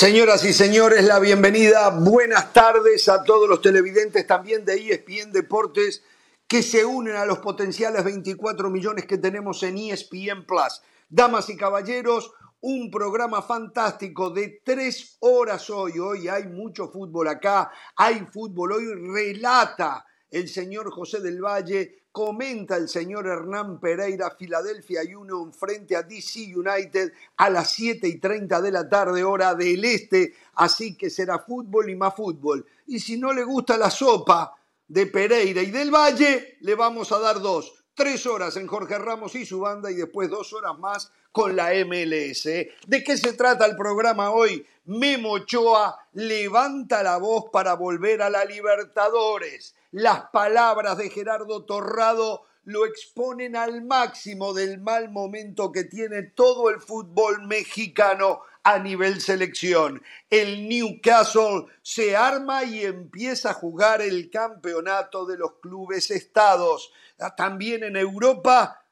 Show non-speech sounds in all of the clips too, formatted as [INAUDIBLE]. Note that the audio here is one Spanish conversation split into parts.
Señoras y señores, la bienvenida. Buenas tardes a todos los televidentes también de ESPN Deportes que se unen a los potenciales 24 millones que tenemos en ESPN Plus. Damas y caballeros, un programa fantástico de tres horas hoy. Hoy hay mucho fútbol acá, hay fútbol. Hoy relata el señor José del Valle comenta el señor Hernán Pereira, Philadelphia Union frente a DC United a las 7 y 30 de la tarde, hora del este, así que será fútbol y más fútbol. Y si no le gusta la sopa de Pereira y del Valle, le vamos a dar dos. Tres horas en Jorge Ramos y su banda y después dos horas más con la MLS. ¿De qué se trata el programa hoy? Memo Ochoa levanta la voz para volver a la Libertadores. Las palabras de Gerardo Torrado lo exponen al máximo del mal momento que tiene todo el fútbol mexicano a nivel selección. El Newcastle se arma y empieza a jugar el campeonato de los clubes estados. También en Europa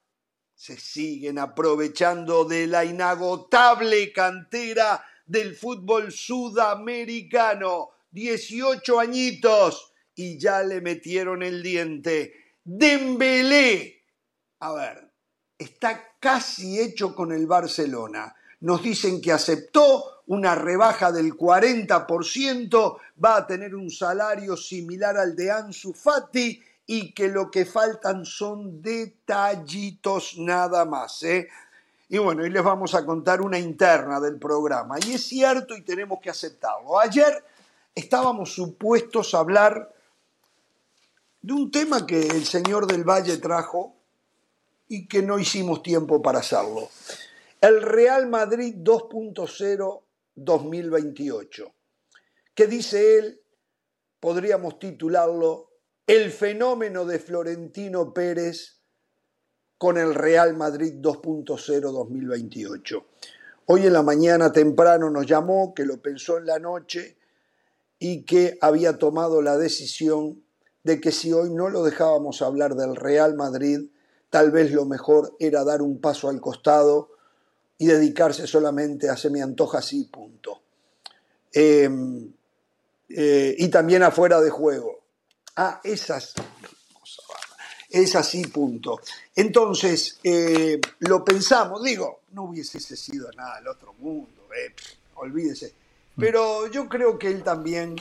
se siguen aprovechando de la inagotable cantera del fútbol sudamericano. 18 añitos y ya le metieron el diente. Dembélé, a ver, está casi hecho con el Barcelona. Nos dicen que aceptó una rebaja del 40%, va a tener un salario similar al de Ansu Fati y que lo que faltan son detallitos nada más. ¿eh? Y bueno, y les vamos a contar una interna del programa. Y es cierto y tenemos que aceptarlo. Ayer estábamos supuestos a hablar de un tema que el señor del Valle trajo y que no hicimos tiempo para hacerlo. El Real Madrid 2.0 2028, que dice él, podríamos titularlo, el fenómeno de Florentino Pérez con el Real Madrid 2.0 2028. Hoy en la mañana temprano nos llamó, que lo pensó en la noche y que había tomado la decisión de que si hoy no lo dejábamos hablar del Real Madrid, tal vez lo mejor era dar un paso al costado y dedicarse solamente a se me antoja así, punto. Em, eh, y también afuera de juego. Ah, esas. Es así, punto. Entonces, eh, lo pensamos, digo, no hubiese sido nada del otro mundo, eh, olvídese. Pero yo creo que él también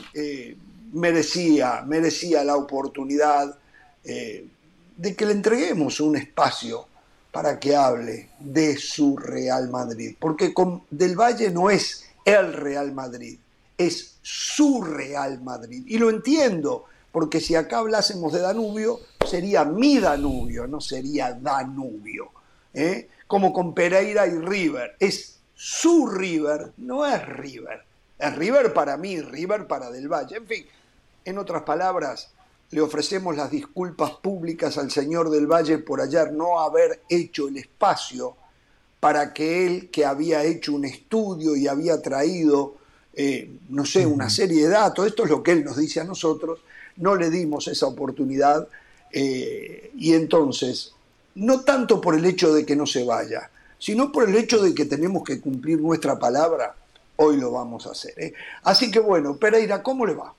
merecía, merecía la oportunidad eh, de que le entreguemos un espacio para que hable de su Real Madrid. Porque con Del Valle no es el Real Madrid, es su Real Madrid. Y lo entiendo, porque si acá hablásemos de Danubio, sería mi Danubio, no sería Danubio. ¿eh? Como con Pereira y River. Es su River, no es River. Es River para mí, River para Del Valle. En fin, en otras palabras, le ofrecemos las disculpas públicas al señor del Valle por ayer no haber hecho el espacio para que él, que había hecho un estudio y había traído, eh, no sé, una serie de datos, esto es lo que él nos dice a nosotros, no le dimos esa oportunidad eh, y entonces, no tanto por el hecho de que no se vaya, sino por el hecho de que tenemos que cumplir nuestra palabra, hoy lo vamos a hacer. ¿eh? Así que bueno, Pereira, ¿cómo le va?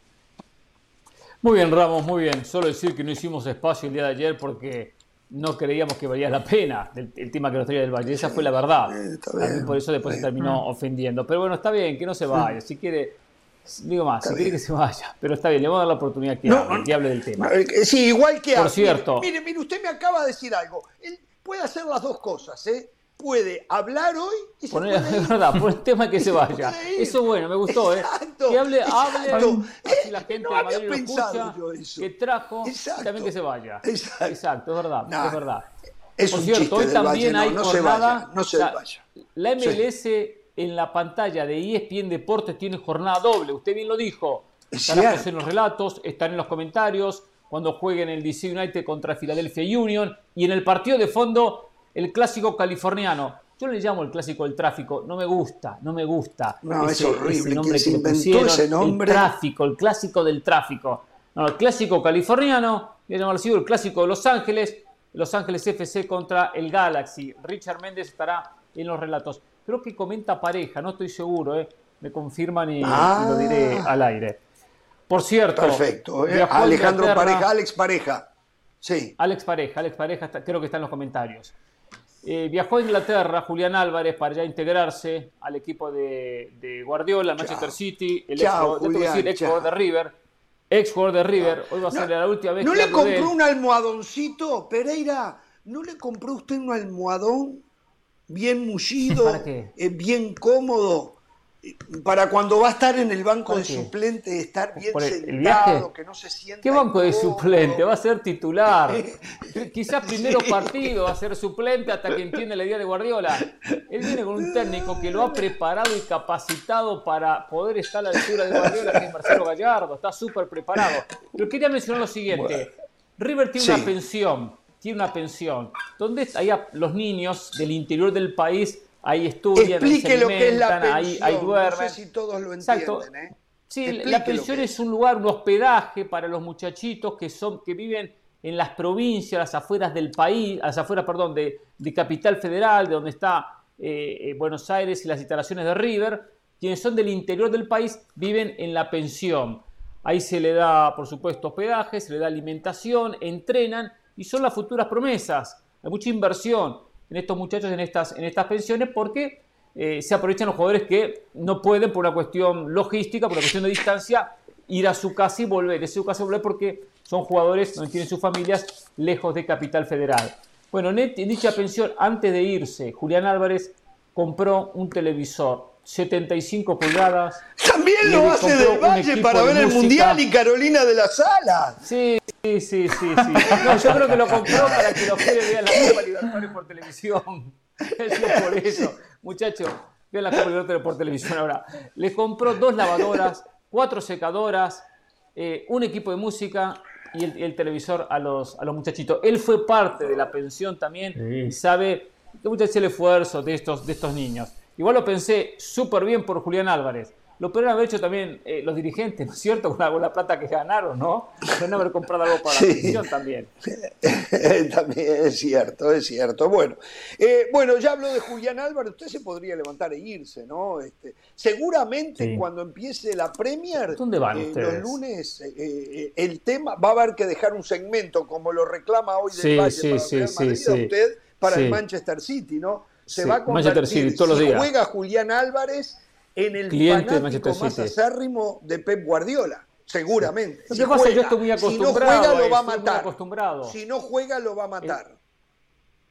Muy bien, Ramos, muy bien. Solo decir que no hicimos espacio el día de ayer porque no creíamos que valía la pena el, tema que nos traía del Valle. Esa fue la verdad. por eso después se terminó ofendiendo. Pero bueno, está bien, que no se vaya. Si quiere, digo más, si quiere que se vaya. Pero está bien, le vamos a dar la oportunidad que, hable, que hable del tema. Sí, igual que Por cierto. Mire, mire, usted me acaba de decir algo. Él puede hacer las dos cosas, ¿eh? Puede hablar hoy y se Es verdad, por el tema que se [LAUGHS] vaya. Eso bueno, me gustó, ¿eh? Que hable, hable, así la gente no de Madrid escucha, que trajo, también que se vaya. Exacto, Exacto es verdad, es verdad. Es por cierto, hoy también hay no, jornada, no se vaya, La MLS en la pantalla de ESPN Deportes tiene jornada doble, usted bien lo dijo. Estarán en los relatos, están en los comentarios, cuando jueguen el DC United contra Philadelphia Union y en el partido de fondo el clásico californiano. Yo le llamo el clásico del tráfico, no me gusta, no me gusta. No, es horrible. nombre que se inventó ese nombre? El tráfico, el clásico del tráfico. No, el clásico californiano, le llamo así, el clásico de Los Ángeles, Los Ángeles FC contra el Galaxy. Richard Méndez estará en los relatos. Creo que comenta pareja, no estoy seguro, ¿eh? me confirman y, lo diré al aire. Por cierto. Perfecto. Eh, Alejandro Pareja, Alex Pareja. Sí. Alex Pareja, Alex Pareja, creo que está en los comentarios. Eh, viajó a Inglaterra Julián Álvarez para ya integrarse al equipo de, Guardiola, Manchester City, el ex, jugador de River. Ex jugador de River, hoy va a ser la última vez ¿No le compró un almohadoncito, Pereira? ¿No le compró usted un almohadón bien mullido, eh, bien cómodo? Para cuando va a estar en el banco de suplente, estar bien sentado, que no se sienta. ¿Qué banco de suplente? Va a ser titular. [LAUGHS] Quizás primero partido va a ser suplente hasta que entiende la idea de Guardiola. Él viene con un técnico que lo ha preparado y capacitado para poder estar a la altura de Guardiola, que es Marcelo Gallardo. Está súper preparado. Pero quería mencionar lo siguiente. River tiene una pensión, tiene una pensión, donde hay los niños del interior del país ahí estudian, Explique lo que es la pensión. Ahí, duermen. No sé si todos lo entienden. ¿eh? Sí, la pensión es. un lugar, un hospedaje para los muchachitos que son que viven en las provincias, las afueras del país, las afueras, perdón, de, Capital Federal, de donde está eh, eh, Buenos Aires y las instalaciones de River. Quienes son del interior del país viven en la pensión. Ahí se le da, por supuesto, hospedaje, se le da alimentación, entrenan y son las futuras promesas. Hay mucha inversión en estos muchachos en estas, en estas pensiones porque eh, se aprovechan los jugadores que no pueden por una cuestión logística, por una cuestión de distancia, ir a su casa y volver. Es su casa y volver porque son jugadores donde tienen sus familias lejos de Capital Federal. Bueno, en dicha pensión, antes de irse, Julián Álvarez compró un televisor 75 pulgadas. También lo hace del Valle para ver el Mundial y Carolina de la Sala. Sí, sí, sí, sí. No, yo creo que lo compró para que los jóvenes vean la Copa Libertadores por televisión. [LAUGHS] Eso es por eso. Muchachos, vean la Copa Libertadores por televisión ahora. Les compró dos lavadoras, cuatro secadoras, eh, un equipo de música y el, televisor a los, a los muchachitos. Él fue parte de la pensión también y sabe que mucho es el esfuerzo de estos, de estos niños. Igual lo pensé súper bien por Julián Álvarez. Lo podrían haber hecho también eh, los dirigentes, ¿no es cierto? [LAUGHS] Con la, plata que ganaron, ¿no? Podrían haber comprado algo para la pensión también. [LAUGHS] también es cierto, es cierto. Bueno, eh, bueno, ya habló de Julián Álvarez. Usted se podría levantar e irse, ¿no? Este, seguramente cuando empiece la Premier, ¿Dónde van eh, los lunes, el tema va a haber que dejar un segmento, como lo reclama hoy del Valle para Real Madrid, a usted para el Manchester City, ¿no? se va a convertir, todos los días. juega Julián Álvarez en el Cliente fanático más acérrimo de Pep Guardiola. Seguramente. Si, juega, yo estoy muy acostumbrado. Si no juega, lo va a matar. Si no juega, lo va a matar.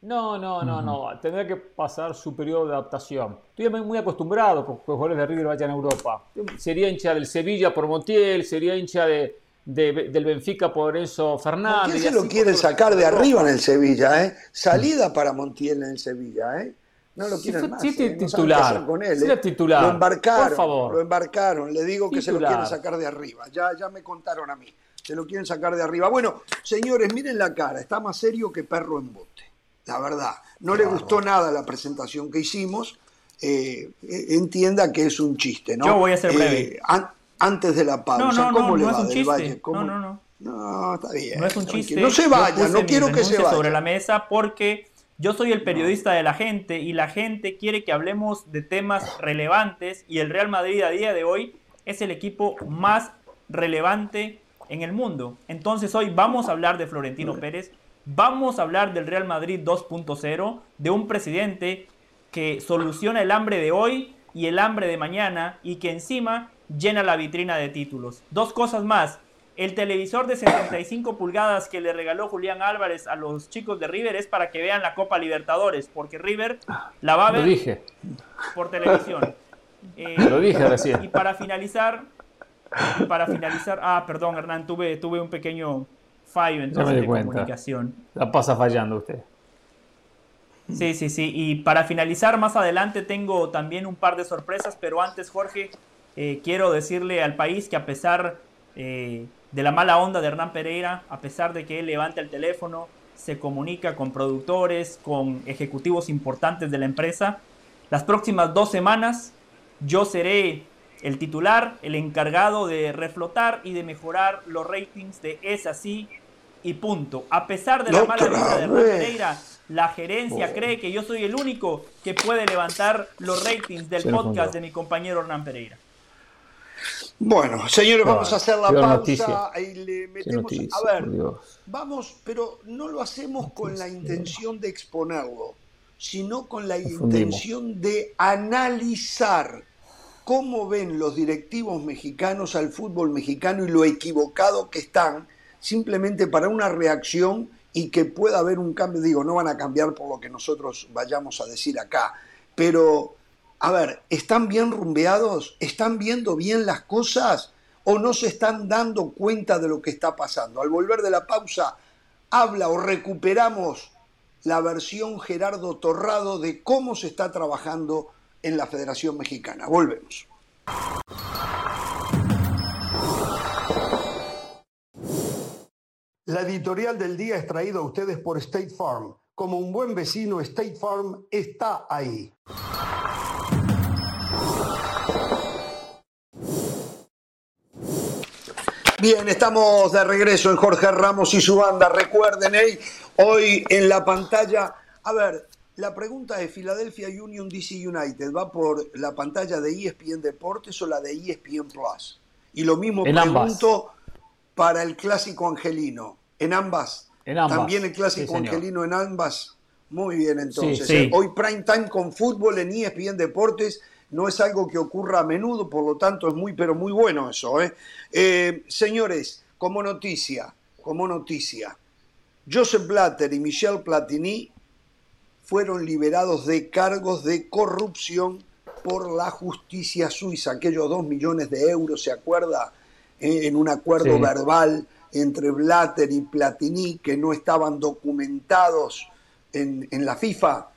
No, no, no, no. Tendrá que pasar su periodo de adaptación. Estoy muy acostumbrado con que los jugadores de River vayan a Europa. Sería hincha del Sevilla por Montiel, sería hincha de, del Benfica por Enzo Fernández. ¿Por qué se lo quieren sacar de arriba en el Sevilla? Eh? Salida para Montiel en el Sevilla. ¿eh? No lo quieren más. Sí, ¿eh? titular. con él, ¿eh? titular. Lo embarcaron. Por favor. Lo embarcaron. Le digo que se lo quieren sacar de arriba. Ya, ya me contaron a mí. Se lo quieren sacar de arriba. Bueno, señores, miren la cara. Está más serio que perro en bote. La verdad. No le gustó nada la presentación que hicimos. Eh, entienda que es un chiste, ¿no? Yo voy a ser breve. antes de la pausa, no, no, ¿cómo le va del Valle? No, no, no. No, está bien. No es un chiste. No se vaya, no quiero que se vaya. sobre la mesa porque yo soy el periodista de la gente y la gente quiere que hablemos de temas relevantes y el Real Madrid a día de hoy es el equipo más relevante en el mundo. Entonces hoy vamos a hablar de Florentino Pérez, vamos a hablar del Real Madrid 2.0, de un presidente que soluciona el hambre de hoy y el hambre de mañana y que encima llena la vitrina de títulos. Dos cosas más. El televisor de 75 pulgadas que le regaló Julián Álvarez a los chicos de River es para que vean la Copa Libertadores, porque River la va a ver dije. por televisión. Eh, [LAUGHS] Lo dije recién. Y para finalizar, para finalizar, ah, perdón, Hernán, tuve, tuve un pequeño fallo entonces de comunicación. La pasa fallando usted. Sí, sí, sí. Y para finalizar, más adelante tengo también un par de sorpresas, pero antes, Jorge, eh, quiero decirle al país que a pesar eh, de la mala onda de Hernán Pereira, a pesar de que él levanta el teléfono, se comunica con productores, con ejecutivos importantes de la empresa. Las próximas dos semanas yo seré el titular, el encargado de reflotar y de mejorar los ratings de Es Así y punto. A pesar de la mala vista de Hernán Pereira, la gerencia cree que yo soy el único que puede levantar los ratings del podcast de mi compañero Hernán Pereira. Bueno, señores, vamos a hacer la pausa y le metemos. a ver, vamos, pero no lo hacemos con la intención de exponerlo, sino con la intención de analizar cómo ven los directivos mexicanos al fútbol mexicano y lo equivocado que están, simplemente para una reacción y que pueda haber un cambio. Digo, no van a cambiar por lo que nosotros vayamos a decir acá, pero a ver, ¿están bien rumbeados? ¿Están viendo bien las cosas? ¿O no se están dando cuenta de lo que está pasando? Al volver de la pausa, habla o recuperamos la versión Gerardo Torrado de cómo se está trabajando en la Federación Mexicana. Volvemos. La editorial del día es traída a ustedes por State Farm. Como un buen vecino, State Farm está ahí. Bien, estamos de regreso en Jorge Ramos y su banda. Recuerden, hoy en la pantalla, a ver, la pregunta de Philadelphia Union DC United va por la pantalla de ESPN Deportes o la de ESPN Plus. Y lo mismo pregunto para el clásico angelino. ¿En ambas? En ambas. También el clásico angelino en ambas. Muy bien, entonces. ¿eh? Hoy prime time con fútbol en ESPN Deportes no es algo que ocurra a menudo, por lo tanto es muy, pero muy bueno eso. ¿eh? Eh, señores, como noticia, como noticia, Joseph Blatter y Michel Platini fueron liberados de cargos de corrupción por la justicia suiza, aquellos dos millones de euros, ¿se acuerda? Eh, en un acuerdo verbal entre Blatter y Platini que no estaban documentados en, en la FIFA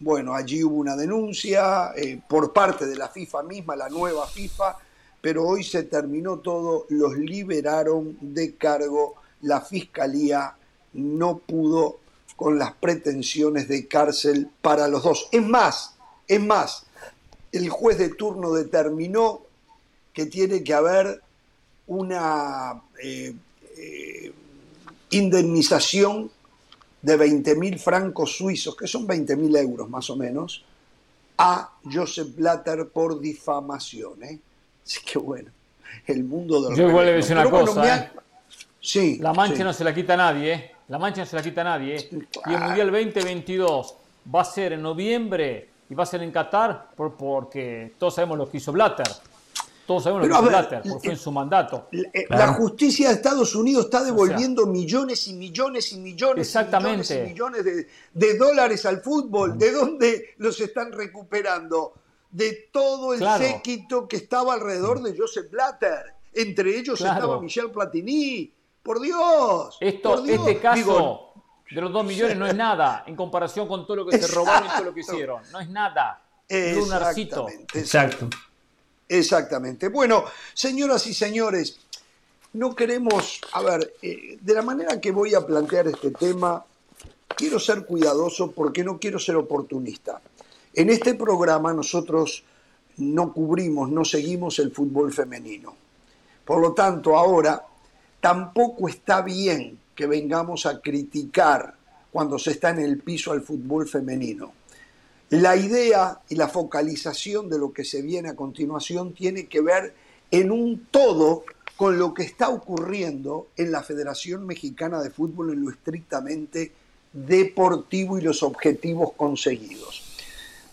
bueno, allí hubo una denuncia eh, por parte de la FIFA misma, la nueva FIFA, pero hoy se terminó todo, los liberaron de cargo, la fiscalía no pudo con las pretensiones de cárcel para los dos. Es más, es más, el juez de turno determinó que tiene que haber una eh, eh, indemnización de 20.000 francos suizos, que son 20.000 euros más o menos, a Joseph Blatter por difamación. ¿eh? Así que bueno, el mundo de los... Yo igual le decir una cosa. ¿eh? Sí, la mancha no se la quita a nadie, ¿eh? La mancha no se la quita a nadie. ¿eh? Y el Mundial 2022 va a ser en noviembre y va a ser en Qatar porque todos sabemos lo que hizo Blatter. Todos sabemos lo que hizo Blatter, porque fue en su mandato. La, justicia de Estados Unidos está devolviendo millones y millones y millones, exactamente. y millones, de, dólares al fútbol. ¿De dónde los están recuperando? De todo el séquito que estaba alrededor de Joseph Blatter. Entre ellos estaba Michel Platini. Por Dios. Esto, Este caso de los dos millones no es [LAUGHS] nada en comparación con todo lo que se robaron y todo lo que hicieron. No es nada. Exactamente. Exacto. Exactamente. Bueno, señoras y señores, no queremos, a ver, eh, de la manera que voy a plantear este tema, quiero ser cuidadoso porque no quiero ser oportunista. En este programa nosotros no cubrimos, no seguimos el fútbol femenino. Por lo tanto, ahora tampoco está bien que vengamos a criticar cuando se está en el piso al fútbol femenino. La idea y la focalización de lo que se viene a continuación tiene que ver en un todo con lo que está ocurriendo en la Federación Mexicana de Fútbol en lo estrictamente deportivo y los objetivos conseguidos.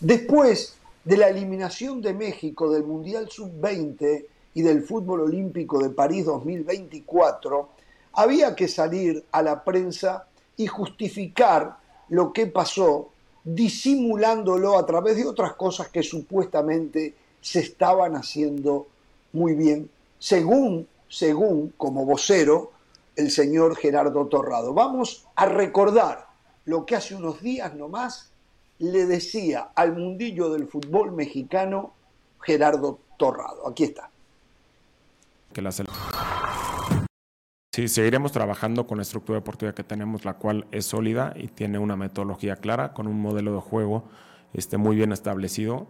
Después de la eliminación de México del Mundial Sub-20 y del Fútbol Olímpico de París 2024, había que salir a la prensa y justificar lo que pasó disimulándolo a través de otras cosas que supuestamente se estaban haciendo muy bien, según, según como vocero, el señor Gerardo Torrado. Vamos a recordar lo que hace unos días nomás le decía al mundillo del fútbol mexicano Gerardo Torrado. Aquí está. Que la Sí, seguiremos trabajando con la estructura deportiva que tenemos, la cual es sólida y tiene una metodología clara, con un modelo de juego este, muy bien establecido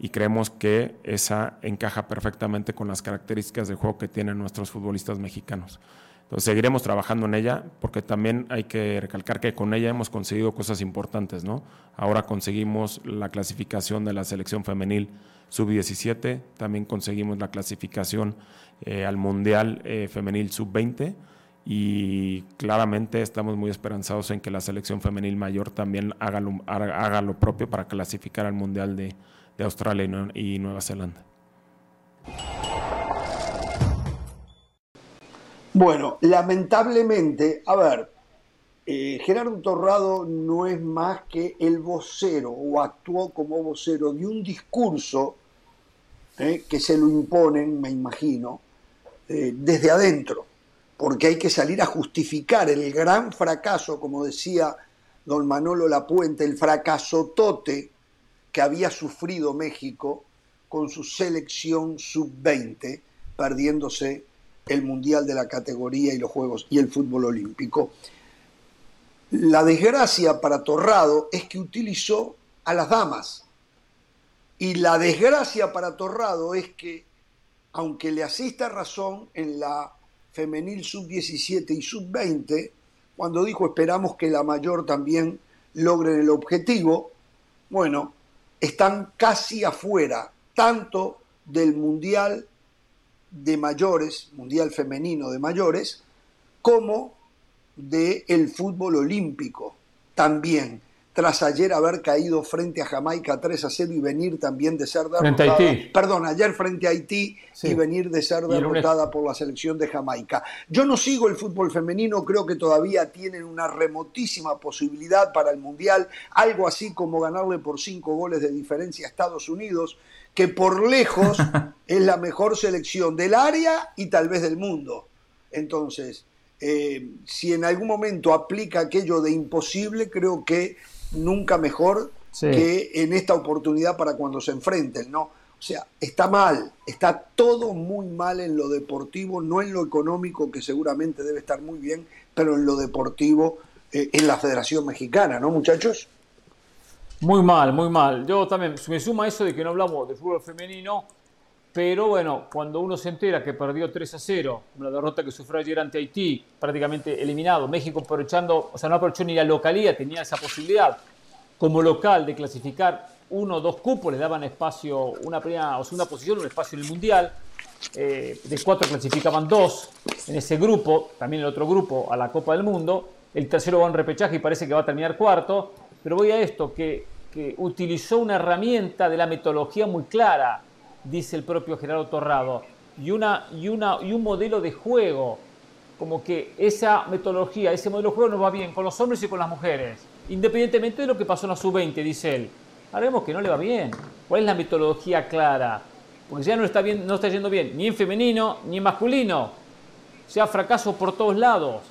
y creemos que esa encaja perfectamente con las características de juego que tienen nuestros futbolistas mexicanos. Entonces seguiremos trabajando en ella porque también hay que recalcar que con ella hemos conseguido cosas importantes, ¿no? Ahora conseguimos la clasificación de la selección femenil sub-17, también conseguimos la clasificación eh, al Mundial eh, Femenil sub-20 y claramente estamos muy esperanzados en que la selección femenil mayor también haga lo, haga lo propio para clasificar al Mundial de, de Australia y Nueva Zelanda. Bueno, lamentablemente, a ver, eh, Gerardo Torrado no es más que el vocero o actuó como vocero de un discurso eh, que se lo imponen, me imagino, eh, desde adentro, porque hay que salir a justificar el gran fracaso, como decía don Manolo Lapuente, el fracaso tote que había sufrido México con su selección sub-20, perdiéndose el Mundial de la categoría y los Juegos y el fútbol olímpico. La desgracia para Torrado es que utilizó a las damas. Y la desgracia para Torrado es que, aunque le asista razón en la femenil sub-17 y sub-20, cuando dijo esperamos que la mayor también logren el objetivo, bueno, están casi afuera, tanto del Mundial de mayores, Mundial Femenino de mayores, como del el fútbol olímpico también, tras ayer haber caído frente a Jamaica 3 a 0 y venir también de ser derrotada. Perdón, ayer frente a Haití y venir de ser derrotada por la selección de Jamaica. Yo no sigo el fútbol femenino, creo que todavía tienen una remotísima posibilidad para el Mundial, algo así como ganarle por cinco goles de diferencia a Estados Unidos que por lejos [LAUGHS] es la mejor selección del área y tal vez del mundo. Entonces, eh, si en algún momento aplica aquello de imposible, creo que nunca mejor que en esta oportunidad para cuando se enfrenten, ¿no? O sea, está mal, está todo muy mal en lo deportivo, no en lo económico, que seguramente debe estar muy bien, pero en lo deportivo, eh, en la Federación Mexicana, ¿no, muchachos? Muy mal, muy mal. Yo también me suma eso de que no hablamos de fútbol femenino, pero bueno, cuando uno se entera que perdió 3 a 0, la derrota que sufrió ayer ante Haití, prácticamente eliminado, México aprovechando, o sea, no aprovechó ni la localía, tenía esa posibilidad como local de clasificar uno o dos cupos, le daban espacio, una primera o segunda posición, un espacio en el Mundial. Eh, de cuatro clasificaban dos en ese grupo, también el otro grupo a la Copa del Mundo. El tercero va en repechaje y parece que va a terminar cuarto. Pero voy a esto, que, utilizó una herramienta de la metodología muy clara, dice el propio Gerardo Torrado, y, una, y, una, y un modelo de juego, como que esa metodología, ese modelo de juego nos va bien con los hombres y con las mujeres, independientemente de lo que pasó en la sub-20, dice él. Ahora que no le va bien. ¿Cuál es la metodología clara? Porque ya no está, bien, no está yendo bien ni en femenino ni en masculino. O sea, fracaso por todos lados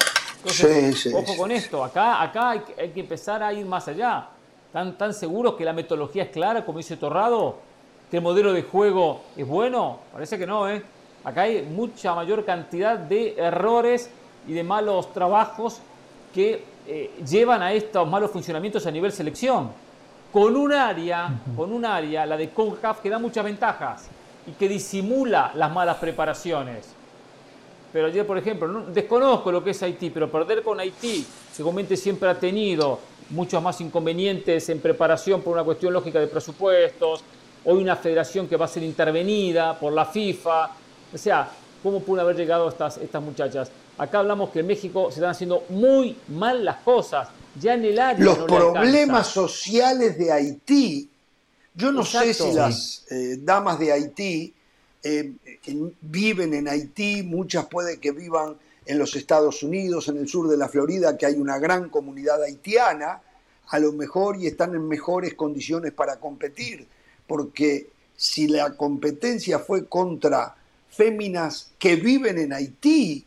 ojo con esto, acá, acá hay, que empezar a ir más allá. ¿Tan, ¿Tan seguros que la metodología es clara, como dice Torrado? ¿Que el modelo de juego es bueno? Parece que no, ¿eh? Acá hay mucha mayor cantidad de errores y de malos trabajos que eh, llevan a estos malos funcionamientos a nivel selección. Con un área, con un área, la de CONCAF, que da muchas ventajas y que disimula las malas preparaciones. Pero ayer, por ejemplo, no, desconozco lo que es Haití, pero perder con Haití, seguramente siempre ha tenido muchos más inconvenientes en preparación por una cuestión lógica de presupuestos, hoy una federación que va a ser intervenida por la FIFA. O sea, ¿cómo pueden haber llegado estas, estas muchachas? Acá hablamos que en México se están haciendo muy mal las cosas, ya en el área. Los problemas sociales de Haití, yo no sé si las eh, damas de Haití eh, viven en Haití, muchas puede que vivan en los Estados Unidos, en el sur de la Florida, que hay una gran comunidad haitiana, a lo mejor y están en mejores condiciones para competir, porque si la competencia fue contra féminas que viven en Haití,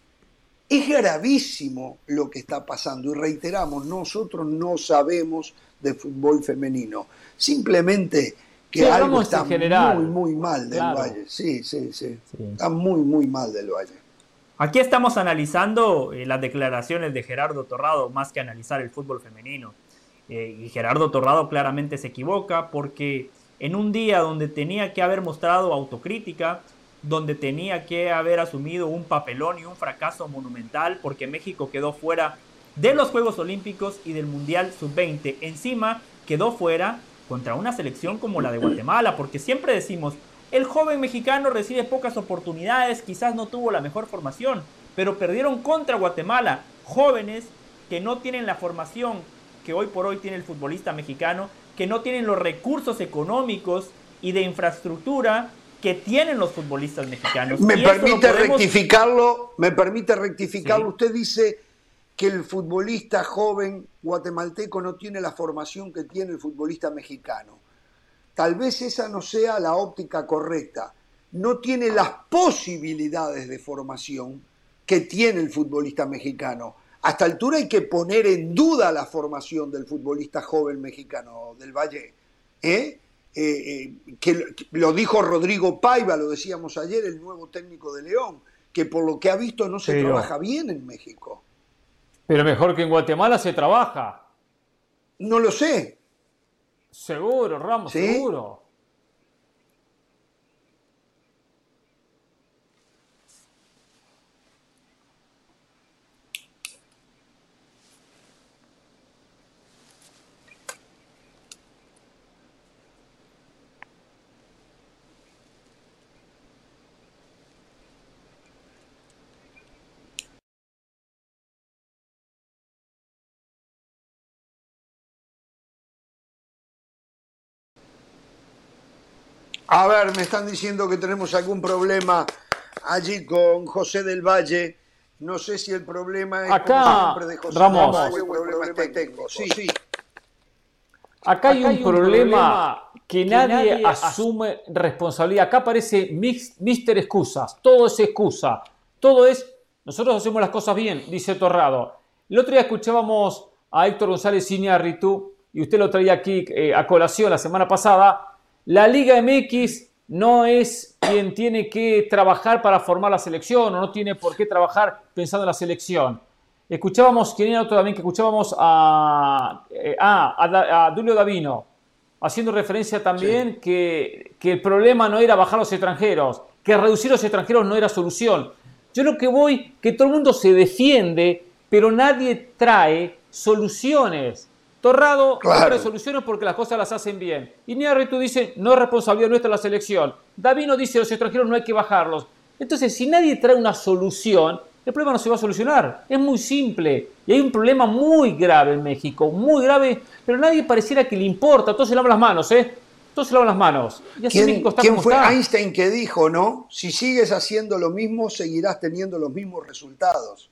es gravísimo lo que está pasando y reiteramos, nosotros no sabemos de fútbol femenino. Simplemente que algo está muy, muy mal del Valle. Sí, sí, sí, Está muy, muy mal del Valle. Aquí estamos analizando eh, las declaraciones de Gerardo Torrado más que analizar el fútbol femenino. Eh, y Gerardo Torrado claramente se equivoca porque en un día donde tenía que haber mostrado autocrítica, donde tenía que haber asumido un papelón y un fracaso monumental porque México quedó fuera de los Juegos Olímpicos y del Mundial Sub-20. Encima quedó fuera contra una selección como la de Guatemala, porque siempre decimos, el joven mexicano recibe pocas oportunidades, quizás no tuvo la mejor formación, pero perdieron contra Guatemala, jóvenes que no tienen la formación que hoy por hoy tiene el futbolista mexicano, que no tienen los recursos económicos y de infraestructura que tienen los futbolistas mexicanos. Me permite rectificarlo, me permite rectificarlo. Usted dice que el futbolista joven guatemalteco no tiene la formación que tiene el futbolista mexicano. Tal vez esa no sea la óptica correcta. No tiene las posibilidades de formación que tiene el futbolista mexicano. Hasta altura hay que poner en duda la formación del futbolista joven mexicano del Valle. ¿eh? Eh, eh, que, lo dijo Rodrigo Paiva, lo decíamos ayer, el nuevo técnico de León, que por lo que ha visto no se trabaja bien en México. Pero mejor que en Guatemala se trabaja. No lo sé. Seguro, Ramos, seguro. A ver, me están diciendo que tenemos algún problema allí con José del Valle. No sé si el problema es Acá, de José Ramos. Sí, sí. Acá hay, un, problema, que, nadie, asume responsabilidad. Acá aparece Mister Excusas. Todo es excusa. Todo es, nosotros hacemos las cosas bien, dice Torrado. El otro día escuchábamos a Héctor González Iñárritu, y usted lo traía aquí eh, a colación la semana pasada, la Liga MX no es quien tiene que trabajar para formar la selección o no tiene por qué trabajar pensando en la selección. Escuchábamos, ¿quién era otro también? Que escuchábamos a, eh, a, a, Dulio Davino, haciendo referencia también que, que el problema no era bajar los extranjeros, que reducir los extranjeros no era solución. Yo lo que voy, que todo el mundo se defiende, pero nadie trae soluciones. Torrado claro. trae soluciones porque las cosas las hacen bien. Y tú dice, no es responsabilidad nuestra la selección. Davino dice, los extranjeros no hay que bajarlos. Entonces, si nadie trae una solución, el problema no se va a solucionar. Es muy simple. Y hay un problema muy grave en México, muy grave, pero nadie pareciera que le importa. Todos se lavan las manos, ¿eh? Todos se lavan las manos. Y así ¿Quién, ¿quién fue Einstein que dijo, no? Si sigues haciendo lo mismo, seguirás teniendo los mismos resultados.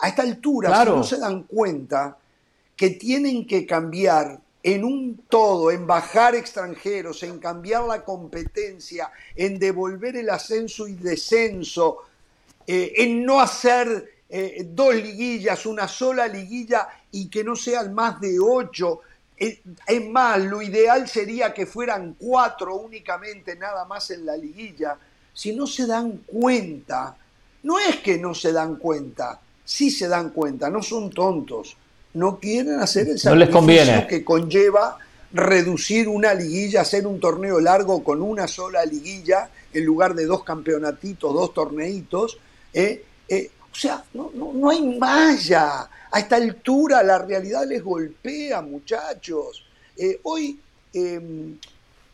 A esta altura, si no se dan cuenta que tienen que cambiar en un todo, en bajar extranjeros, en cambiar la competencia, en devolver el ascenso y descenso, eh, en no hacer eh, dos liguillas, una sola liguilla y que no sean más de ocho. Eh, es más, lo ideal sería que fueran cuatro únicamente, nada más en la liguilla. Si no se dan cuenta, no es que no se dan cuenta, sí se dan cuenta, no son tontos no quieren hacer el sacrificio que conlleva reducir una liguilla, hacer un torneo largo con una sola liguilla en lugar de dos campeonatitos, dos torneitos. ¿eh? Eh, o sea, no, no, hay malla. A esta altura la realidad les golpea, muchachos. Eh, hoy em,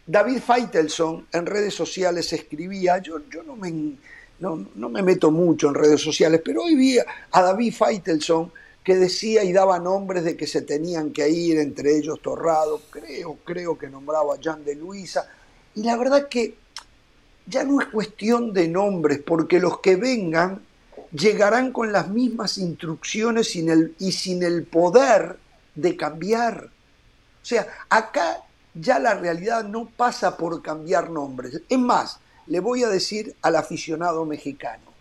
David Feitelson en redes sociales escribía, yo, yo no, me, no, no, me meto mucho en redes sociales, pero hoy vi a David Feitelson que decía y daba nombres de que se tenían que ir, entre ellos Torrado, creo, creo que nombraba a Jan de Luisa, y la verdad que ya no es cuestión de nombres, porque los que vengan llegarán con las mismas instrucciones y sin el poder de cambiar. O sea, acá ya la realidad no pasa por cambiar nombres. Es más, le voy a decir al aficionado mexicano,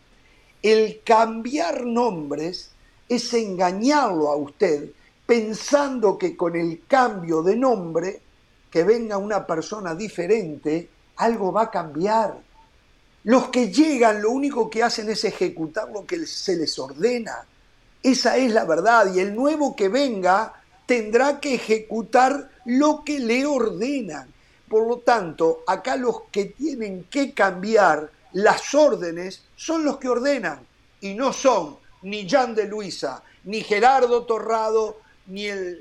el cambiar nombres es engañarlo a usted pensando que con el cambio de nombre, que venga una persona diferente, algo va a cambiar. Los que llegan lo único que hacen es ejecutar lo que se les ordena. Esa es la verdad. Y el nuevo que venga tendrá que ejecutar lo que le ordenan. Por lo tanto, acá los que tienen que cambiar las órdenes son los que ordenan y no son ni Jan de Luisa, ni Gerardo Torrado, ni el,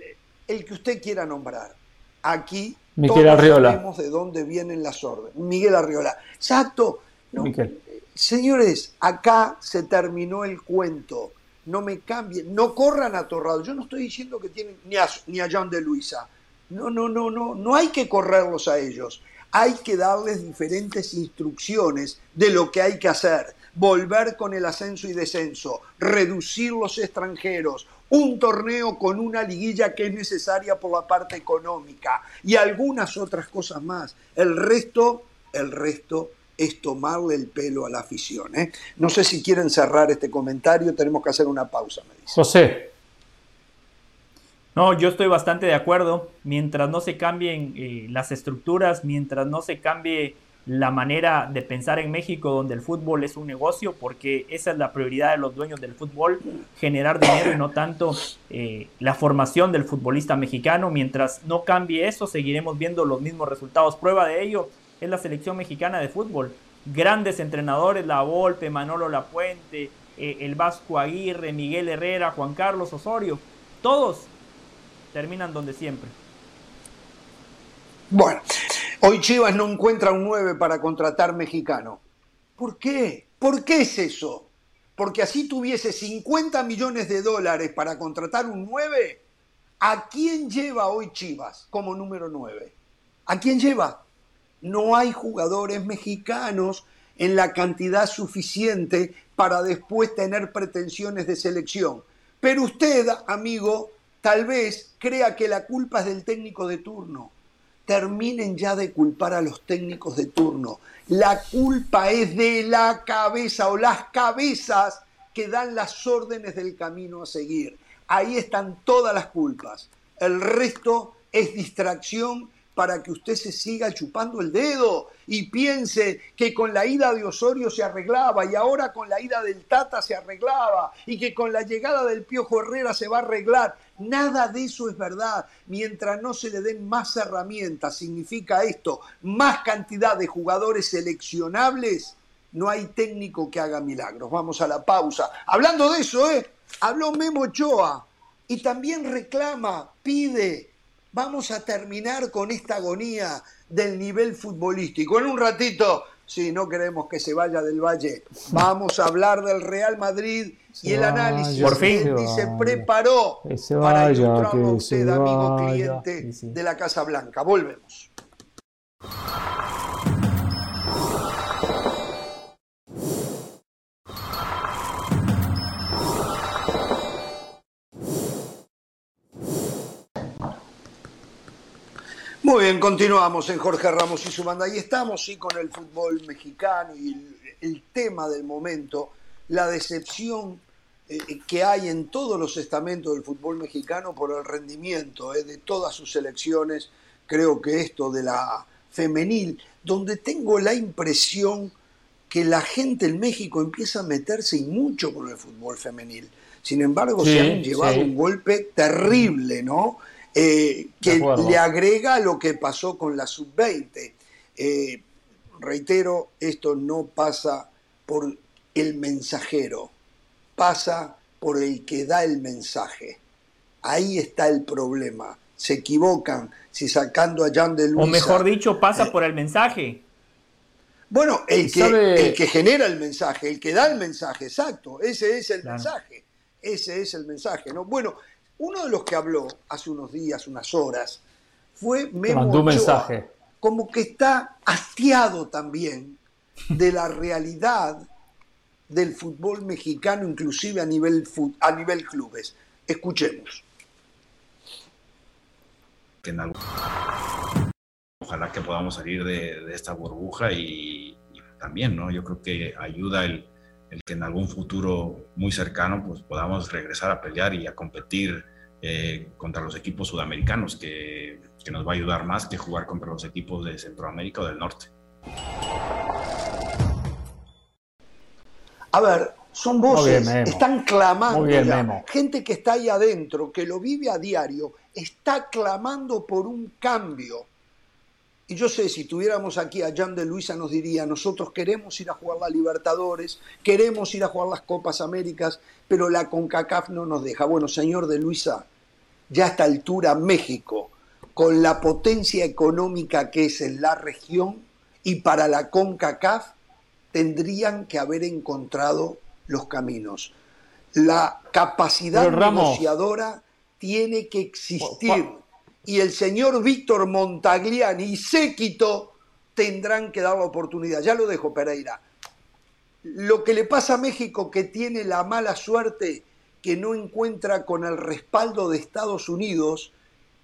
el que usted quiera nombrar. Aquí Miguel Arriola. sabemos de dónde vienen las órdenes. Miguel Arriola. Exacto. Señores, acá se terminó el cuento. No me cambien, no corran a Torrado. Yo no estoy diciendo que tienen ni a, ni a John de Luisa. No, no, no, no. No hay que correrlos a ellos. Hay que darles diferentes instrucciones de lo que hay que hacer. Volver con el ascenso y descenso, reducir los extranjeros, un torneo con una liguilla que es necesaria por la parte económica y algunas otras cosas más. El resto, el resto es tomarle el pelo a la afición. ¿eh? No sé si quieren cerrar este comentario, tenemos que hacer una pausa, me dice. José. No, yo estoy bastante de acuerdo. Mientras no se cambien eh, las estructuras, mientras no se cambie la manera de pensar en México donde el fútbol es un negocio, porque esa es la prioridad de los dueños del fútbol, generar dinero y no tanto eh, la formación del futbolista mexicano. Mientras no cambie eso, seguiremos viendo los mismos resultados. Prueba de ello es la selección mexicana de fútbol. Grandes entrenadores, La Volpe, Manolo Lapuente, eh, el Vasco Aguirre, Miguel Herrera, Juan Carlos Osorio, todos terminan donde siempre. Bueno, hoy Chivas no encuentra un 9 para contratar mexicano. ¿Por qué? ¿Por qué es eso? Porque así tuviese 50 millones de dólares para contratar un 9, ¿a quién lleva hoy Chivas como número 9? ¿A quién lleva? No hay jugadores mexicanos en la cantidad suficiente para después tener pretensiones de selección. Pero usted, amigo, tal vez crea que la culpa es del técnico de turno terminen ya de culpar a los técnicos de turno. La culpa es de la cabeza o las cabezas que dan las órdenes del camino a seguir. Ahí están todas las culpas. El resto es distracción para que usted se siga chupando el dedo y piense que con la ida de Osorio se arreglaba y ahora con la ida del Tata se arreglaba y que con la llegada del Piojo Herrera se va a arreglar. Nada de eso es verdad. Mientras no se le den más herramientas, significa esto, más cantidad de jugadores seleccionables, no hay técnico que haga milagros. Vamos a la pausa. Hablando de eso, ¿eh? Habló Memo Ochoa y también reclama, pide, vamos a terminar con esta agonía del nivel futbolístico. En un ratito, si no queremos que se vaya del Valle, vamos a hablar del Real Madrid y el análisis Por fin. se preparó para ilustrarlo a usted, amigo cliente de la Casa Blanca. Volvemos. Muy bien, continuamos en Jorge Ramos y su banda. Y estamos sí con el fútbol mexicano y el, el tema del momento, la decepción eh, que hay en todos los estamentos del fútbol mexicano por el rendimiento eh, de todas sus selecciones. Creo que esto de la femenil, donde tengo la impresión que la gente en México empieza a meterse y mucho con el fútbol femenil. Sin embargo, Sí, se han llevado sí. un golpe terrible, ¿no? Eh, que le agrega lo que pasó con la sub-20. Eh, reitero, esto no pasa por el mensajero, pasa por el que da el mensaje. Ahí está el problema. Se equivocan si sacando a Jan de Luisa. O mejor dicho, pasa Eh, por el mensaje. Bueno, el que, ¿Sabe? el que genera el mensaje, el que da el mensaje, exacto, ese es el Claro. mensaje, ese es el mensaje, ¿no? Bueno, uno de los que habló hace unos días, unas horas, fue Memo mandó un Ochoa, mensaje. como que está hastiado también de la realidad del fútbol mexicano, inclusive a nivel, a nivel clubes. Escuchemos. ojalá que podamos salir de, de esta burbuja y, y también, ¿no? Yo creo que ayuda el, el que en algún futuro muy cercano pues podamos regresar a pelear y a competir eh, contra los equipos sudamericanos, que, que nos va a ayudar más que jugar contra los equipos de Centroamérica o del Norte. A ver, son voces, bien, están clamando bien, ya. Gente que está ahí adentro, que lo vive a diario, está clamando por un cambio. Y yo sé, si tuviéramos aquí a Jan de Luisa nos diría, nosotros queremos ir a jugar la Libertadores, queremos ir a jugar las Copas Américas, pero la CONCACAF no nos deja. Bueno, señor de Luisa, ya a esta altura México, con la potencia económica que es en la región y para la CONCACAF, tendrían que haber encontrado los caminos. La capacidad negociadora tiene que existir y el señor Víctor Montagliani y Séquito tendrán que dar la oportunidad. Ya lo dejo, Pereira. Lo que le pasa a México, que tiene la mala suerte que no encuentra con el respaldo de Estados Unidos,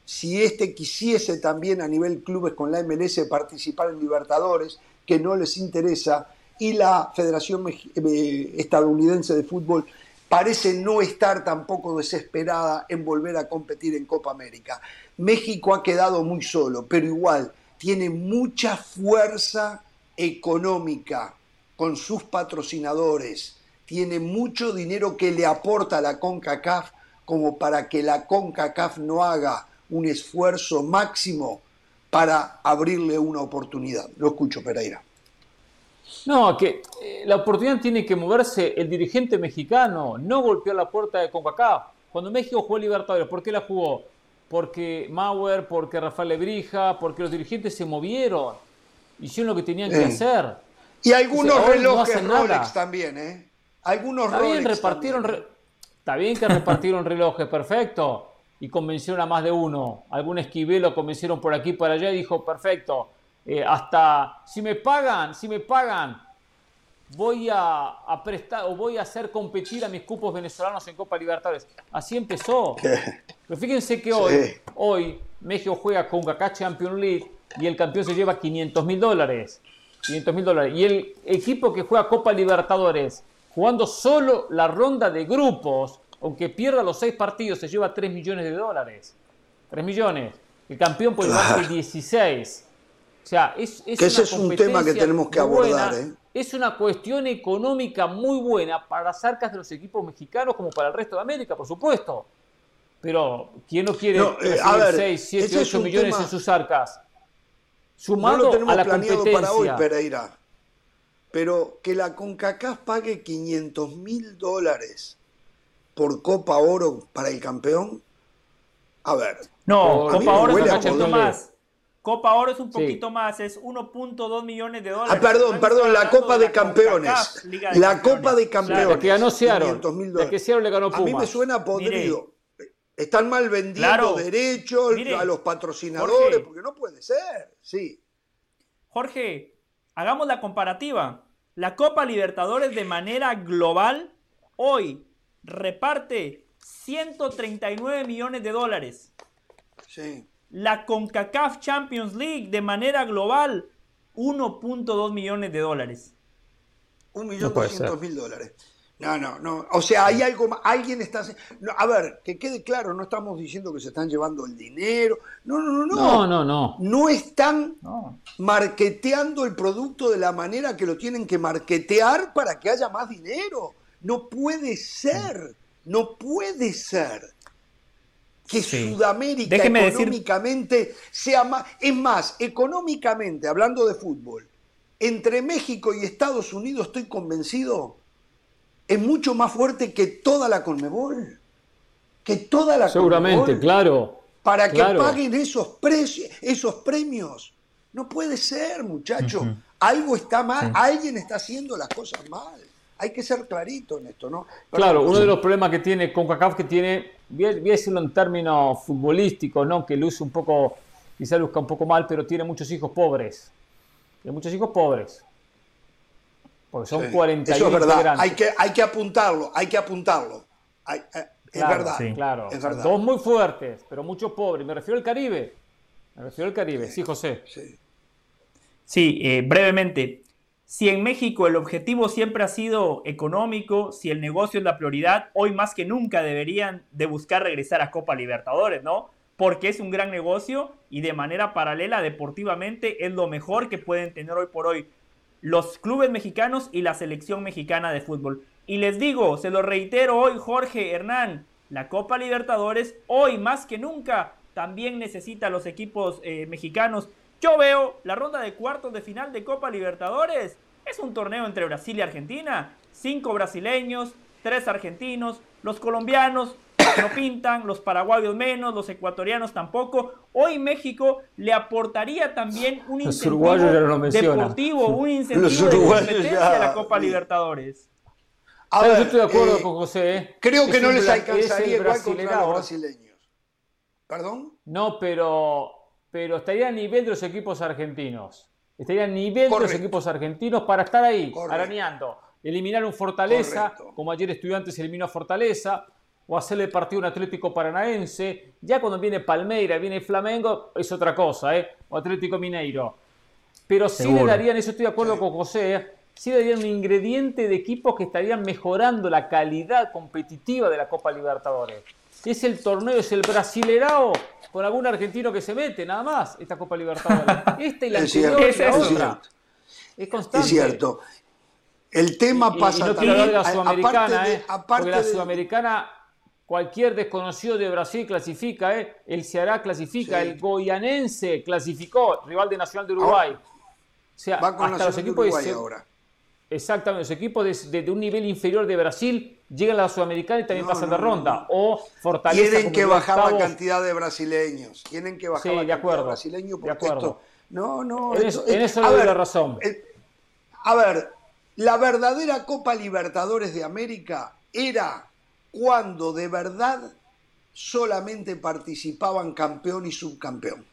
si éste quisiese también a nivel clubes con la MLS participar en Libertadores, que no les interesa, y la Federación eh, Estadounidense de Fútbol parece no estar tampoco desesperada en volver a competir en Copa América. México ha quedado muy solo, pero igual tiene mucha fuerza económica con sus patrocinadores, tiene mucho dinero que le aporta a la CONCACAF como para que la CONCACAF no haga un esfuerzo máximo para abrirle una oportunidad. Lo escucho, Pereira. No, que eh, la oportunidad tiene que moverse el dirigente mexicano, no golpear la puerta de CONCACAF. Cuando México jugó Libertadores, ¿por qué la jugó? Porque Mauer, porque Rafael Lebrija, porque los dirigentes se movieron, hicieron lo que tenían que hacer. Y algunos relojes Rolex también, ¿eh? Algunos Está Rolex bien, repartieron Está bien que repartieron relojes, perfecto. Y convencieron a más de uno. Algún esquivelo convencieron por aquí, por allá y dijo, perfecto eh, hasta si me pagan, si me pagan, voy a, prestar o voy a hacer competir a mis cupos venezolanos en Copa Libertadores. Así empezó. Pero fíjense que hoy, hoy México juega con Kaká Champions League y el campeón se lleva 500 mil dólares. 500 mil dólares. Y el equipo que juega Copa Libertadores, jugando solo la ronda de grupos, aunque pierda los seis partidos, se lleva 3 millones de dólares. 3 millones. El campeón puede llevarse 16. O sea, es, que ese es un tema que tenemos que abordar. ¿eh? Es una cuestión económica muy buena para las arcas de los equipos mexicanos como para el resto de América, por supuesto. Pero, ¿quién no quiere no, eh, 6, 7, 8 millones en sus arcas? Sumado no lo tenemos a la planeado para hoy, Pereira. Pero que la CONCACAF pague 500 mil dólares por Copa Oro para el campeón. A ver. No, Copa Oro es un más. Copa Oro es un poquito más, es 1.2 millones de dólares. Ah, perdón, perdón, la Copa de Campeones. la Copa de Campeones. la que ganó Seattle. La que Seattle le ganó Pumas. A mí me suena podrido. Están mal vendiendo derechos a los patrocinadores, porque no puede ser. Sí. Jorge, hagamos la comparativa. La Copa Libertadores de manera global hoy reparte 139 millones de dólares. Sí la CONCACAF Champions League de manera global 1.2 millones de dólares. Un millón doscientos mil dólares. No, no, no. O sea, hay algo más. Alguien está. a ver, que quede claro, no estamos diciendo que se están llevando el dinero. No, no, no, no. No, no, no. No están marketeando el producto de la manera que lo tienen que marketear para que haya más dinero. No puede ser. No puede ser que Sudamérica económicamente sea más. Es más, económicamente, hablando de fútbol, entre México y Estados Unidos estoy convencido, es mucho más fuerte que toda la Conmebol. Que toda la Seguramente, claro. Para que paguen esos, precios, esos premios. No puede ser, muchacho. Algo está mal, alguien está haciendo las cosas mal. Hay que ser clarito en esto, ¿no? claro, uno de los problemas que tiene con CACAF que tiene voy a, decirlo en términos futbolísticos, ¿no? que luce un poco, quizá luzca un poco mal, pero tiene muchos hijos pobres. Tiene muchos hijos pobres. Porque son 40 Eso es verdad. Hay que, hay que apuntarlo, hay que apuntarlo. Eh, es verdad. Claro. Dos muy fuertes, pero muchos pobres. Me refiero al Caribe. Me refiero al Caribe. Sí, José. Sí, sí eh, brevemente. Si en México el objetivo siempre ha sido económico, si el negocio es la prioridad, hoy más que nunca deberían de buscar regresar a Copa Libertadores, ¿no? Porque es un gran negocio y de manera paralela deportivamente es lo mejor que pueden tener hoy por hoy los clubes mexicanos y la selección mexicana de fútbol. Y les digo, se lo reitero hoy Jorge Hernán, la Copa Libertadores hoy más que nunca también necesita a los equipos eh, mexicanos Yo veo la ronda de cuartos de final de Copa Libertadores. Es un torneo entre Brasil y Argentina. Cinco brasileños, tres argentinos, los colombianos [COUGHS] no pintan, los paraguayos menos, los ecuatorianos tampoco. Hoy México le aportaría también un incentivo deportivo, un incentivo de competencia a la Copa Libertadores. A ver, yo estoy de acuerdo eh, con José. ¿eh? Creo que no les alcanzaría igual contra los brasileños. ¿Perdón? No, pero, pero estaría a nivel de los equipos argentinos. Estaría a nivel de los equipos argentinos para estar ahí, arañando. Eliminar un Fortaleza, como ayer Estudiantes eliminó a Fortaleza, o hacerle partido a un Atlético Paranaense. Ya cuando viene Palmeira, viene Flamengo, es otra cosa, ¿eh? O Atlético Mineiro. Pero sí le darían, eso estoy de acuerdo con José, ¿eh? sí le darían un ingrediente de equipos que estarían mejorando la calidad competitiva de la Copa Libertadores. Es el torneo, es el Brasilerao con algún argentino que se mete, nada más, esta Copa Libertadores. [LAUGHS] Esta y la anterior es, otra. Es constante. Es cierto. El tema pasa y no quiero hablar de la Sudamericana, ¿eh? porque la Sudamericana Cualquier desconocido de Brasil clasifica, ¿eh? el Ceará clasifica, el Goyanense clasificó, rival de Nacional de Uruguay. o sea, Va con hasta los equipos de Uruguay ahora. Exactamente, los equipos de, un nivel inferior de Brasil llegan a la Sudamericana y también pasan de ronda. O Fortaleza. Tienen que bajar la cantidad de brasileños. Tienen que bajar la de acuerdo, de brasileños de acuerdo. no, no. En, eso, le doy la razón. Eh, a ver, la verdadera Copa Libertadores de América era cuando de verdad solamente participaban campeón y subcampeón.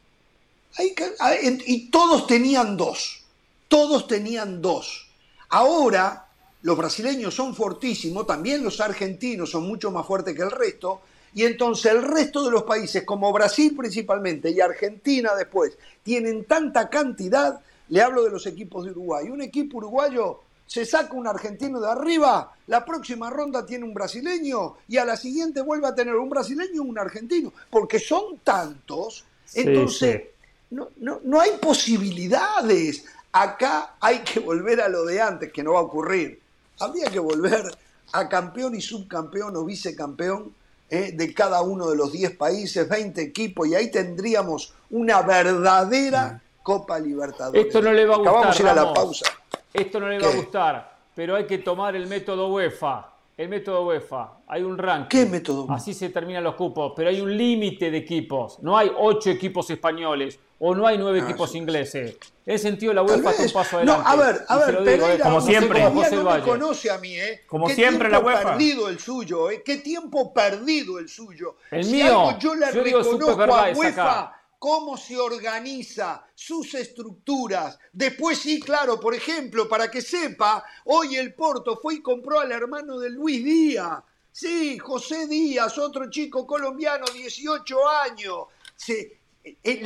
Y todos tenían dos, todos tenían dos. Ahora los brasileños son fortísimos, también los argentinos son mucho más fuertes que el resto, y entonces el resto de los países, como Brasil principalmente y Argentina después, tienen tanta cantidad, le hablo de los equipos de Uruguay, un equipo uruguayo se saca un argentino de arriba, la próxima ronda tiene un brasileño y a la siguiente vuelve a tener un brasileño y un argentino, porque son tantos, entonces No, no, hay posibilidades. Acá hay que volver a lo de antes, que no va a ocurrir. Habría que volver a campeón y subcampeón o vicecampeón eh, de cada uno de los 10 países, 20 equipos, y ahí tendríamos una verdadera Copa Libertadores. Esto no le va a gustar. Vamos a ir a la pausa. Esto no le va a gustar, pero hay que tomar el método UEFA. El método UEFA. Hay un ranking. ¿Qué método? Así se terminan los cupos, pero hay un límite de equipos. No hay ocho equipos españoles o no hay nueve ah, equipos ingleses. En ese sentido, la UEFA está un paso adelante. No, a ver, a ver, Pereira, como siempre. no me conoce a mí, ¿eh? Como siempre la UEFA. perdido el suyo, ¿eh? Qué tiempo perdido el suyo. El mío. yo le reconozco a UEFA cómo se organiza, sus estructuras. Después sí, claro, por ejemplo, para que sepa, hoy el Porto fue y compró al hermano de Luis Díaz. Sí, José Díaz, otro chico colombiano, 18 años. Se, eh,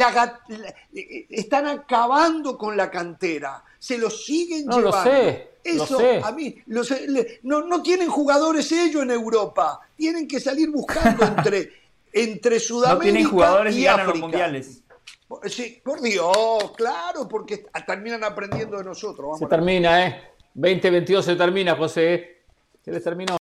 eh, están acabando con la cantera, se lo siguen no, llevando. Lo sé, Eso lo sé. a mí, no, no tienen jugadores ellos en Europa, tienen que salir buscando entre [LAUGHS] entre Sudamérica no tienen jugadores y, ganan los mundiales. Sí, por Dios, claro, porque terminan aprendiendo de nosotros. se termina, ¿eh? 2022 se termina, José. Se les terminó.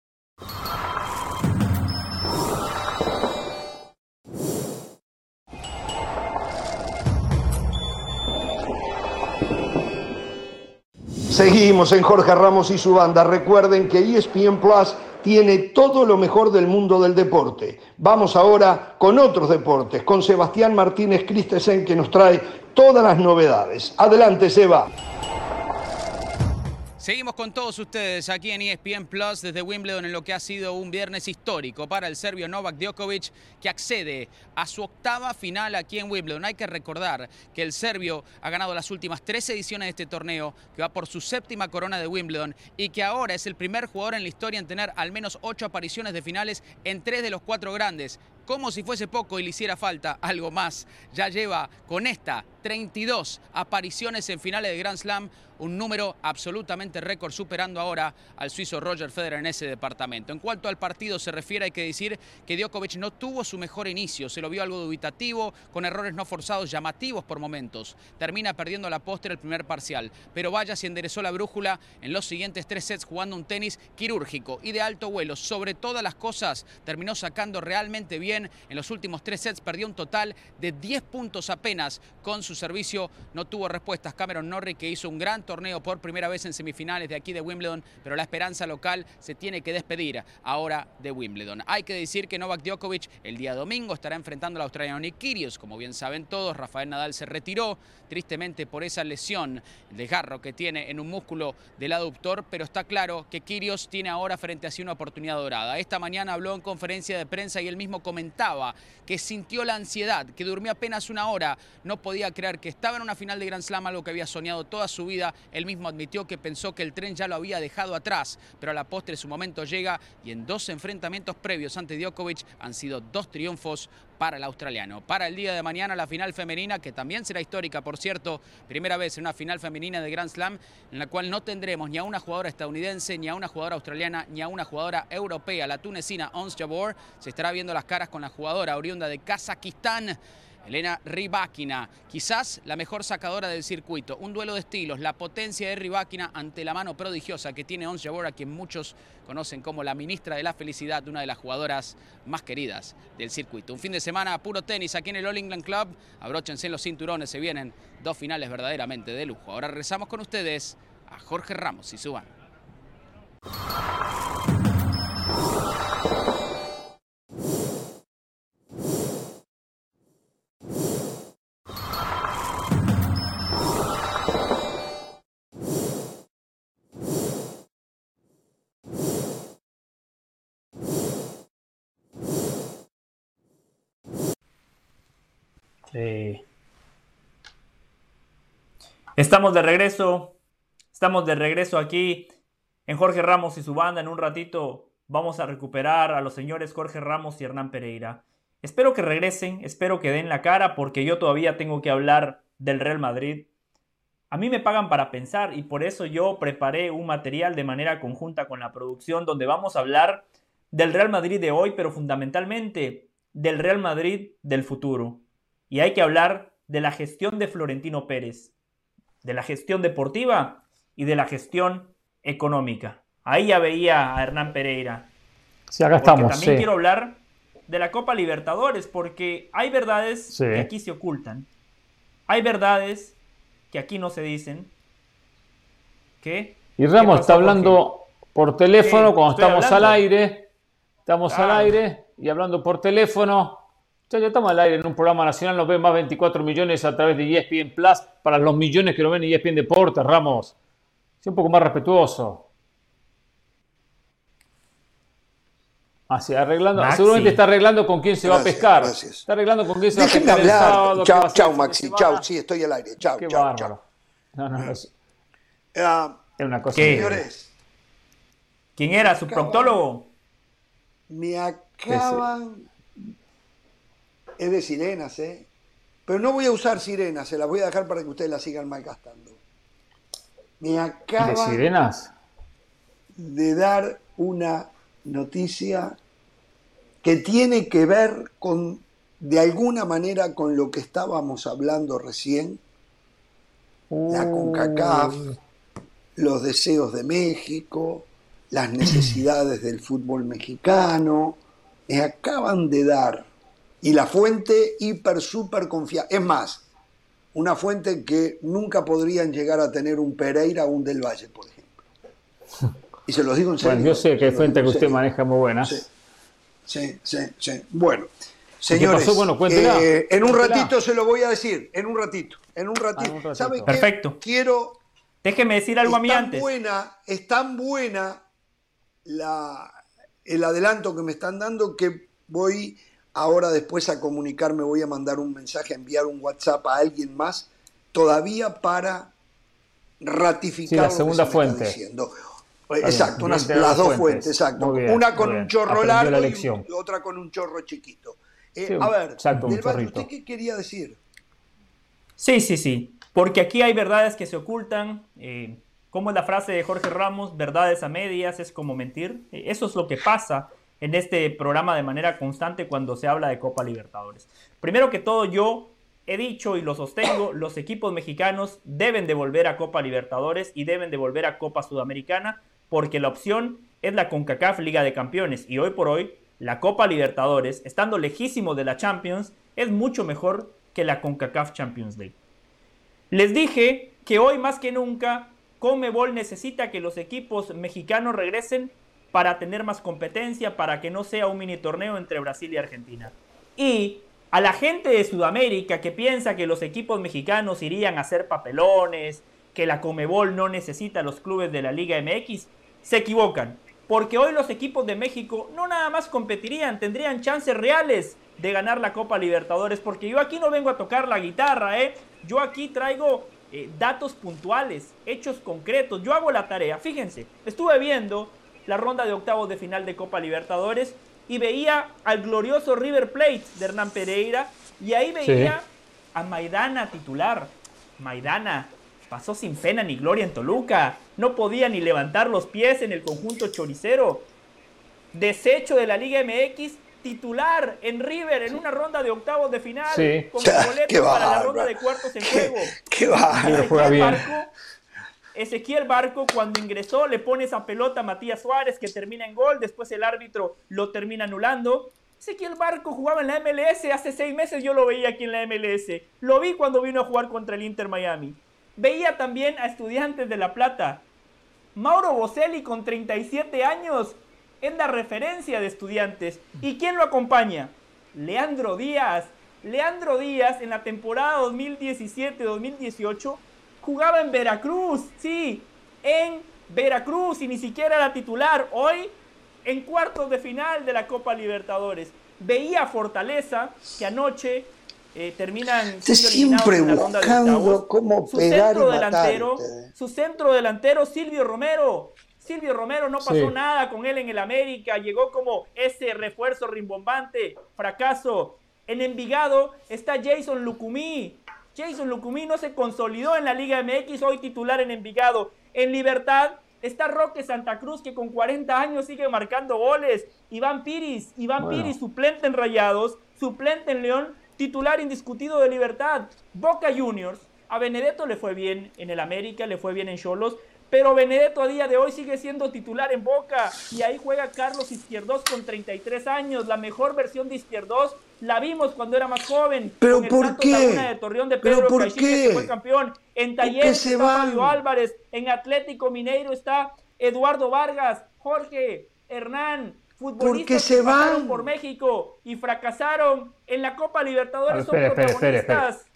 Seguimos en Jorge Ramos y su banda. Recuerden que ESPN Plus tiene todo lo mejor del mundo del deporte. Vamos ahora con otros deportes, con Sebastián Martínez Christensen que nos trae todas las novedades. Adelante, Seba. Seguimos con todos ustedes aquí en ESPN Plus desde Wimbledon en lo que ha sido un viernes histórico para el serbio Novak Djokovic que accede a su octava final aquí en Wimbledon. Hay que recordar que el serbio ha ganado las últimas tres ediciones de este torneo, que va por su séptima corona de Wimbledon y que ahora es el primer jugador en la historia en tener al menos ocho apariciones de finales en tres de los cuatro grandes como si fuese poco y le hiciera falta algo más. Ya lleva con esta 32 apariciones en finales de Grand Slam, un número absolutamente récord, superando ahora al suizo Roger Federer en ese departamento. En cuanto al partido se refiere, hay que decir que Djokovic no tuvo su mejor inicio, se lo vio algo dubitativo, con errores no forzados llamativos por momentos. Termina perdiendo la postre el primer parcial, pero vaya si enderezó la brújula en los siguientes tres sets jugando un tenis quirúrgico y de alto vuelo. Sobre todas las cosas, terminó sacando realmente bien En los últimos tres sets perdió un total de 10 puntos apenas con su servicio. No tuvo respuestas Cameron Norrie, que hizo un gran torneo por primera vez en semifinales de aquí de Wimbledon, pero la esperanza local se tiene que despedir ahora de Wimbledon. Hay que decir que Novak Djokovic el día domingo estará enfrentando al australiano Nick Kyrgios. Como bien saben todos, Rafael Nadal se retiró tristemente por esa lesión de garro que tiene en un músculo del aductor, pero está claro que Kyrgios tiene ahora frente a sí una oportunidad dorada. Esta mañana habló en conferencia de prensa y él mismo que sintió la ansiedad, que durmió apenas una hora, no podía creer que estaba en una final de Grand Slam, algo que había soñado toda su vida. Él mismo admitió que pensó que el tren ya lo había dejado atrás, pero a la postre su momento llega y en dos enfrentamientos previos ante Djokovic han sido dos triunfos para el australiano. Para el día de mañana la final femenina, que también será histórica, por cierto, primera vez en una final femenina de Grand Slam, en la cual no tendremos ni a una jugadora estadounidense, ni a una jugadora australiana, ni a una jugadora europea. La tunecina Ons Jabor se estará viendo las caras con la jugadora oriunda de Kazajistán. Elena Rybakina, quizás la mejor sacadora del circuito. Un duelo de estilos, la potencia de Rybakina ante la mano prodigiosa que tiene Ons Jabeur, a quien muchos conocen como la ministra de la felicidad, una de las jugadoras más queridas del circuito. Un fin de semana puro tenis aquí en el All England Club. Abróchense los cinturones, se vienen dos finales verdaderamente de lujo. Ahora regresamos con ustedes a Jorge Ramos y su banda. Estamos de regreso. Estamos de regreso aquí en Jorge Ramos y su banda. En un ratito vamos a recuperar a los señores Jorge Ramos y Hernán Pereira. Espero que regresen, espero que den la cara porque yo todavía tengo que hablar del Real Madrid. A mí me pagan para pensar y por eso yo preparé un material de manera conjunta con la producción donde vamos a hablar del Real Madrid de hoy, pero fundamentalmente del Real Madrid del futuro. Y hay que hablar de la gestión de Florentino Pérez, de la gestión deportiva y de la gestión económica. Ahí ya veía a Hernán Pereira. Sí, acá estamos. También quiero hablar de la Copa Libertadores, porque hay verdades que aquí se ocultan. Hay verdades que aquí no se dicen. ¿Qué? Y Ramos está hablando por teléfono cuando estamos al aire. Estamos al aire y hablando por teléfono. Ya, ya estamos al aire en un programa nacional, nos ven más 24 millones a través de ESPN Plus para los millones que lo ven en ESPN Deportes, Ramos. Sea un poco más respetuoso. Así, arreglando. Seguramente está arreglando con quién se va a pescar. Está arreglando con quién se va a pescar el sábado. Chao, chao, Maxi. Chao, sí, estoy al aire. Chao, Qué chao, bárbaro. No, no, es, uh, es una cosa. ¿Qué? Señores, ¿Quién era? ¿Su proctólogo? me acaban... Es de sirenas, ¿eh? Pero no voy a usar sirenas, se las voy a dejar para que ustedes las sigan malgastando. Me ¿De acaban sirenas? de dar una noticia que tiene que ver con, de alguna manera, con lo que estábamos hablando recién, la CONCACAF, los deseos de México, las necesidades del fútbol mexicano, me acaban de dar, y la fuente hiper, super confiable, es más, una fuente que nunca podrían llegar a tener un Pereira o un Del Valle, por ejemplo. Y se los digo en serio. Bueno, yo sé que hay los fuente digo que usted serio. maneja muy buenas. Sí, sí, sí, sí. Bueno, señores, pasó? Bueno, cuéntela. eh, en un Cuéntela. ratito se lo voy a decir, en un ratito, en un ratito. Ah, en un ratito. ¿Sabe qué? Perfecto. Quiero, Déjeme decir algo a mí es tan antes. buena, es tan buena la, el adelanto que me están dando que voy ahora después a comunicarme, voy a mandar un mensaje, a enviar un WhatsApp a alguien más, todavía para ratificar Sí, la lo que segunda se me fuente. está diciendo. Exacto, bien, unas- tiene las dos fuentes. fuentes, exacto. Bien, Una con un chorro Aprendió la largo y un- otra con un chorro chiquito. Eh, Sí, a ver, exacto, Del Valle. ¿usted qué quería decir? Sí, sí, sí. Porque aquí hay verdades que se ocultan. eh, ¿Cómo es la frase de Jorge Ramos? Verdades a medias es como mentir. Eh, Eso es lo que pasa en este programa de manera constante cuando se habla de Copa Libertadores. Primero que todo, yo he dicho y lo sostengo, [COUGHS] los equipos mexicanos deben de volver a Copa Libertadores y deben de volver a Copa Sudamericana porque la opción es la CONCACAF Liga de Campeones y hoy por hoy la Copa Libertadores, estando lejísimo de la Champions, es mucho mejor que la CONCACAF Champions League. Les dije que hoy más que nunca Comebol necesita que los equipos mexicanos regresen para tener más competencia, para que no sea un mini torneo entre Brasil y Argentina. Y a la gente de Sudamérica que piensa que los equipos mexicanos irían a hacer papelones, que la Comebol no necesita los clubes de la Liga MX, se equivocan. Porque hoy los equipos de México no nada más competirían, tendrían chances reales de ganar la Copa Libertadores. Porque yo aquí no vengo a tocar la guitarra, ¿eh? Yo aquí traigo eh, datos puntuales, hechos concretos. Yo hago la tarea. Fíjense, estuve viendo la ronda de octavos de final de Copa Libertadores y veía al glorioso River Plate de Hernán Pereira y ahí veía a Maidana titular. Maidana pasó sin pena ni gloria en Toluca. No podía ni levantar los pies en el conjunto choricero. Desecho de la Liga MX titular en River en una ronda de octavos de final con el [LAUGHS] boleto para la ronda de cuartos en juego. Qué, qué Barco, Ezequiel Barco cuando ingresó le pone esa pelota a Matías Suárez que termina en gol, después el árbitro lo termina anulando. Ezequiel Barco jugaba en la MLS hace seis meses, yo lo veía aquí en la MLS. Lo vi cuando vino a jugar contra el Inter Miami. Veía también a Estudiantes de La Plata. Mauro Boselli con 37 años es la referencia de estudiantes. ¿Y quién lo acompaña? Leandro Díaz. Leandro Díaz en la temporada 2017-2018 jugaba en Veracruz, sí, en Veracruz y ni siquiera era titular. Hoy en cuartos de final de la Copa Libertadores. Veía Fortaleza que anoche eh, terminan siempre buscando cómo pegar centro delantero, su centro delantero Silvio Romero Silvio Romero no pasó nada con él en el América, llegó como ese refuerzo rimbombante, fracaso. En Envigado está Jason Lucumí. Jason Lucumí no se consolidó en la Liga MX, hoy titular en Envigado. En Libertad está Roque Santa Cruz, que con 40 años sigue marcando goles. Iván Piris, Iván Piris, suplente en Rayados, suplente en León, titular indiscutido de Libertad. Boca Juniors, a Benedetto le fue bien en el América, le fue bien en Cholos, pero Benedetto a día de hoy sigue siendo titular en Boca. Y ahí juega Carlos Izquierdos con 33 años. La mejor versión de Izquierdos la vimos cuando era más joven. ¿Pero por qué? De Torreón de Pedro ¿Pero por qué? fue campeón. En Talleres está Fabio Álvarez. En Atlético Mineiro está Eduardo Vargas, Jorge, Hernán. Futbolistas se van por México y fracasaron en la Copa Libertadores. son protagonistas.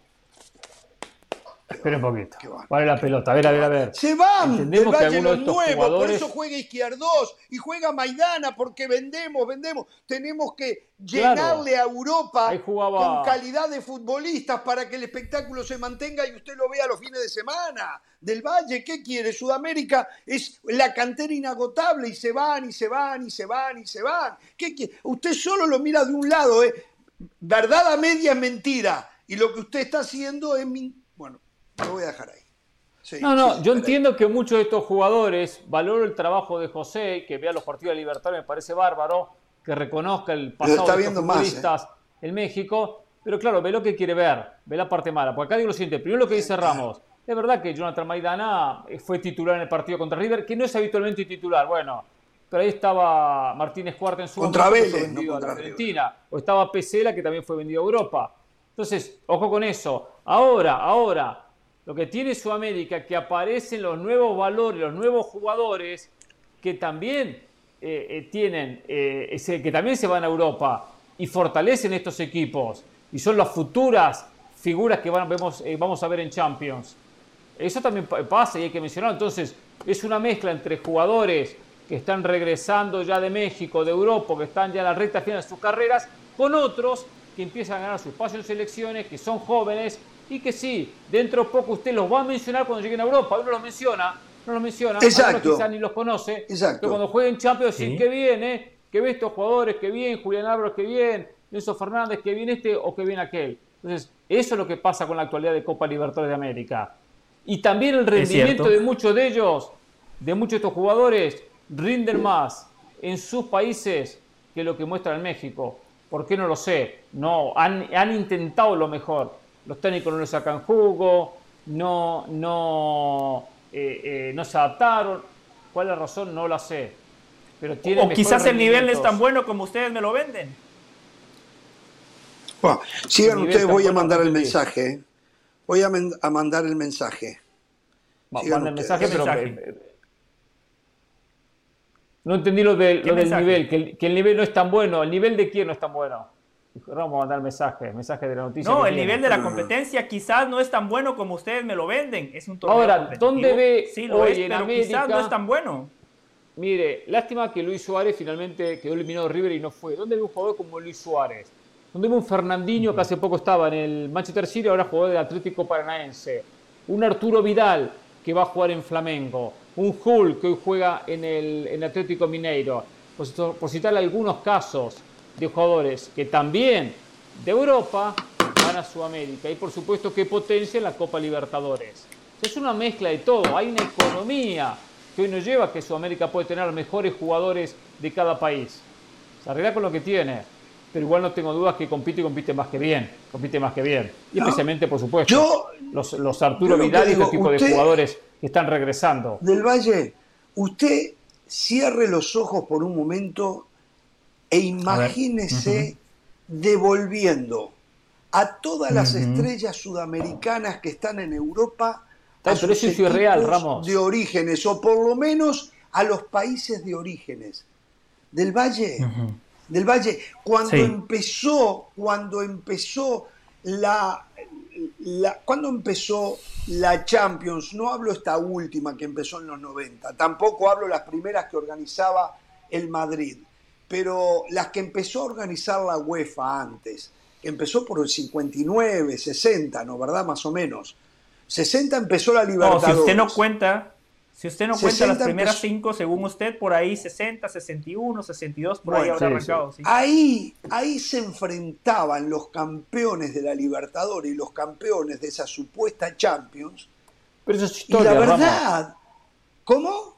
Espera un poquito. Vale la pelota. A ver, a ver, a ver. Se van Entendemos del Valle los nuevos. Por eso juega Izquierdos y juega Maidana porque vendemos, vendemos. Tenemos que llenarle a Europa con calidad de futbolistas para que el espectáculo se mantenga y usted lo vea los fines de semana. Del Valle, ¿qué quiere? Sudamérica es la cantera inagotable y se van y se van y se van y se van. ¿Qué quiere? Usted solo lo mira de un lado, ¿eh? Verdad a media es mentira. Y lo que usted está haciendo es... Bueno, lo voy a dejar ahí. no, no, yo entiendo que muchos de estos jugadores, valoro el trabajo de José, que vea los partidos de Libertad, me parece bárbaro, que reconozca el pasado de los ¿eh? futbolistas en México, pero claro, ve lo que quiere ver, ve la parte mala. Porque acá digo lo siguiente, primero lo que dice Ramos, es verdad que Jonathan Maidana fue titular en el partido contra River, que no es habitualmente titular, bueno, pero ahí estaba Martínez Cuarta en su contra Vélez, vendido a la Argentina, o estaba Pesela, que también fue vendido a Europa. Entonces, ojo con eso. Ahora, ahora, lo que tiene Sudamérica, que aparecen los nuevos valores, los nuevos jugadores que también eh, eh, tienen, eh, que también se van a Europa y fortalecen estos equipos y son las futuras figuras que vemos, vamos a ver en Champions. Eso también pasa y hay que mencionarlo. Entonces, es una mezcla entre jugadores que están regresando ya de México, de Europa, que están ya en la recta final de sus carreras, con otros que empiezan a ganar su espacio en selecciones, que son jóvenes y que sí, dentro de poco usted los va a mencionar cuando lleguen a Europa. Uno los menciona, no los menciona, Exacto. quizás ni los conoce. Exacto. Pero cuando jueguen Champions, sí. que viene, que ve estos jugadores, que bien, Julián Álvarez, que bien, Nelson Fernández, que bien este o que bien aquel. Entonces, eso es lo que pasa con la actualidad de Copa Libertadores de América. Y también el rendimiento de muchos de ellos, de muchos de estos jugadores, rinden más en sus países que lo que muestran en México. ¿Por qué no lo sé? No, han, han intentado lo mejor los técnicos no le sacan jugo, no, no, eh, eh, no se adaptaron. ¿Cuál es la razón? No la sé. Pero o quizás el nivel no es tan bueno como ustedes me lo venden. Bueno, sigan ustedes, voy a mandar el mensaje. ¿eh? Voy a, mandar el mensaje. Manda el mensaje, pero... No entendí lo, del nivel, que el, nivel no es tan bueno. ¿El nivel de quién no es tan bueno? Vamos a mandar mensaje, mensaje de la noticia. No, el nivel de la competencia quizás no es tan bueno como ustedes me lo venden. Es un Ahora, ¿dónde ve sí, lo hoy es, pero quizás no es tan bueno? Mire, lástima que Luis Suárez finalmente quedó eliminado de River y no fue. ¿Dónde ve un jugador como Luis Suárez? ¿Dónde ve un Fernandinho que hace poco estaba en el Manchester City, ahora jugador del Atlético Paranaense? Un Arturo Vidal que va a jugar en Flamengo un Hull que hoy juega en el, Atlético Mineiro, por, citar algunos casos de jugadores que también de Europa van a Sudamérica y por supuesto que potencian la Copa Libertadores. Es una mezcla de todo, hay una economía que hoy nos lleva a que Sudamérica puede tener los mejores jugadores de cada país. Se arregla con lo que tiene, pero igual no tengo dudas que compite y compite más que bien, compite más que bien. Y especialmente, por supuesto, los, los, Arturo Vidal y este tipo de jugadores que están regresando. Del Valle, usted cierre los ojos por un momento e imagínese devolviendo a todas las estrellas sudamericanas que están en Europa a sus de orígenes, o por lo menos a los países de orígenes. Del Valle, del Valle, cuando empezó, cuando empezó la, cuando empezó la Champions, no hablo esta última que empezó en los 90, tampoco hablo las primeras que organizaba el Madrid, pero las que empezó a organizar la UEFA antes, que empezó por el 59, 60, ¿no? ¿Verdad? Más o menos. 60 empezó la Libertadores. No, si usted no cuenta, si usted no cuenta las primeras cinco, según usted, por ahí 60, 61, 62, por ahí habrá arrancado. Ahí, ahí se enfrentaban los campeones de la Libertadores y los campeones de esa supuesta Champions. Pero eso es historia, y la verdad, ¿cómo?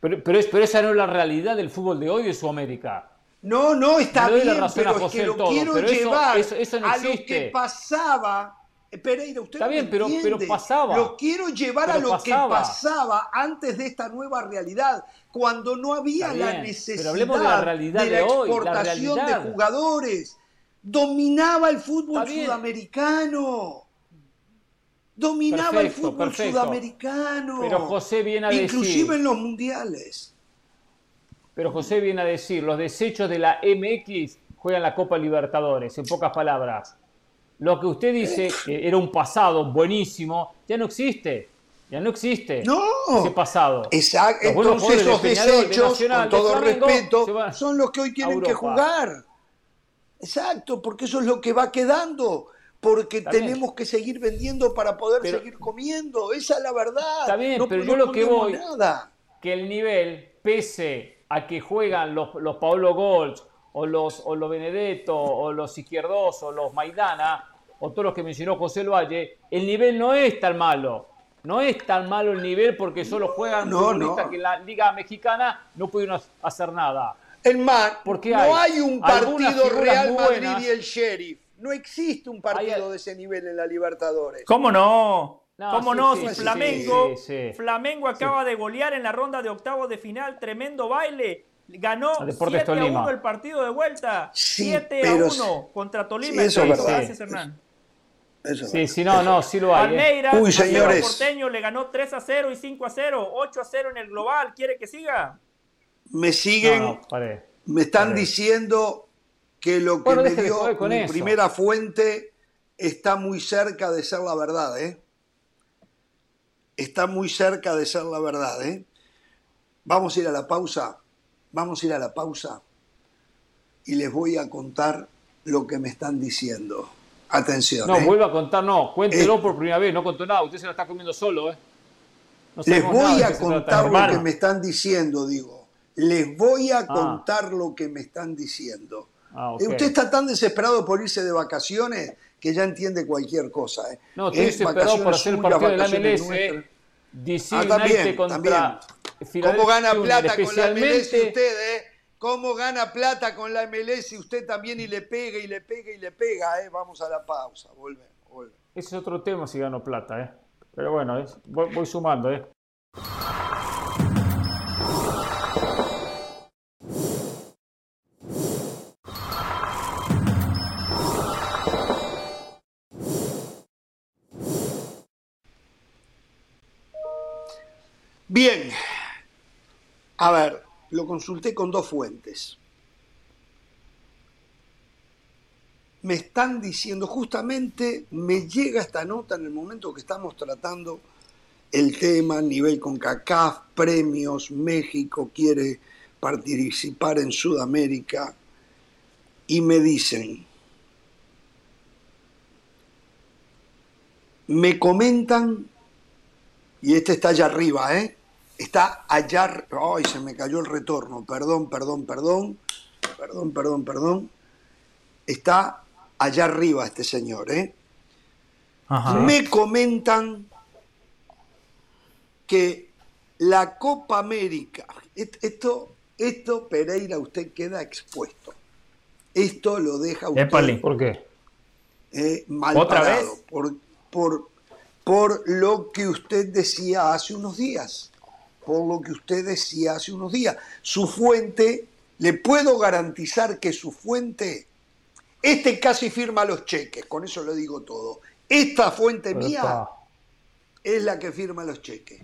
Pero, pero, esa no es la realidad del fútbol de hoy de Sudamérica. No, no, está bien, pero es que lo quiero llevar a lo que pasaba Pereira, usted Está bien, pero, pero, pasaba. Lo quiero llevar a lo que pasaba antes de esta nueva realidad, cuando no había la necesidad de la, realidad de, exportación de jugadores. Dominaba el fútbol sudamericano. Dominaba el fútbol sudamericano. Pero José viene a decir. Inclusive en los mundiales. Pero José viene a decir, los desechos de la MX juegan la Copa Libertadores, en pocas palabras. Lo que usted dice que era un pasado buenísimo, ya no existe. Ya no existe no, ese pasado. Exacto. Entonces esos desechos, con todo respeto, son los que hoy tienen que jugar. Exacto, porque eso es lo que va quedando. Porque tenemos que seguir vendiendo para poder seguir comiendo. Esa es la verdad. Está bien, pero yo lo que voy, nada. que el nivel, pese a que juegan los, los Paolo Golds, o los, o los Benedetto, o los Izquierdos, o los Maidana, o todos los que mencionó José Valle, el nivel no es tan malo. No es tan malo el nivel porque solo juegan no, futbolistas que en la Liga Mexicana no pudieron hacer nada. El mar, porque no hay, un partido Real Madrid y el Sheriff. No existe un partido de ese nivel en la Libertadores. ¿Cómo no? ¿Cómo no? Flamengo, Flamengo acaba de golear en la ronda de octavos de final, tremendo baile. Ganó 7 a 1 el partido de vuelta. 7 a 1 contra Tolima. Sí, eso es verdad. Gracias, Hernán. Eso sí, sí, no, no, sí lo hay. ¿eh? Palmeiras, Uy, señores. Porteño le ganó 3 a 0 y 5 a 0, 8 a 0 en el global. ¿Quiere que siga? Me siguen, no, no, me están paré. diciendo que lo que bueno, me dio mi eso. primera fuente está muy cerca de ser la verdad, ¿eh? Está muy cerca de ser la verdad, ¿eh? Vamos a ir a la pausa Vamos a ir a la pausa y les voy a contar lo que me están diciendo. Atención. No, ¿eh? vuelva a contar, no, cuéntelo eh, por primera vez, no contó nada, usted se la está comiendo solo, ¿eh? les voy a contar lo que me están diciendo, digo. Les voy a ah. contar lo que me están diciendo. Ah, eh, Usted está tan desesperado por irse de vacaciones que ya entiende cualquier cosa. ¿eh? No, estoy desesperado por hacer el partido del MLS. Eh, DC ah, también, contra también. ¿Cómo gana plata con la MLS usted, eh? ¿Cómo gana plata con la MLS usted también y le pega y le pega y le pega, eh? Vamos a la pausa, volvemos, Ese es otro tema si gano plata, eh. Pero bueno, voy, voy sumando, eh. Bien, a ver, lo consulté con dos fuentes. Me están diciendo, justamente me llega esta nota en el momento que estamos tratando el tema nivel con CACAF, premios, México quiere participar en Sudamérica y me dicen, me comentan, y este está allá arriba, ¿eh? Está allá, ay, se me cayó el retorno, perdón, perdón, perdón, perdón, perdón, perdón. Está allá arriba este señor, ¿eh? Me comentan que la Copa América, esto, esto Pereira, usted queda expuesto. Esto lo deja usted. ¿Por qué? Eh, mal ¿Otra parado, vez? Por, por, por lo que usted decía hace unos días. Por lo que usted decía hace unos días. Su fuente, le puedo garantizar que su fuente, este casi firma los cheques, con eso lo digo todo. Esta fuente mía es la que firma los cheques.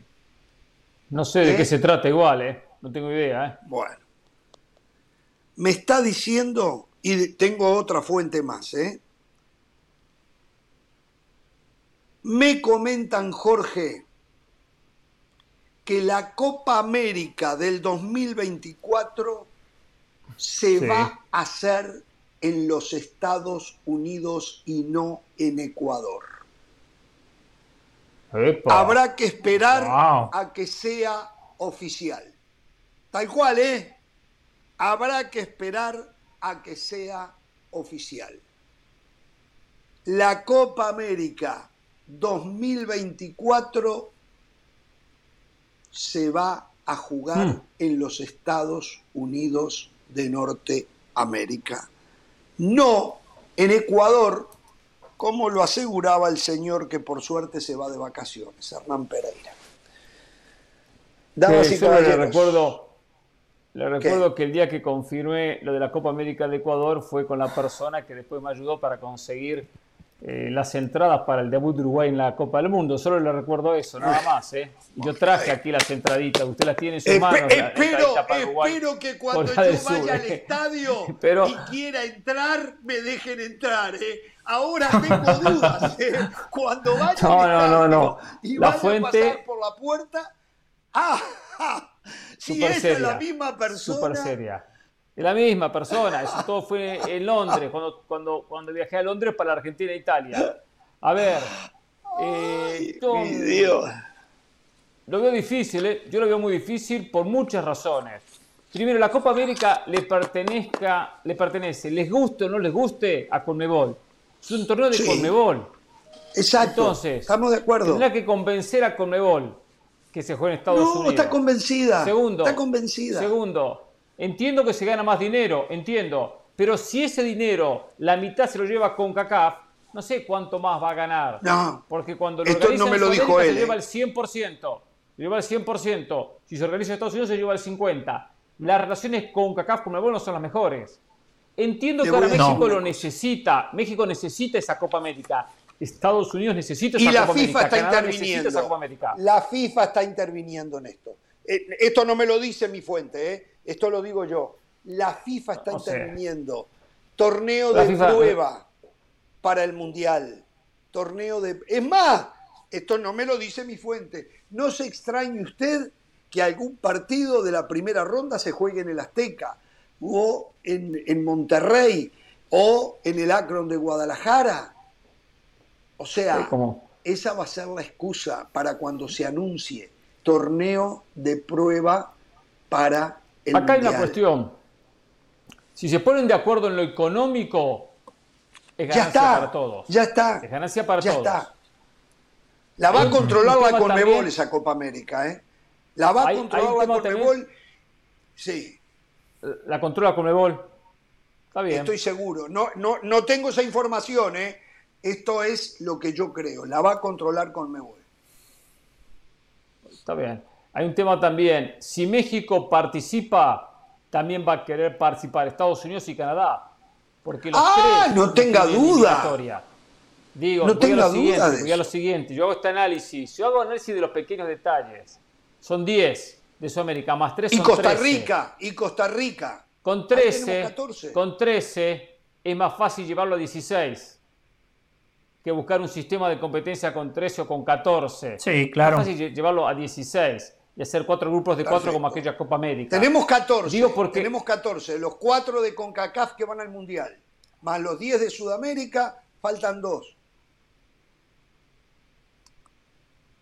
No sé de ¿Eh? qué se trata igual, ¿eh? No tengo idea, ¿eh? Bueno. Me está diciendo, y tengo otra fuente más, ¿eh? Me comentan, Jorge, que la Copa América del 2024 se Sí. va a hacer en los Estados Unidos y no en Ecuador. Epa. Habrá que esperar Wow. a que sea oficial. Tal cual, ¿eh? Habrá que esperar a que sea oficial. La Copa América 2024 se va a jugar Hmm. en los Estados Unidos de Norteamérica. No en Ecuador, como lo aseguraba el señor que por suerte se va de vacaciones, Hernán Pereira. Damas Sí, y solo le caballeros, recuerdo, le recuerdo que el día que confirmé lo de la Copa América de Ecuador fue con la persona que después me ayudó para conseguir eh, las entradas para el debut de Uruguay en la Copa del Mundo. Solo le recuerdo eso, nada más. ¿eh? Yo traje aquí las entraditas, usted las tiene en sus Espe- manos. la espero, entradita para Uruguay, espero que cuando yo Sur, vaya al ¿eh? estadio [LAUGHS] Pero- y quiera entrar, me dejen entrar. ¿eh? Ahora tengo [LAUGHS] dudas. ¿eh? Cuando vaya No, al no, estadio no, no. y La vaya fuente- a pasar por la puerta, [LAUGHS] ¡ah! si es seria, la misma persona. Es la misma persona, eso todo fue en Londres, cuando, cuando, cuando viajé a Londres para la Argentina e Italia. A ver, eh, Mi Dios. lo veo difícil, ¿eh? yo lo veo muy difícil por muchas razones. Primero, la Copa América le, pertenezca, le pertenece, les guste o no les guste, a Conmebol. Es un torneo de Sí. Conmebol. Exacto. Entonces, estamos de acuerdo. Tendrá que convencer a Conmebol que se juegue en Estados No, Unidos. está convencida. Segundo, Está convencida. Segundo, entiendo que se gana más dinero, entiendo, pero si ese dinero, la mitad se lo lleva con CACAF, no sé cuánto más va a ganar. No, Porque cuando lo esto organiza no me en lo dijo él, se lleva ¿eh? el 100%. Se lleva el 100%. Si se organiza en Estados Unidos se lleva el 50%. Las relaciones con CACAF con no son las mejores. Entiendo que ahora a México lo necesita. México necesita esa Copa América. Estados Unidos necesita esa Y la Copa FIFA América. está Canadá interviniendo. esa Copa América. La FIFA está interviniendo en esto. Eh, Esto no me lo dice mi fuente, ¿eh? esto lo digo yo. La FIFA está interviniendo. Torneo de FIFA- prueba para el Mundial. Torneo de... Es más, esto no me lo dice mi fuente. No se extrañe usted que algún partido de la primera ronda se juegue en el Azteca o en, en Monterrey o en el Akron de Guadalajara. O sea, Sí, esa va a ser la excusa para cuando se anuncie torneo de prueba para el Acá hay una Mundial. cuestión. Si se ponen de acuerdo en lo económico, es Ya ganancia está, para todos. ya está, Es ganancia para ya todos. está. La va a Hay controlar la Conmebol también- esa Copa América, ¿eh? La va a Hay- controlar la Conmebol. Sí, La controla Conmebol. Está bien. estoy seguro. No, no, no tengo esa información, ¿eh? Esto es lo que yo creo. La va a controlar Conmebol. Está bien. Hay un tema también. Si México participa, también va a querer participar Estados Unidos y Canadá. Porque los Ah, tres no tenga duda. Digo, No voy a tenga lo duda siguiente, voy a lo siguiente. Yo hago este análisis. Yo hago análisis de los pequeños detalles. son 10 de Sudamérica, más 3 y son Costa 13. Rica, y Costa Rica. Con Ahí 13, tenemos 14. con 13 es más fácil llevarlo a 16 que buscar un sistema de competencia con 13 o con 14. Sí, claro. Es fácil lle- llevarlo a 16 y hacer cuatro grupos de cuatro como aquella Copa América. Tenemos 14. Digo porque- Tenemos 14. Los 4 de CONCACAF que van al Mundial. Más los 10 de Sudamérica, faltan 2.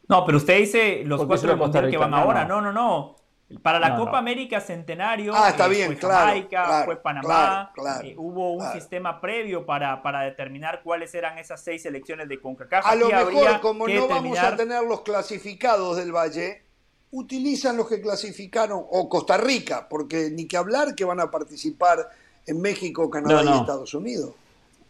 No, pero usted dice los Porque cuatro del Mundial que van ahora. No, no, no. Para la No, Copa no. América Centenario Ah, está eh, bien, fue Jamaica, claro, fue Panamá. claro, claro, eh, hubo un claro. sistema previo para, para determinar cuáles eran esas seis selecciones de CONCACAF. A lo mejor, como no vamos a tener los clasificados del Valle, utilizan los que clasificaron, o Costa Rica, porque ni que hablar que van a participar en México, Canadá No, y. Estados Unidos.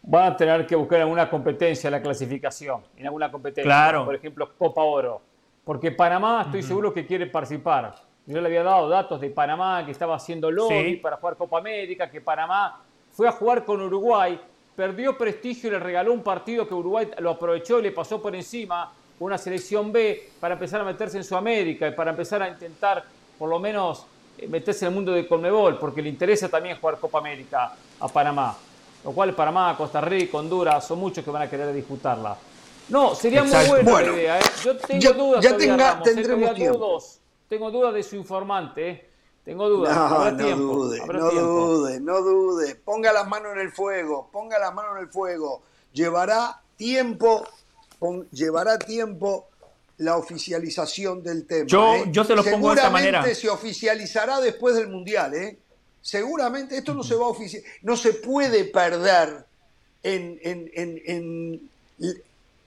Van a tener que buscar alguna competencia la clasificación, en alguna competencia. Claro. Por ejemplo, Copa Oro. Porque Panamá estoy seguro que quiere participar. Yo le había dado datos de Panamá que estaba haciendo lobby Sí. para jugar Copa América, que Panamá fue a jugar con Uruguay, perdió prestigio y le regaló un partido que Uruguay lo aprovechó y le pasó por encima una selección B para empezar a meterse en Sudamérica y para empezar a intentar por lo menos eh, meterse en el mundo de Conmebol, porque le interesa también jugar Copa América a Panamá. Lo cual Panamá, Costa Rica, Honduras, son muchos que van a querer disputarla. No, sería muy buena Bueno, la idea. ¿eh? Yo tengo ya- dudas ya todavía, tenga- Ramos, ¿eh? tendremos tiempo. dudas. Tengo dudas de su informante. ¿eh? Tengo dudas. No, habrá no tiempo. dude, habrá no tiempo. dude, no dude. Ponga las manos en el fuego, ponga las manos en el fuego. Llevará tiempo, pon- llevará tiempo la oficialización del tema. Yo- ¿eh? yo se lo pongo de esta Seguramente manera. se oficializará después del Mundial, ¿eh? Seguramente esto no se va a oficializar, no se puede perder en, en- en- en-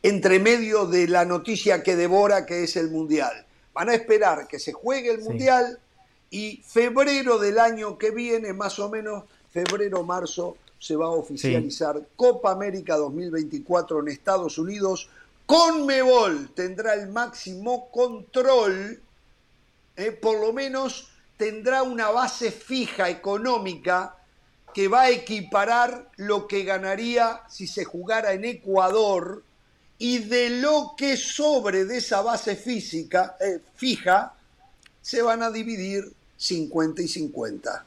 entre medio de la noticia que devora que es el Mundial. Van a esperar que se juegue el Sí. Mundial y febrero del año que viene, más o menos, febrero, marzo, se va a oficializar Copa América 2024 en Estados Unidos. Conmebol tendrá el máximo control, eh, por lo menos tendrá una base fija económica que va a equiparar lo que ganaría si se jugara en Ecuador y de lo que sobre de esa base física, eh, fija se van a dividir 50 y 50.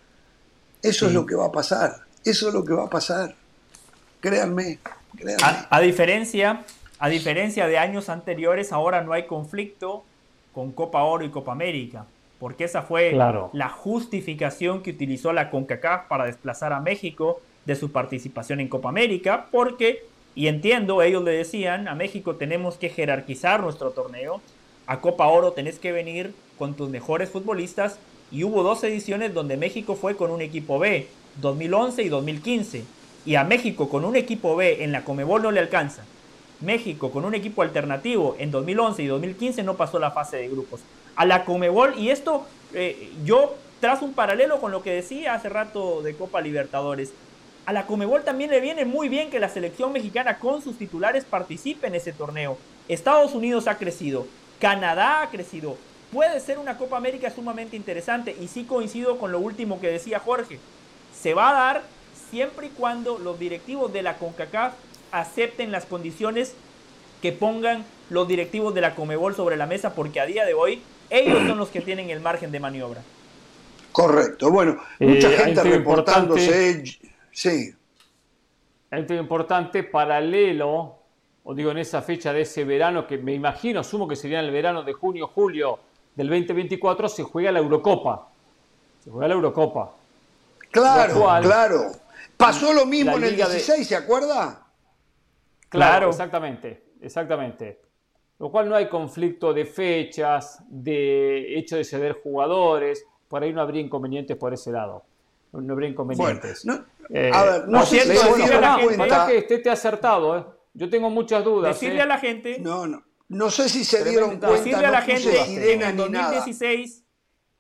Eso es lo que va a pasar. Eso es lo que va a pasar. Créanme, créanme. A, a diferencia, a diferencia de años anteriores, ahora no hay conflicto con Copa Oro y Copa América, porque esa fue Claro. la justificación que utilizó la CONCACAF para desplazar a México de su participación en Copa América, porque, y entiendo, ellos le decían, a México tenemos que jerarquizar nuestro torneo, a Copa Oro tenés que venir con tus mejores futbolistas, y hubo dos ediciones donde México fue con un equipo B, 2011 y 2015, y a México con un equipo B en la Comebol no le alcanza. México con un equipo alternativo en 2011 y 2015 no pasó la fase de grupos. A la Comebol, y esto eh, yo trazo un paralelo con lo que decía hace rato de Copa Libertadores. A la Comebol también le viene muy bien que la selección mexicana con sus titulares participe en ese torneo. Estados Unidos ha crecido, Canadá ha crecido. Puede ser una Copa América sumamente interesante y sí coincido con lo último que decía Jorge. Se va a dar siempre y cuando los directivos de la CONCACAF acepten las condiciones que pongan los directivos de la Comebol sobre la mesa, porque a día de hoy ellos son los que tienen el margen de maniobra. Correcto. Bueno, Eh, mucha hay gente reportándose. Sí. Tema importante paralelo, o digo en esa fecha de ese verano, que me imagino, asumo que sería en el verano de junio, julio del 2024, se juega la Eurocopa. Se juega la Eurocopa. Claro, cual- claro. Pasó lo mismo en el Liga de- 16, ¿se acuerda? Claro, Claro. exactamente, exactamente. Lo cual no hay conflicto de fechas, de hecho de ceder jugadores, por ahí no habría inconvenientes por ese lado. No, habría Bueno, inconvenientes. no- Eh, a ver, no sé si. Ojalá que esté acertado, ¿eh? Yo tengo muchas dudas. Decirle ¿eh? a la gente, No, no. No sé si se dieron cuenta. decirle a la gente en el ni nada. 2016,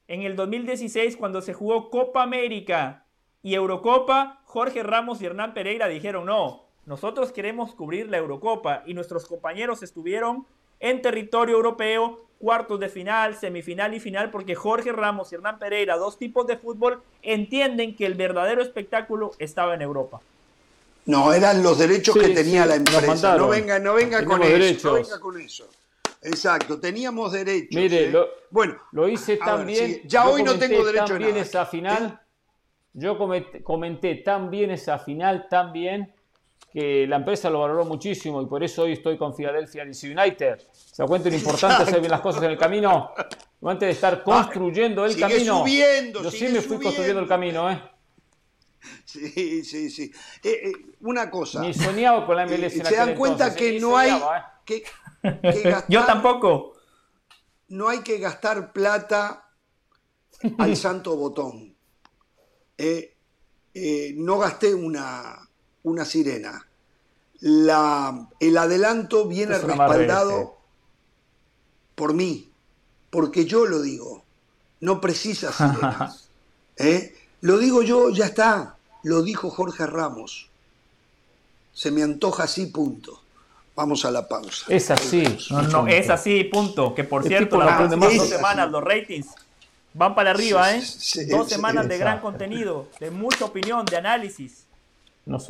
en el 2016 cuando se jugó Copa América y Eurocopa, Jorge Ramos y Hernán Pereira dijeron no, nosotros queremos cubrir la Eurocopa y nuestros compañeros estuvieron en territorio europeo, cuartos de final, semifinal y final, porque Jorge Ramos y Hernán Pereira, dos tipos de fútbol, entienden que el verdadero espectáculo estaba en Europa. No, eran los derechos Sí, que tenía sí, la empresa. No venga, no venga con eso. derechos. No venga con eso. exacto, teníamos derecho. Mire, ¿eh? lo, bueno, lo hice tan ver, bien. sí, ya hoy no tengo derecho tan a nada. esa final. Yo comenté, comenté tan bien esa final, tan bien, que la empresa lo valoró muchísimo y por eso hoy estoy con Philadelphia DC United. ¿Se da cuenta lo importante hacer bien las cosas en el camino? Antes de estar construyendo el sigue camino. subiendo, yo sí sigue me fui construyendo el camino, ¿eh? Sí, sí, sí. Eh, eh, una cosa. Ni soñaba con la eh, MLS en se dan cuenta entonces, ¿eh? que no hay soñaba, ¿eh? que, [LAUGHS] que gastar, Yo tampoco. no hay que gastar plata al santo botón. Eh, eh, no gasté una, una sirena. La, el adelanto viene respaldado por mí, porque yo lo digo. No precisa [LAUGHS] sirenas. ¿eh? Lo digo yo, ya está. Lo dijo Jorge Ramos. Se me antoja así, punto. Vamos a la pausa. Es así. No, no, es así, punto. Que por El cierto, las próximas dos Es semanas así. los ratings van para arriba, ¿eh? sí, sí, dos sí, semanas de gran contenido, de mucha opinión, de análisis. Nos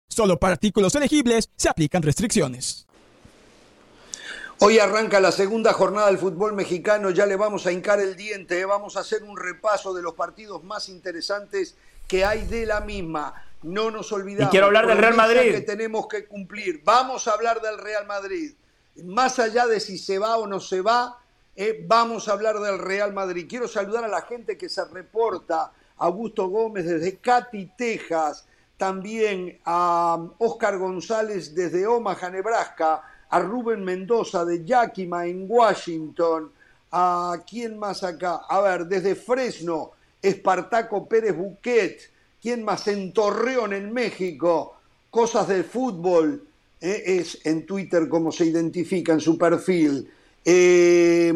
Solo para artículos elegibles se aplican restricciones. Hoy arranca la segunda jornada del fútbol mexicano, ya le vamos a hincar el diente, ¿eh? vamos a hacer un repaso de los partidos más interesantes que hay de la misma. No nos olvidamos. Y quiero hablar del Real Madrid. que tenemos que cumplir. Vamos a hablar del Real Madrid. Más allá de si se va o no se va, eh, vamos a hablar del Real Madrid. Quiero saludar a la gente que se reporta. Augusto Gómez desde Katy, Texas. También a Oscar González desde Omaha, Nebraska. A Rubén Mendoza de Yakima en Washington. ¿A quién más acá? A ver, desde Fresno, Espartaco Pérez Buquet. ¿Quién más? En Torreón, en México. Cosas de fútbol. eh, es en Twitter como se identifica en su perfil. Eh,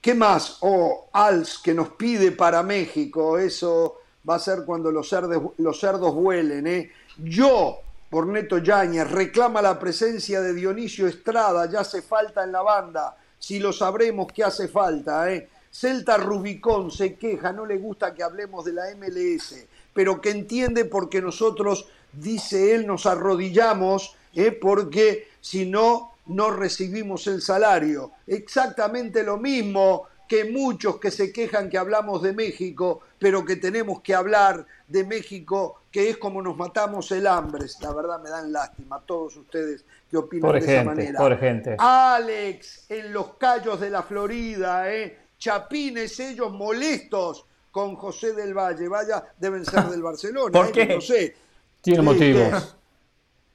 ¿Qué más? Oh, Als, que nos pide para México. Eso va a ser cuando los cerdos, los cerdos vuelen. ¿eh? Yo, por Neto Yáñez, reclama la presencia de Dionisio Estrada. Ya hace falta en la banda. Si lo sabremos que hace falta. ¿eh? Celta Rubicón se queja, no le gusta que hablemos de la MLS, pero que entiende porque nosotros, dice él, nos arrodillamos, ¿eh? porque si no, no recibimos el salario. Exactamente lo mismo que muchos que se quejan que hablamos de México, pero que tenemos que hablar de México, que es como nos matamos el hambre. La verdad me dan lástima todos ustedes que opinan Pobre de esa gente, manera. pobre gente. Alex, en los Cayos de la Florida, ¿eh? Chapines, ellos molestos con José del Valle. Vaya, deben ser del [LAUGHS] Barcelona. ¿Por ¿eh? qué? No sé. Tiene motivos.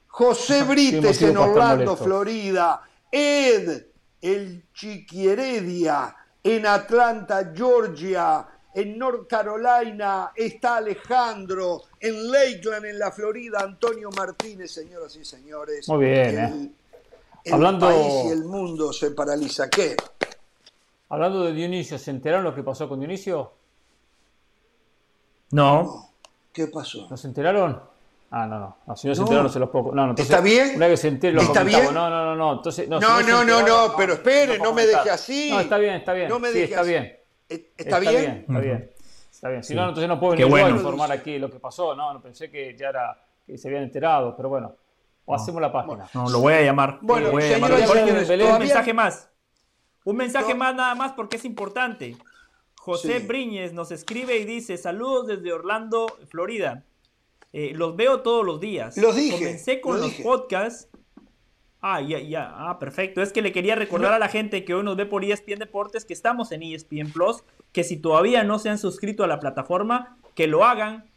José Brites en Orlando. Florida. Ed, el Chiquieredia, en Atlanta, Georgia. En North Carolina está Alejandro. En Lakeland, en la Florida, Antonio Martínez, señoras y señores. Muy bien, El, ¿eh? el Hablando- país y el mundo se paraliza. ¿Qué? Hablando de Dionisio, ¿se enteraron lo que pasó con Dionisio? No. ¿Qué pasó? ¿No se enteraron? Ah, no, no. no si no se enteró, no se los puedo. No, no, ¿Está bien? Una vez que se entere, lo ¿Está bien? No, no, no, no. Entonces, no, no, si no, no, no, pero espere, no, me deje así. No, está bien, está bien. No me sí, deje está así. bien. ¿Está, bien? Está bien. Está bien. Si no, entonces no puedo yo bueno. informar aquí lo que pasó. No, no pensé que ya era que se habían enterado, pero bueno. O hacemos la página. No, lo voy a llamar. Bueno, lo voy a llamar. señoras señores, un mensaje más. Un mensaje más nada más porque es importante. José Sí. Briñez nos escribe y dice, saludos desde Orlando, Florida. Eh, los veo todos los días. Los dije, Comencé con lo los dije. podcasts. Ah, ya, ya. Ah, perfecto. Es que le quería recordar a la gente que hoy nos ve por ESPN Deportes que estamos en ESPN Plus, que si todavía no se han suscrito a la plataforma, que lo hagan.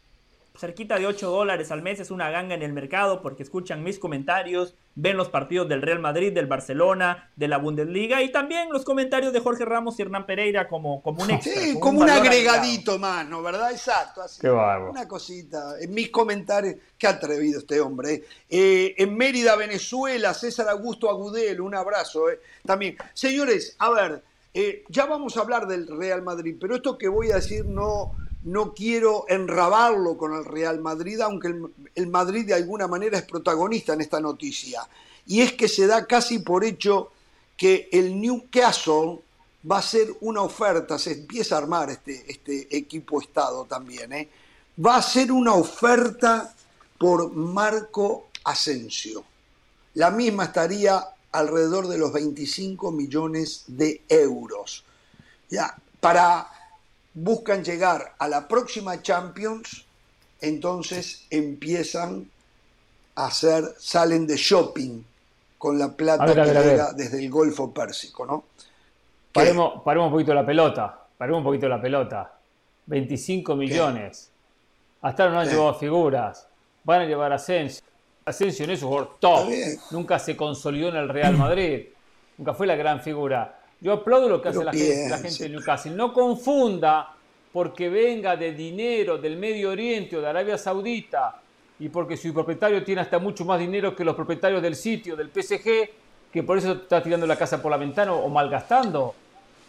Cerquita de 8 dólares al mes es una ganga en el mercado porque escuchan mis comentarios, ven los partidos del Real Madrid, del Barcelona, de la Bundesliga y también los comentarios de Jorge Ramos y Hernán Pereira como, como un extra. Sí, como como un agregadito más, ¿no? ¿Verdad? Exacto. Así. Qué bárbaro. Una cosita. En mis comentarios, qué atrevido este hombre. ¿eh? Eh, en Mérida, Venezuela, César Augusto Agudelo, un abrazo. ¿eh? También. Señores, a ver, eh, ya vamos a hablar del Real Madrid, pero esto que voy a decir no, no quiero enrabarlo con el Real Madrid, aunque el, el Madrid de alguna manera es protagonista en esta noticia. Y es que se da casi por hecho que el Newcastle va a ser una oferta, se empieza a armar este, este equipo Estado también, ¿eh? va a ser una oferta por Marco Asensio. La misma estaría alrededor de los 25 millones de euros. Ya, para buscan llegar a la próxima Champions, entonces empiezan a hacer, salen de shopping con la plata ver, que llega desde el Golfo Pérsico, ¿no? Paremos, paremos un poquito la pelota. Paremos un poquito la pelota. 25 millones. Hasta ahora no han ¿Qué? llevado figuras. Van a llevar a Asensio. Asensio no es un jugador top. Nunca se consolidó en el Real Madrid. Nunca fue la gran figura. Yo aplaudo lo que hace la gente, la gente de Newcastle. No confunda porque venga de dinero del Medio Oriente o de Arabia Saudita y porque su propietario tiene hasta mucho más dinero que los propietarios del sitio, del PSG, que por eso está tirando la casa por la ventana o malgastando.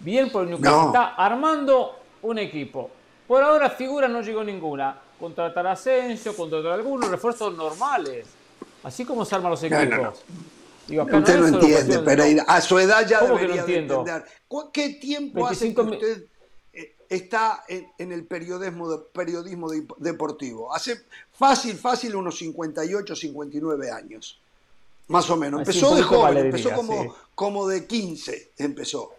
Bien por Newcastle. No. Está armando un equipo. Por ahora figura no llegó ninguna. Contratar a Asensio, contratar algunos refuerzos normales. Así como se arman los equipos. no, no. Digo, Usted no entiende, Pereira. A su edad ya ¿Cómo que no debería de entender. ¿Cu- ¿Qué tiempo hace 25 que usted eh, está en, en el periodismo, de- periodismo de- deportivo? Hace fácil, fácil unos 58, 59 años. Más o menos. Empezó de joven, empezó como, sí. como de 15, empezó.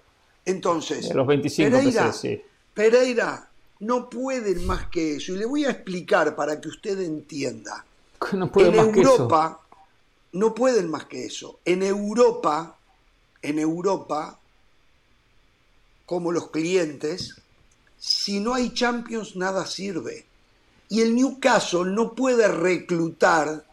Entonces, los 25 Pereira, empecé, sí. Pereira, no pueden más que eso. Y le voy a explicar para que usted entienda. [LAUGHS] No puedo en más que eso. No pueden más que eso. En Europa, en Europa, como los clientes, si no hay Champions nada sirve. Y el Newcastle no puede reclutar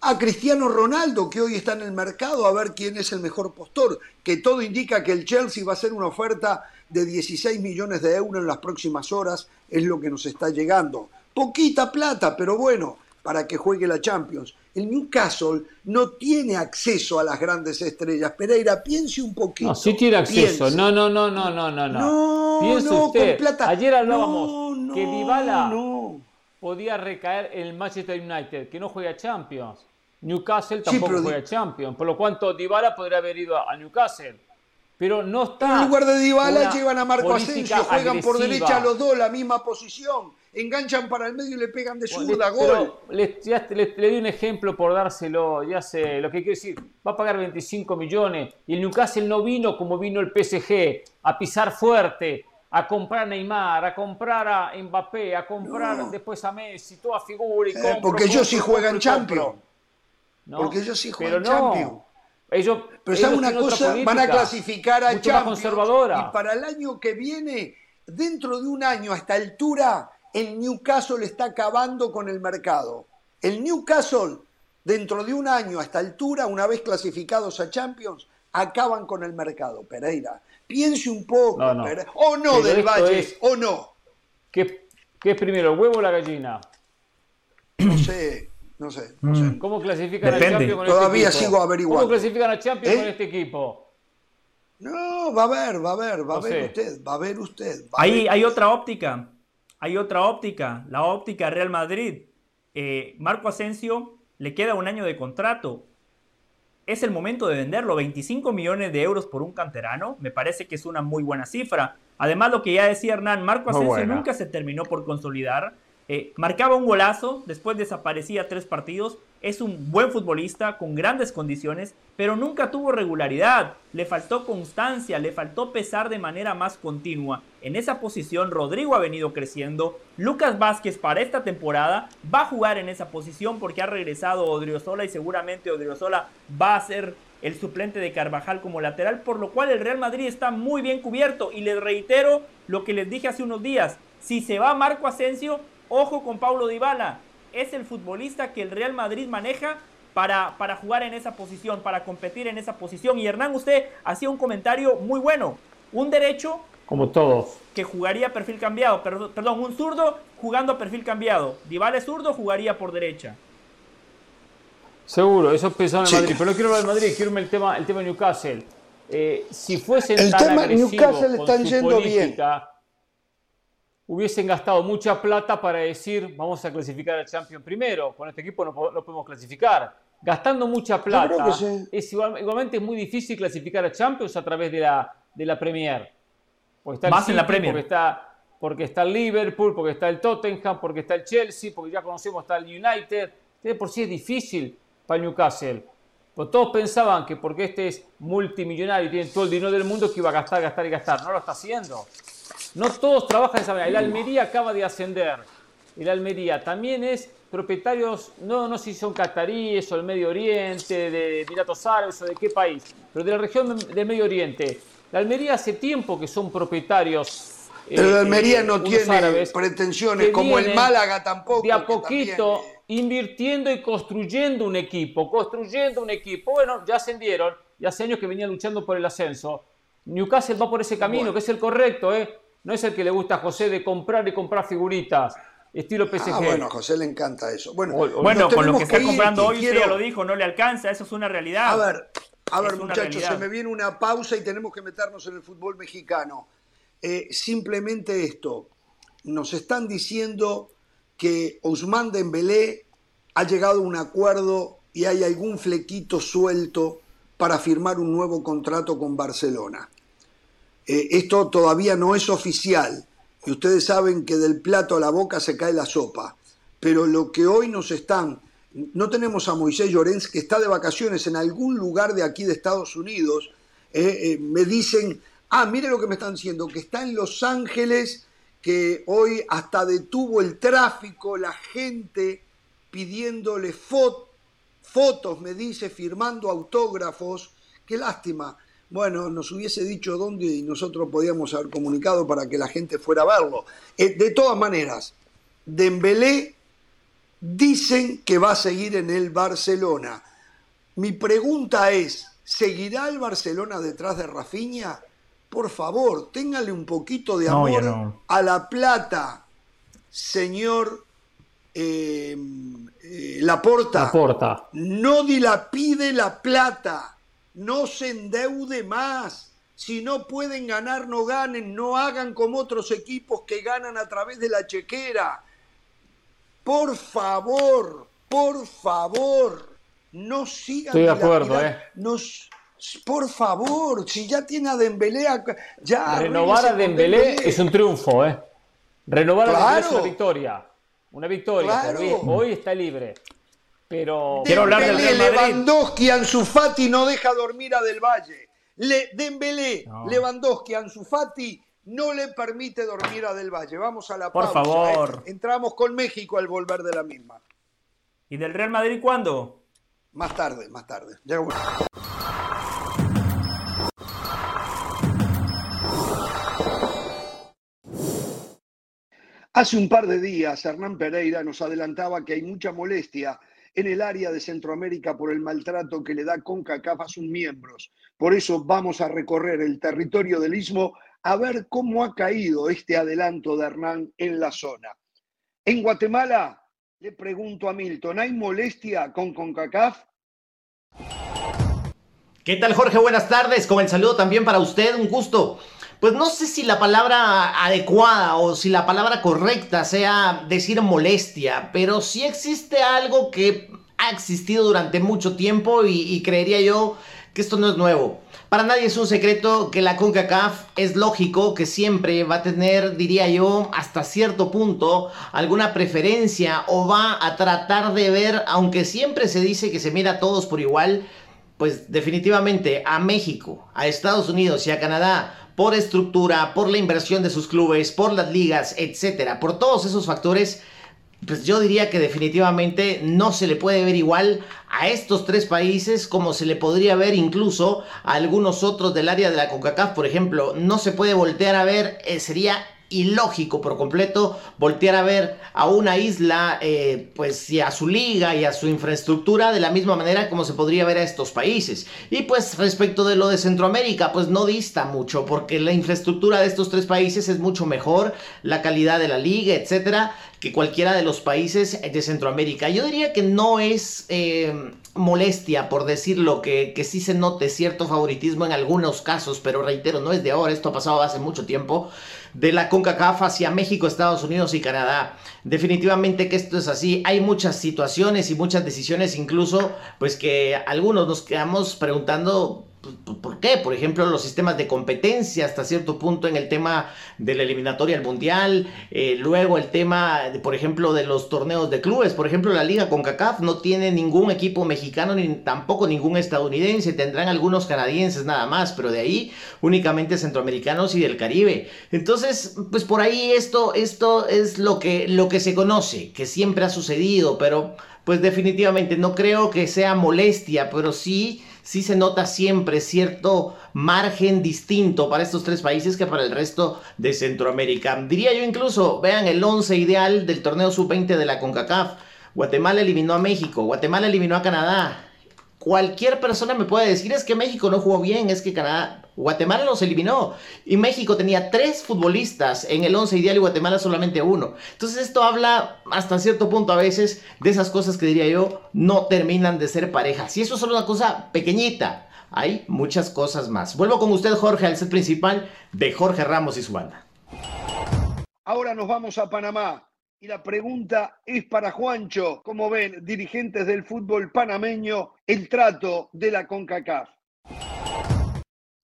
a Cristiano Ronaldo, que hoy está en el mercado, a ver quién es el mejor postor, que todo indica que el Chelsea va a hacer una oferta de 16 millones de euros en las próximas horas, es lo que nos está llegando. Poquita plata, pero bueno, para que juegue la Champions. El Newcastle no tiene acceso a las grandes estrellas. Pereira, piense un poquito. No, sí tiene acceso. piense. No, no, no, no, no, no. No, Piense no, usted. con plata. Ayer hablábamos No, no, que Dybala podía recaer en el Manchester United, que no juega Champions. Newcastle tampoco juega Champions. Por lo cuanto Dybala podría haber ido a Newcastle. Pero no está. En lugar de Dybala llevan a Marco Asensio, juegan por derecha los dos, la misma posición. Enganchan para el medio y le pegan de Bueno, zurda, le- gol. le, ya le- le di un ejemplo por dárselo, ya sé, lo que quiero decir, va a pagar 25 millones y el Newcastle no vino como vino el PSG, a pisar fuerte, a comprar a Neymar, a comprar a Mbappé, a comprar No. después a Messi, toda figura y Eh, compro, porque ellos sí juegan Champions. compro. ¿no? Porque ellos sí juegan no, Champions. Ellos, Pero ellos ¿saben una cosa? Van a clasificar a Champions. conservadora. Y para el año que viene, dentro de un año, a esta altura, el Newcastle está acabando con el mercado. El Newcastle, dentro de un año, a esta altura, una vez clasificados a Champions, acaban con el mercado. Pereira, piense un poco. No, no. Pereira. O no Pero del Valle, es- o no. ¿Qué, qué es primero, el huevo o la gallina? No sé, no sé, no sé. ¿Cómo clasifican Depende. a Champions con Todavía este equipo? sigo averiguando. ¿Cómo clasifican a Champions ¿Eh? con este equipo? No, va a ver, va a ver, va a No ver sé. usted, va a ver usted. va a Ahí ver. hay otra óptica. Hay otra óptica. La óptica Real Madrid. eh, Marco Asensio le queda un año de contrato. Es el momento de venderlo. 25 millones de euros por un canterano. Me parece que es una muy buena cifra. Además, lo que ya decía Hernán, Marco Asensio nunca se terminó por consolidar. Eh, marcaba un golazo, después desaparecía tres partidos. Es un buen futbolista con grandes condiciones, pero nunca tuvo regularidad. Le faltó constancia, le faltó pesar de manera más continua. En esa posición Rodrigo ha venido creciendo. Lucas Vázquez para esta temporada va a jugar en esa posición porque ha regresado Odriozola y seguramente Odriozola va a ser el suplente de Carvajal como lateral, por lo cual el Real Madrid está muy bien cubierto. Y les reitero lo que les dije hace unos días. Si se va Marco Asensio, Ojo con Paulo Dybala, es el futbolista que el Real Madrid maneja para, para, jugar en esa posición, para competir en esa posición. Y Hernán, usted hacía un comentario muy bueno. Un derecho. Como todos. Que jugaría perfil cambiado. Perdón, un zurdo jugando a perfil cambiado. Dybala es zurdo, jugaría por derecha. Seguro, eso pensaba en Madrid. Pero no quiero hablar de Madrid, quiero el tema, el tema Newcastle. Eh, si fuese el tema Newcastle están yendo bien hubiesen gastado mucha plata para decir vamos a clasificar al Champions primero. Con este equipo no, podemos clasificar. Gastando mucha plata, es igualmente es muy difícil clasificar a Champions a través de la, de la Premier. Porque está Más en la Premier. Porque está, porque está el Liverpool, porque está el Tottenham, porque está el Chelsea, porque ya conocemos está el United. Este por sí es difícil para Newcastle. Pues todos pensaban que porque este es multimillonario y tiene todo el dinero del mundo que iba a gastar, gastar y gastar. No lo está haciendo. No todos trabajan de esa manera. El Almería acaba de ascender. El Almería también es propietarios, no, no sé si son cataríes o del Medio Oriente, de Emiratos Árabes o de qué país, pero de la región del Medio Oriente. La Almería hace tiempo que son propietarios. Pero la Almería eh, no tiene pretensiones, como el Málaga tampoco. De a poquito, invirtiendo y construyendo un equipo, construyendo un equipo. Bueno, ya ascendieron, y hace años que venían luchando por el ascenso. Newcastle va por ese camino, que es el correcto, ¿eh? No es el que le gusta a José de comprar y comprar figuritas. Estilo PSG. Ah, bueno, a José le encanta eso. Bueno, bueno con lo que está comprando hoy, usted ya lo dijo, no le alcanza, eso es una realidad. A ver, a ver, muchachos, se me viene una pausa y tenemos que meternos en el fútbol mexicano. Eh, simplemente esto. Nos están diciendo que Ousmane Dembélé ha llegado a un acuerdo y hay algún flequito suelto para firmar un nuevo contrato con Barcelona. Eh, esto todavía no es oficial. Y ustedes saben que del plato a la boca se cae la sopa, pero lo que hoy nos están, no tenemos a Moisés Llorens que está de vacaciones en algún lugar de aquí de Estados Unidos, eh, eh, me dicen, ah, mire lo que me están diciendo, que está en Los Ángeles, que hoy hasta detuvo el tráfico, la gente pidiéndole fotos, me dice, firmando autógrafos, qué lástima bueno, nos hubiese dicho dónde y nosotros podíamos haber comunicado para que la gente fuera a verlo. Eh, de todas maneras, Dembélé dicen que va a seguir en el Barcelona. Mi pregunta es, ¿seguirá el Barcelona detrás de Rafinha? Por favor, téngale un poquito de amor a la plata, señor eh, eh, Laporta. Laporta. No dilapide la plata no se endeude más. Si no pueden ganar, no ganen, no hagan como otros equipos que ganan a través de la chequera. Por favor, por favor, no sigan. Estoy de acuerdo, ¿eh? por favor, si ya tiene a Dembélé, ya. Renovar a Dembélé, es un triunfo, ¿eh? Renovar a Dembélé es una victoria. Una victoria. Hoy está libre. Pero quiero hablar del Real Madrid. Lewandowski, Ansu Fati no deja dormir a Del Valle. Le, Dembélé, Lewandowski, Ansu Fati no le permite dormir a Del Valle. Vamos a la Por favor. ¿eh? Entramos con México al volver de la misma. ¿Y del Real Madrid cuándo? Más tarde, más tarde. Hace un par de días, Hernán Pereira nos adelantaba que hay mucha molestia en el área de Centroamérica por el maltrato que le da CONCACAF a sus miembros. Por eso vamos a recorrer el territorio del Istmo a ver cómo ha caído este adelanto de Hernán en la zona. En Guatemala, le pregunto a Milton, ¿hay molestia con CONCACAF? ¿Qué tal Jorge? Buenas tardes, con el saludo también para usted, un gusto pues no sé si la palabra adecuada o si la palabra correcta sea decir molestia, pero sí existe algo que ha existido durante mucho tiempo y, creería yo que esto no es nuevo. Para nadie es un secreto que la CONCACAF es lógico que siempre va a tener, diría yo, hasta cierto punto alguna preferencia o va a tratar de ver, aunque siempre se dice que se mira a todos por igual, pues definitivamente a México, a Estados Unidos y a Canadá por estructura, por la inversión de sus clubes, por las ligas, etcétera, por todos esos factores, pues yo diría que definitivamente no se le puede ver igual a estos tres países como se le podría ver incluso a algunos otros del área de la CONCACAF, por ejemplo, no se puede voltear a ver, eh, sería ilógico por completo voltear a ver a una isla, eh, pues y a su liga y a su infraestructura de la misma manera como se podría ver a estos países. Y pues respecto de lo de Centroamérica, pues no dista mucho, porque la infraestructura de estos tres países es mucho mejor, la calidad de la liga, etcétera, que cualquiera de los países de Centroamérica. Yo diría que no es eh, molestia, por decirlo, que, que sí se note cierto favoritismo en algunos casos, pero reitero, no es de ahora, esto ha pasado hace mucho tiempo de la CONCACAF hacia México, Estados Unidos y Canadá. Definitivamente que esto es así. Hay muchas situaciones y muchas decisiones, incluso, pues que algunos nos quedamos preguntando ¿Por qué? Por ejemplo, los sistemas de competencia hasta cierto punto en el tema de la eliminatoria al mundial, eh, luego el tema, por ejemplo, de los torneos de clubes, por ejemplo, la liga con CACAF no tiene ningún equipo mexicano ni tampoco ningún estadounidense, tendrán algunos canadienses nada más, pero de ahí únicamente centroamericanos y del Caribe. Entonces, pues por ahí esto, esto es lo que, lo que se conoce, que siempre ha sucedido, pero pues definitivamente no creo que sea molestia, pero sí sí se nota siempre cierto margen distinto para estos tres países que para el resto de Centroamérica. Diría yo incluso, vean el 11 ideal del torneo sub-20 de la CONCACAF. Guatemala eliminó a México, Guatemala eliminó a Canadá, cualquier persona me puede decir es que México no jugó bien, es que Canadá, Guatemala los eliminó y México tenía tres futbolistas en el 11 ideal y Guatemala solamente uno. Entonces esto habla hasta cierto punto a veces de esas cosas que diría yo no terminan de ser parejas. Y eso es solo una cosa pequeñita. Hay muchas cosas más. Vuelvo con usted Jorge al set principal de Jorge Ramos y su banda. Ahora nos vamos a Panamá y la pregunta es para Juancho. ¿Cómo ven, dirigentes del fútbol panameño, el trato de la CONCACAF?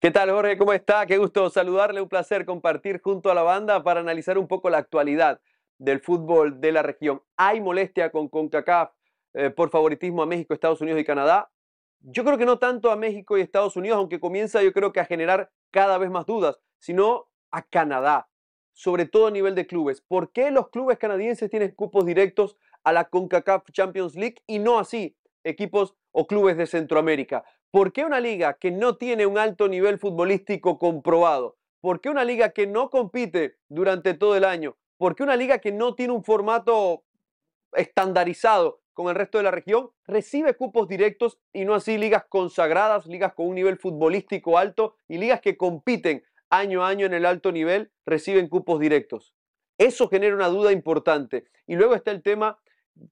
¿Qué tal, Jorge? ¿Cómo está? Qué gusto saludarle. Un placer compartir junto a la banda para analizar un poco la actualidad del fútbol de la región. ¿Hay molestia con CONCACAF eh, por favoritismo a México, Estados Unidos y Canadá? Yo creo que no tanto a México y Estados Unidos, aunque comienza yo creo que a generar cada vez más dudas, sino a Canadá sobre todo a nivel de clubes. ¿Por qué los clubes canadienses tienen cupos directos a la CONCACAF Champions League y no así equipos o clubes de Centroamérica? ¿Por qué una liga que no tiene un alto nivel futbolístico comprobado? ¿Por qué una liga que no compite durante todo el año? ¿Por qué una liga que no tiene un formato estandarizado con el resto de la región recibe cupos directos y no así ligas consagradas, ligas con un nivel futbolístico alto y ligas que compiten año a año en el alto nivel reciben cupos directos. Eso genera una duda importante. Y luego está el tema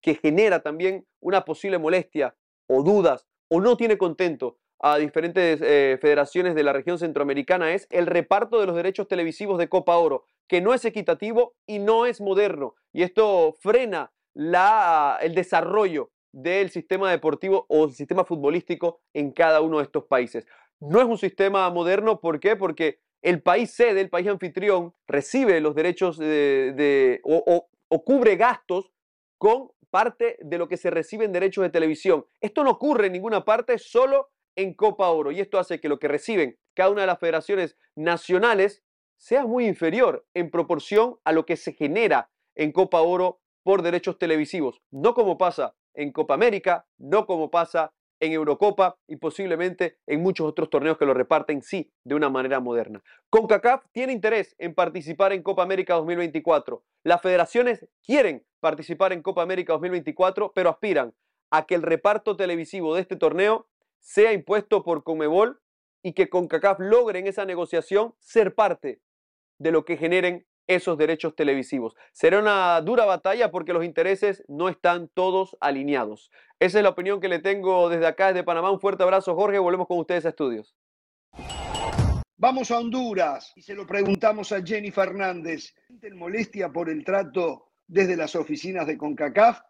que genera también una posible molestia o dudas o no tiene contento a diferentes eh, federaciones de la región centroamericana es el reparto de los derechos televisivos de Copa Oro, que no es equitativo y no es moderno. Y esto frena la, el desarrollo del sistema deportivo o el sistema futbolístico en cada uno de estos países. No es un sistema moderno, ¿por qué? Porque el país sede, el país anfitrión, recibe los derechos de, o, cubre gastos con parte de lo que se recibe en derechos de televisión. Esto no ocurre en ninguna parte, solo en Copa Oro. Y esto hace que lo que reciben cada una de las federaciones nacionales sea muy inferior en proporción a lo que se genera en Copa Oro por derechos televisivos. No como pasa en Copa América, no como pasa en Eurocopa y posiblemente en muchos otros torneos que lo reparten, sí, de una manera moderna. CONCACAF tiene interés en participar en Copa América 2024. Las federaciones quieren participar en Copa América 2024, pero aspiran a que el reparto televisivo de este torneo sea impuesto por Comebol y que CONCACAF logre en esa negociación ser parte de lo que generen esos derechos televisivos. Será una dura batalla porque los intereses no están todos alineados. Esa es la opinión que le tengo desde acá, desde Panamá. Un fuerte abrazo, Jorge. Volvemos con ustedes a estudios. Vamos a Honduras y se lo preguntamos a Jenny Fernández. ¿Sienten molestia por el trato desde las oficinas de CONCACAF?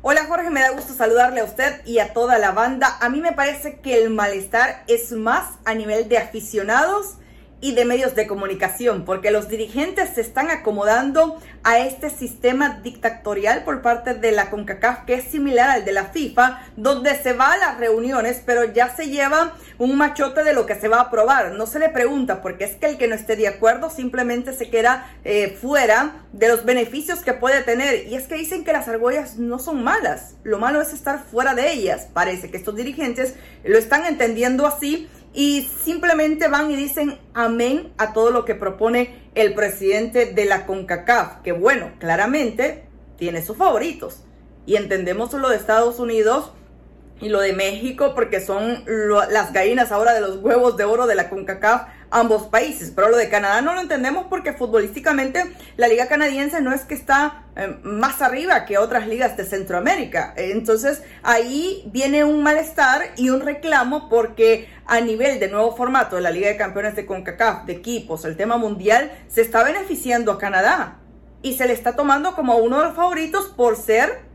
Hola Jorge, me da gusto saludarle a usted y a toda la banda. A mí me parece que el malestar es más a nivel de aficionados y de medios de comunicación, porque los dirigentes se están acomodando a este sistema dictatorial por parte de la CONCACAF, que es similar al de la FIFA, donde se va a las reuniones, pero ya se lleva un machote de lo que se va a aprobar. No se le pregunta, porque es que el que no esté de acuerdo simplemente se queda eh, fuera de los beneficios que puede tener. Y es que dicen que las argollas no son malas, lo malo es estar fuera de ellas. Parece que estos dirigentes lo están entendiendo así y simplemente van y dicen amén a todo lo que propone el presidente de la CONCACAF, que bueno, claramente tiene sus favoritos. Y entendemos lo de Estados Unidos y lo de México porque son las gallinas ahora de los huevos de oro de la CONCACAF ambos países. Pero lo de Canadá no lo entendemos porque futbolísticamente la liga canadiense no es que está eh, más arriba que otras ligas de Centroamérica. Entonces ahí viene un malestar y un reclamo porque a nivel de nuevo formato de la Liga de Campeones de CONCACAF, de equipos, el tema mundial, se está beneficiando a Canadá y se le está tomando como uno de los favoritos por ser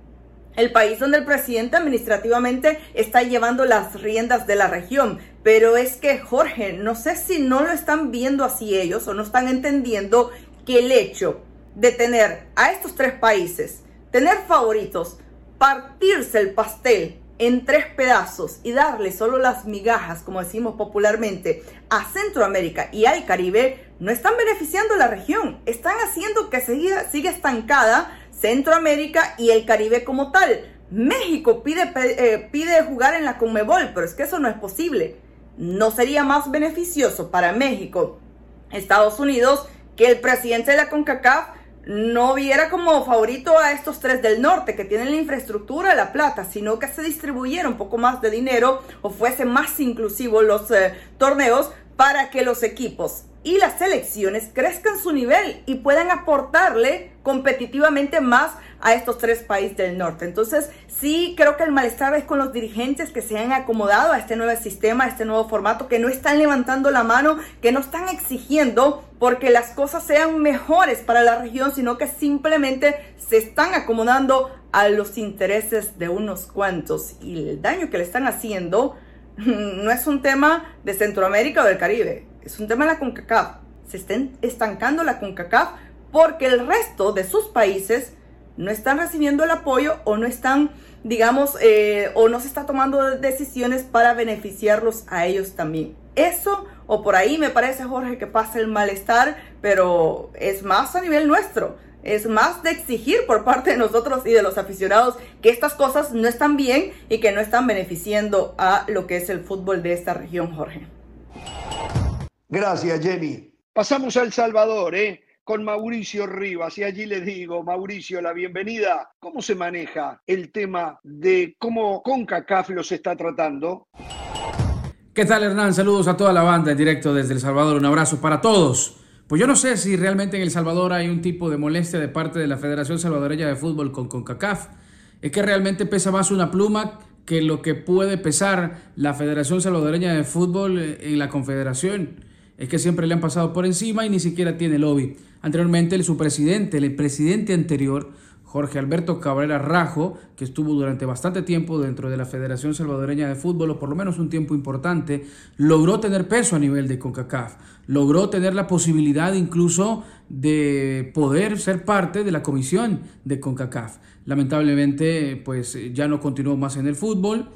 el país donde el presidente administrativamente está llevando las riendas de la región. Pero es que, Jorge, no sé si no lo están viendo así ellos o no están entendiendo que el hecho de tener a estos tres países, tener favoritos, partirse el pastel en tres pedazos y darle solo las migajas, como decimos popularmente, a Centroamérica y al Caribe, no están beneficiando a la región, están haciendo que siga, siga estancada Centroamérica y el Caribe como tal. México pide, eh, pide jugar en la Conmebol, pero es que eso no es posible. ¿No sería más beneficioso para México, Estados Unidos, que el presidente de la CONCACAF no viera como favorito a estos tres del norte que tienen la infraestructura, la plata, sino que se distribuyera un poco más de dinero o fuese más inclusivo los eh, torneos para que los equipos y las selecciones crezcan su nivel y puedan aportarle competitivamente más a estos tres países del norte. Entonces, sí creo que el malestar es con los dirigentes que se han acomodado a este nuevo sistema, a este nuevo formato, que no están levantando la mano, que no están exigiendo porque las cosas sean mejores para la región, sino que simplemente se están acomodando a los intereses de unos cuantos y el daño que le están haciendo [LAUGHS] no es un tema de Centroamérica o del Caribe, es un tema de la CONCACAF. Se está estancando la CONCACAF porque el resto de sus países no están recibiendo el apoyo o no están, digamos, eh, o no se está tomando decisiones para beneficiarlos a ellos también. Eso o por ahí me parece, Jorge, que pasa el malestar, pero es más a nivel nuestro. Es más de exigir por parte de nosotros y de los aficionados que estas cosas no están bien y que no están beneficiando a lo que es el fútbol de esta región, Jorge. Gracias, Jenny. Pasamos a El Salvador, ¿eh? con Mauricio Rivas. Y allí le digo, Mauricio, la bienvenida. ¿Cómo se maneja el tema de cómo CONCACAF los está tratando? ¿Qué tal, Hernán? Saludos a toda la banda en directo desde El Salvador. Un abrazo para todos. Pues yo no sé si realmente en El Salvador hay un tipo de molestia de parte de la Federación Salvadoreña de Fútbol con CONCACAF. Es que realmente pesa más una pluma que lo que puede pesar la Federación Salvadoreña de Fútbol en la Confederación es que siempre le han pasado por encima y ni siquiera tiene lobby. Anteriormente, el, su presidente, el presidente anterior, Jorge Alberto Cabrera Rajo, que estuvo durante bastante tiempo dentro de la Federación Salvadoreña de Fútbol, o por lo menos un tiempo importante, logró tener peso a nivel de CONCACAF, logró tener la posibilidad incluso de poder ser parte de la comisión de CONCACAF. Lamentablemente, pues ya no continuó más en el fútbol.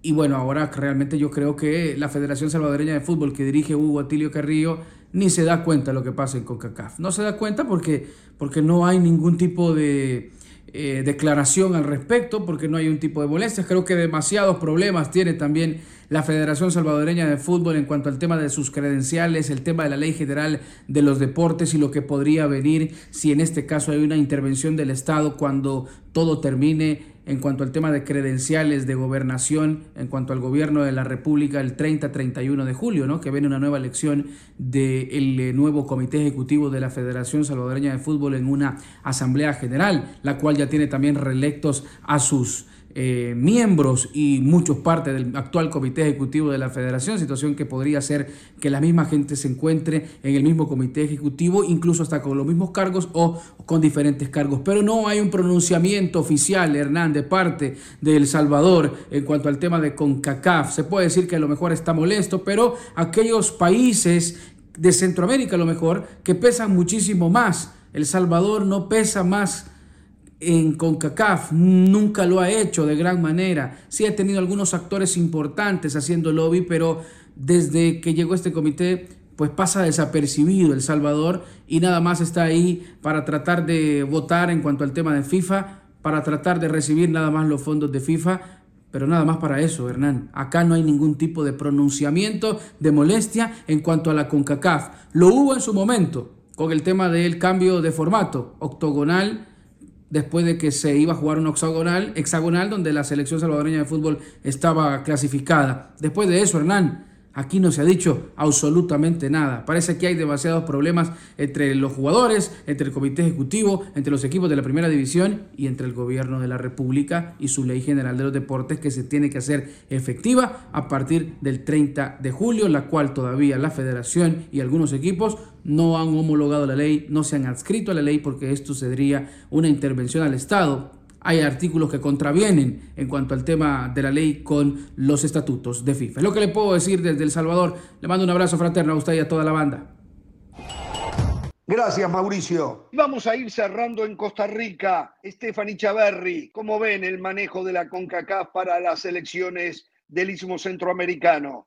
Y bueno, ahora realmente yo creo que la Federación Salvadoreña de Fútbol que dirige Hugo Atilio Carrillo ni se da cuenta de lo que pasa en CONCACAF. No se da cuenta porque, porque no hay ningún tipo de eh, declaración al respecto, porque no hay un tipo de molestias. Creo que demasiados problemas tiene también la Federación Salvadoreña de Fútbol en cuanto al tema de sus credenciales, el tema de la Ley General de los Deportes y lo que podría venir si en este caso hay una intervención del Estado cuando todo termine en cuanto al tema de credenciales de gobernación, en cuanto al gobierno de la República el 30-31 de julio, ¿no? que viene una nueva elección del eh, nuevo Comité Ejecutivo de la Federación Salvadoreña de Fútbol en una Asamblea General, la cual ya tiene también reelectos a sus eh, miembros y muchos parte del actual comité ejecutivo de la federación, situación que podría ser que la misma gente se encuentre en el mismo comité ejecutivo, incluso hasta con los mismos cargos o con diferentes cargos. Pero no hay un pronunciamiento oficial, Hernán, de parte de El Salvador en cuanto al tema de CONCACAF. Se puede decir que a lo mejor está molesto, pero aquellos países de Centroamérica a lo mejor que pesan muchísimo más. El Salvador no pesa más en CONCACAF, nunca lo ha hecho de gran manera. Sí ha tenido algunos actores importantes haciendo lobby, pero desde que llegó este comité, pues pasa desapercibido El Salvador y nada más está ahí para tratar de votar en cuanto al tema de FIFA, para tratar de recibir nada más los fondos de FIFA, pero nada más para eso, Hernán. Acá no hay ningún tipo de pronunciamiento de molestia en cuanto a la CONCACAF. Lo hubo en su momento con el tema del cambio de formato octogonal después de que se iba a jugar un hexagonal, hexagonal donde la selección salvadoreña de fútbol estaba clasificada. Después de eso, Hernán, Aquí no se ha dicho absolutamente nada. Parece que hay demasiados problemas entre los jugadores, entre el comité ejecutivo, entre los equipos de la primera división y entre el gobierno de la República y su ley general de los deportes que se tiene que hacer efectiva a partir del 30 de julio, la cual todavía la federación y algunos equipos no han homologado la ley, no se han adscrito a la ley porque esto sería una intervención al Estado hay artículos que contravienen en cuanto al tema de la ley con los estatutos de FIFA. Es lo que le puedo decir desde El Salvador. Le mando un abrazo fraterno a usted y a toda la banda. Gracias, Mauricio. Vamos a ir cerrando en Costa Rica. Stephanie Chaverri, ¿cómo ven el manejo de la CONCACAF para las elecciones del Istmo Centroamericano?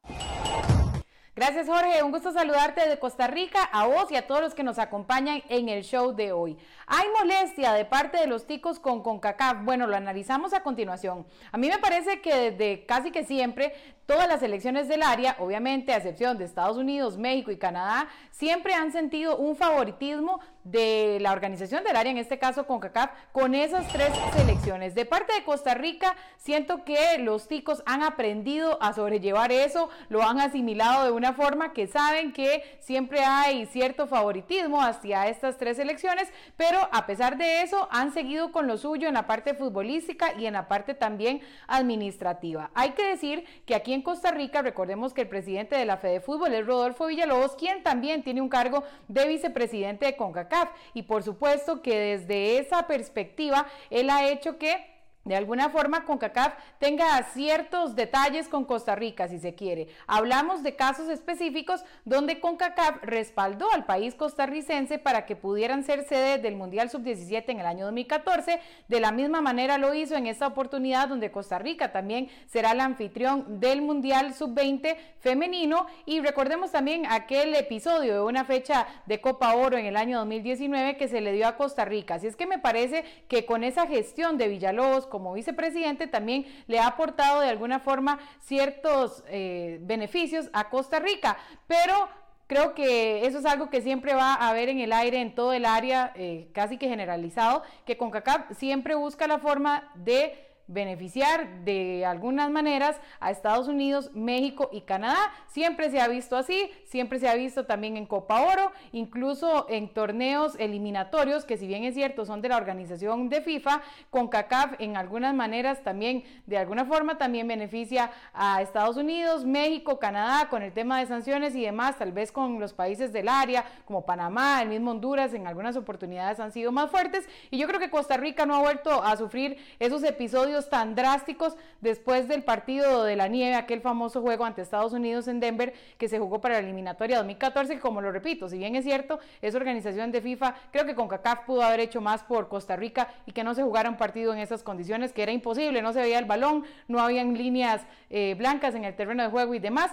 Gracias Jorge, un gusto saludarte de Costa Rica, a vos y a todos los que nos acompañan en el show de hoy. ¿Hay molestia de parte de los ticos con CONCACAF? Bueno, lo analizamos a continuación. A mí me parece que desde casi que siempre todas las elecciones del área, obviamente a excepción de Estados Unidos, México y Canadá, siempre han sentido un favoritismo de la organización del área, en este caso CONCACAF, con esas tres selecciones. De parte de Costa Rica, siento que los ticos han aprendido a sobrellevar eso, lo han asimilado de una forma que saben que siempre hay cierto favoritismo hacia estas tres selecciones, pero a pesar de eso han seguido con lo suyo en la parte futbolística y en la parte también administrativa. Hay que decir que aquí en Costa Rica, recordemos que el presidente de la Fede Fútbol es Rodolfo Villalobos, quien también tiene un cargo de vicepresidente de CONCACAF. Y por supuesto que desde esa perspectiva, él ha hecho que de alguna forma CONCACAF tenga ciertos detalles con Costa Rica, si se quiere. Hablamos de casos específicos donde CONCACAF respaldó al país costarricense para que pudieran ser sede del Mundial Sub-17 en el año 2014. De la misma manera lo hizo en esta oportunidad donde Costa Rica también será el anfitrión del Mundial Sub-20 femenino. Y recordemos también aquel episodio de una fecha de Copa Oro en el año 2019 que se le dio a Costa Rica. Así es que me parece que con esa gestión de Villalobos, como vicepresidente también le ha aportado de alguna forma ciertos eh, beneficios a Costa Rica, pero creo que eso es algo que siempre va a haber en el aire en todo el área, eh, casi que generalizado, que CONCACAF siempre busca la forma de beneficiar de algunas maneras a Estados Unidos, México y Canadá. Siempre se ha visto así, siempre se ha visto también en Copa Oro, incluso en torneos eliminatorios, que si bien es cierto son de la organización de FIFA, con CACAF en algunas maneras también, de alguna forma también beneficia a Estados Unidos, México, Canadá, con el tema de sanciones y demás, tal vez con los países del área, como Panamá, el mismo Honduras, en algunas oportunidades han sido más fuertes. Y yo creo que Costa Rica no ha vuelto a sufrir esos episodios tan drásticos después del partido de la nieve, aquel famoso juego ante Estados Unidos en Denver que se jugó para la eliminatoria 2014, que como lo repito, si bien es cierto, esa organización de FIFA, creo que con CACAF pudo haber hecho más por Costa Rica y que no se jugara un partido en esas condiciones, que era imposible, no se veía el balón, no habían líneas eh, blancas en el terreno de juego y demás.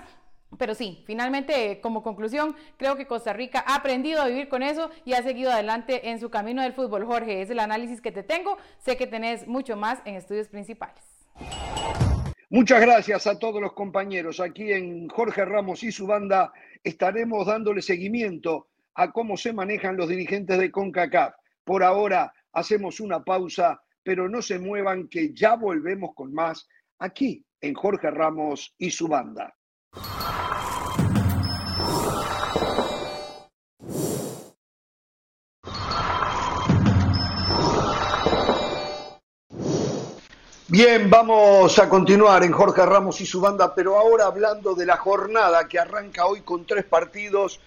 Pero sí, finalmente, como conclusión, creo que Costa Rica ha aprendido a vivir con eso y ha seguido adelante en su camino del fútbol. Jorge, es el análisis que te tengo. Sé que tenés mucho más en estudios principales. Muchas gracias a todos los compañeros. Aquí en Jorge Ramos y su banda estaremos dándole seguimiento a cómo se manejan los dirigentes de CONCACAF. Por ahora hacemos una pausa, pero no se muevan que ya volvemos con más aquí en Jorge Ramos y su banda. Bien, vamos a continuar en Jorge Ramos y su banda, pero ahora hablando de la jornada que arranca hoy con tres partidos,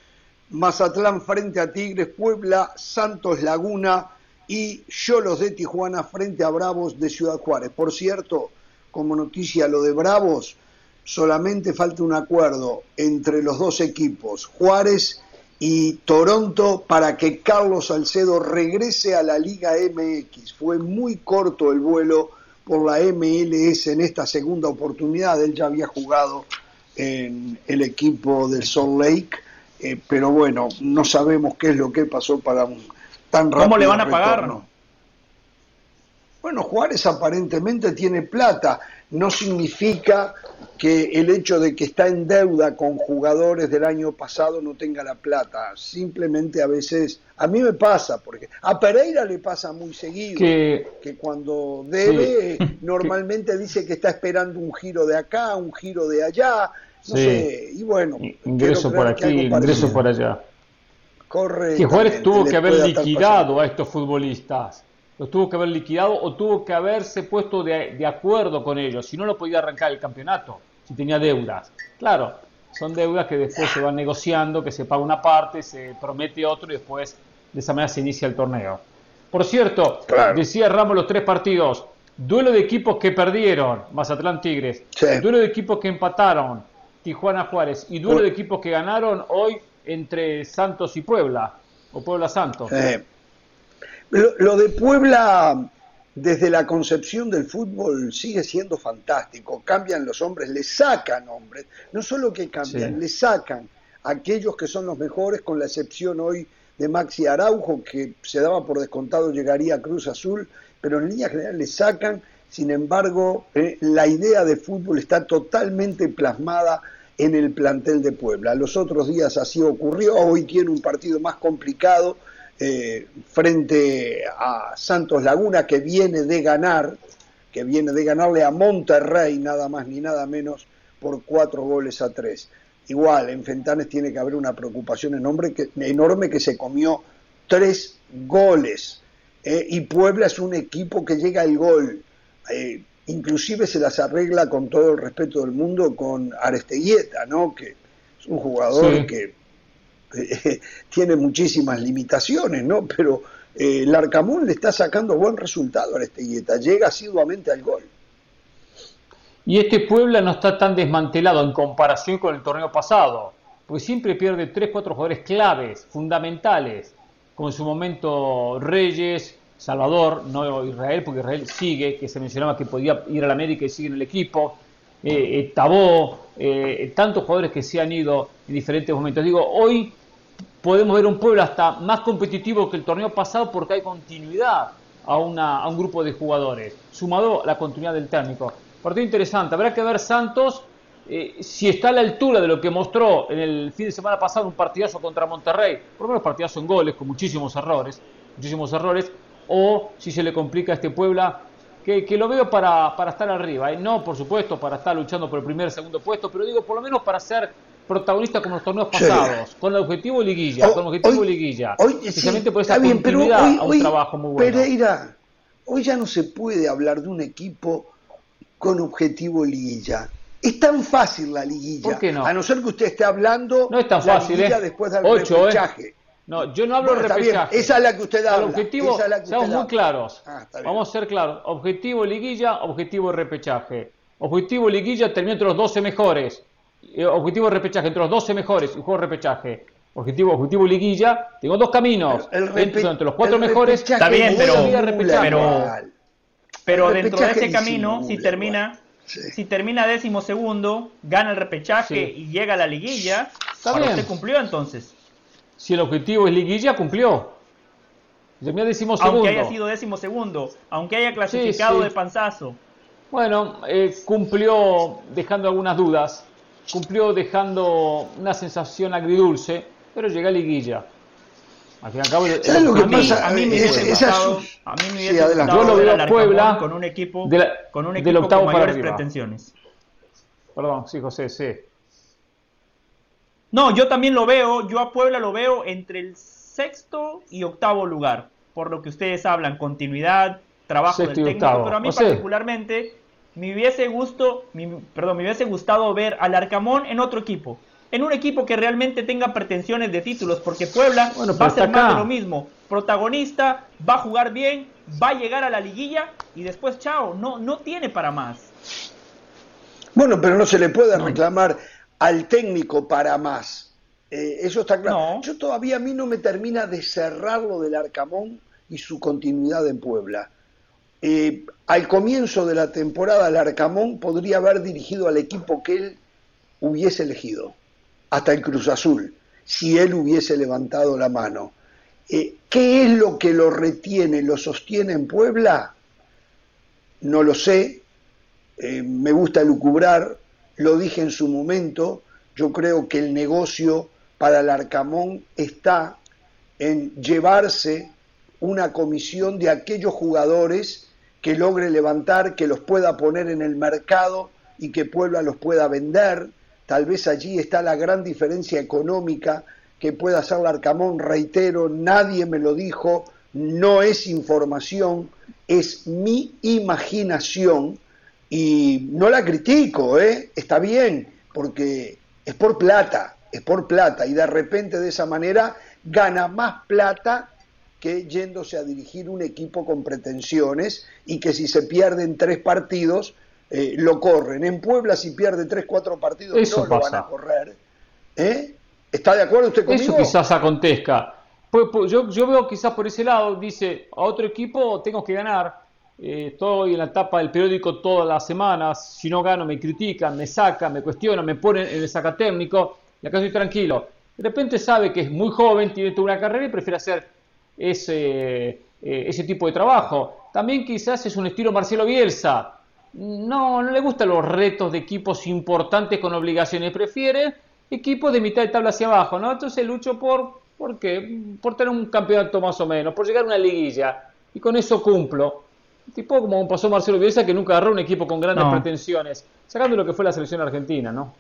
Mazatlán frente a Tigres, Puebla, Santos Laguna y Cholos de Tijuana frente a Bravos de Ciudad Juárez. Por cierto, como noticia lo de Bravos, solamente falta un acuerdo entre los dos equipos, Juárez y Toronto, para que Carlos Salcedo regrese a la Liga MX. Fue muy corto el vuelo por la MLS en esta segunda oportunidad. Él ya había jugado en el equipo del Salt Lake, eh, pero bueno, no sabemos qué es lo que pasó para un tan rápido. ¿Cómo le van a pagar? Bueno, Juárez aparentemente tiene plata. No significa que el hecho de que está en deuda con jugadores del año pasado no tenga la plata. Simplemente a veces, a mí me pasa, porque a Pereira le pasa muy seguido, que, cuando debe, [LAUGHS] normalmente dice que está esperando un giro de acá, un giro de allá, no sé, y bueno. Ingreso por aquí, ingreso por allá. Corre. Que Juárez tuvo que haber liquidado a estos futbolistas los tuvo que haber liquidado o tuvo que haberse puesto de, acuerdo con ellos, si no lo podía arrancar el campeonato, si tenía deudas. Claro, son deudas que después se van negociando, que se paga una parte, se promete otro y después de esa manera se inicia el torneo. Por cierto, decía Ramos los tres partidos, duelo de equipos que perdieron, Mazatlán Tigres, duelo de equipos que empataron, Tijuana Juárez, y duelo de equipos que ganaron hoy entre Santos y Puebla, o Puebla Santos. Lo, de Puebla, desde la concepción del fútbol, sigue siendo fantástico. Cambian los hombres, le sacan hombres. No solo que cambian, le sacan aquellos que son los mejores, con la excepción hoy de Maxi Araujo, que se daba por descontado llegaría a Cruz Azul, pero en línea general le sacan. Sin embargo, eh, la idea de fútbol está totalmente plasmada en el plantel de Puebla. Los otros días así ocurrió, hoy tiene un partido más complicado eh, frente a Santos Laguna que viene de ganar, que viene de ganarle a Monterrey nada más ni nada menos por cuatro goles a tres. Igual, en Fentanes tiene que haber una preocupación enorme que, enorme que se comió tres goles. Eh, y Puebla es un equipo que llega al gol. Eh, inclusive se las arregla con todo el respeto del mundo con Aresteguieta, ¿no? que es un jugador que [LAUGHS] tiene muchísimas limitaciones, ¿no? Pero eh, el Arcamón le está sacando buen resultado a Esteguieta, llega asiduamente al gol. Y este Puebla no está tan desmantelado en comparación con el torneo pasado, porque siempre pierde 3, 4 jugadores claves, fundamentales, como en su momento Reyes, Salvador, no Israel, porque Israel sigue, que se mencionaba que podía ir a la América y sigue en el equipo, eh, eh Tabó, eh, tantos jugadores que se han ido en diferentes momentos. Digo, hoy podemos ver un pueblo hasta más competitivo que el torneo pasado porque hay continuidad a, un grupo de jugadores, sumado a la continuidad del técnico. Partido interesante, habrá que ver Santos eh, si está a la altura de lo que mostró en el fin de semana pasado un partidazo contra Monterrey, por lo menos partidazo en goles, con muchísimos errores, muchísimos errores, o si se le complica a este Puebla, que, que lo veo para, para estar arriba, ¿eh? no por supuesto para estar luchando por el primer segundo puesto, pero digo por lo menos para ser protagonista como los torneos pasados, con el objetivo liguilla, con el objetivo liguilla, hoy, precisamente por esa bien, pero hoy, a un trabajo muy bueno. Pereira, hoy ya no se puede hablar de un equipo con objetivo liguilla. Es tan fácil la liguilla. ¿Por qué no? A no ser que usted esté hablando no es tan fácil, ¿eh? después del Ocho, ¿eh? No, yo no hablo de repechaje. Esa es la que usted habla. El objetivo, seamos muy claros. Ah, Vamos a ser claros. Objetivo liguilla, objetivo repechaje. Objetivo liguilla terminó entre los 12 mejores. Eh, objetivo repechaje entre los 12 mejores y juego repechaje. Objetivo, objetivo liguilla, tengo dos caminos. entre los cuatro mejores. Está bien, pero, pero, dentro de ese camino, si termina, si termina décimo segundo, gana el repechaje y llega a la liguilla, Está bien. usted cumplió entonces. Si el objetivo es liguilla, cumplió. Décimo segundo. Aunque haya sido décimo segundo, aunque haya clasificado de panzazo. Bueno, eh, cumplió dejando algunas dudas cumplió dejando una sensación agridulce, pero llega a liguilla. Al fin y al cabo, ¿Sabes lo que pasa? A mí me hubiese gustado, a mí me hubiese sí, Yo lo veo Puebla con un equipo, de la, con, un equipo con mayores pretensiones. Perdón, sí, José, sí. No, yo también lo veo, yo a Puebla lo veo entre el sexto y octavo lugar, por lo que ustedes hablan, continuidad, trabajo del técnico, pero a mí particularmente me hubiese gusto, perdón, me hubiese gustado ver al Arcamón en otro equipo. En un equipo que realmente tenga pretensiones de títulos, porque Puebla va a ser más de lo mismo. Protagonista, va a jugar bien, va a llegar a la liguilla y después chao, no, no tiene para más. Bueno, pero no se le puede reclamar al técnico para más. Eh, eso está claro. Yo todavía a mí no me termina de cerrar lo del Arcamón y su continuidad en Puebla. Eh, al comienzo de la temporada, Larcamón podría haber dirigido al equipo que él hubiese elegido, hasta el Cruz Azul, si él hubiese levantado la mano. Eh, ¿Qué es lo que lo retiene, lo sostiene en Puebla? No lo sé, eh, me gusta lucubrar, lo dije en su momento, yo creo que el negocio para el Arcamón está en llevarse una comisión de aquellos jugadores que logre levantar, que los pueda poner en el mercado y que Puebla los pueda vender. Tal vez allí está la gran diferencia económica que pueda hacer Arcamón. Reitero, nadie me lo dijo, no es información, es mi imaginación y no la critico, ¿eh? está bien, porque es por plata, es por plata y de repente de esa manera gana más plata que yéndose a dirigir un equipo con pretensiones y que si se pierden tres partidos eh, lo corren. En Puebla si pierde tres, cuatro partidos no lo van a correr. ¿Eh? ¿Está de acuerdo usted conmigo? Eso quizás acontezca. Pues, pues, yo, yo, veo quizás por ese lado, dice, a otro equipo tengo que ganar. Eh, estoy en la etapa del periódico todas las semanas. Si no gano me critican, me sacan, me cuestionan, me ponen en el saca técnico. Y acá estoy tranquilo. De repente sabe que es muy joven, tiene toda una carrera y prefiere hacer ese, eh, ese tipo de trabajo. También quizás es un estilo Marcelo Bielsa. No, no le gustan los retos de equipos importantes con obligaciones, prefiere equipos de mitad de tabla hacia abajo, ¿no? Entonces lucho por, ¿por qué? Por tener un campeonato más o menos, por llegar a una liguilla, y con eso cumplo. Tipo como pasó Marcelo Bielsa, que nunca agarró un equipo con grandes pretensiones, sacando lo que fue la selección argentina, ¿no?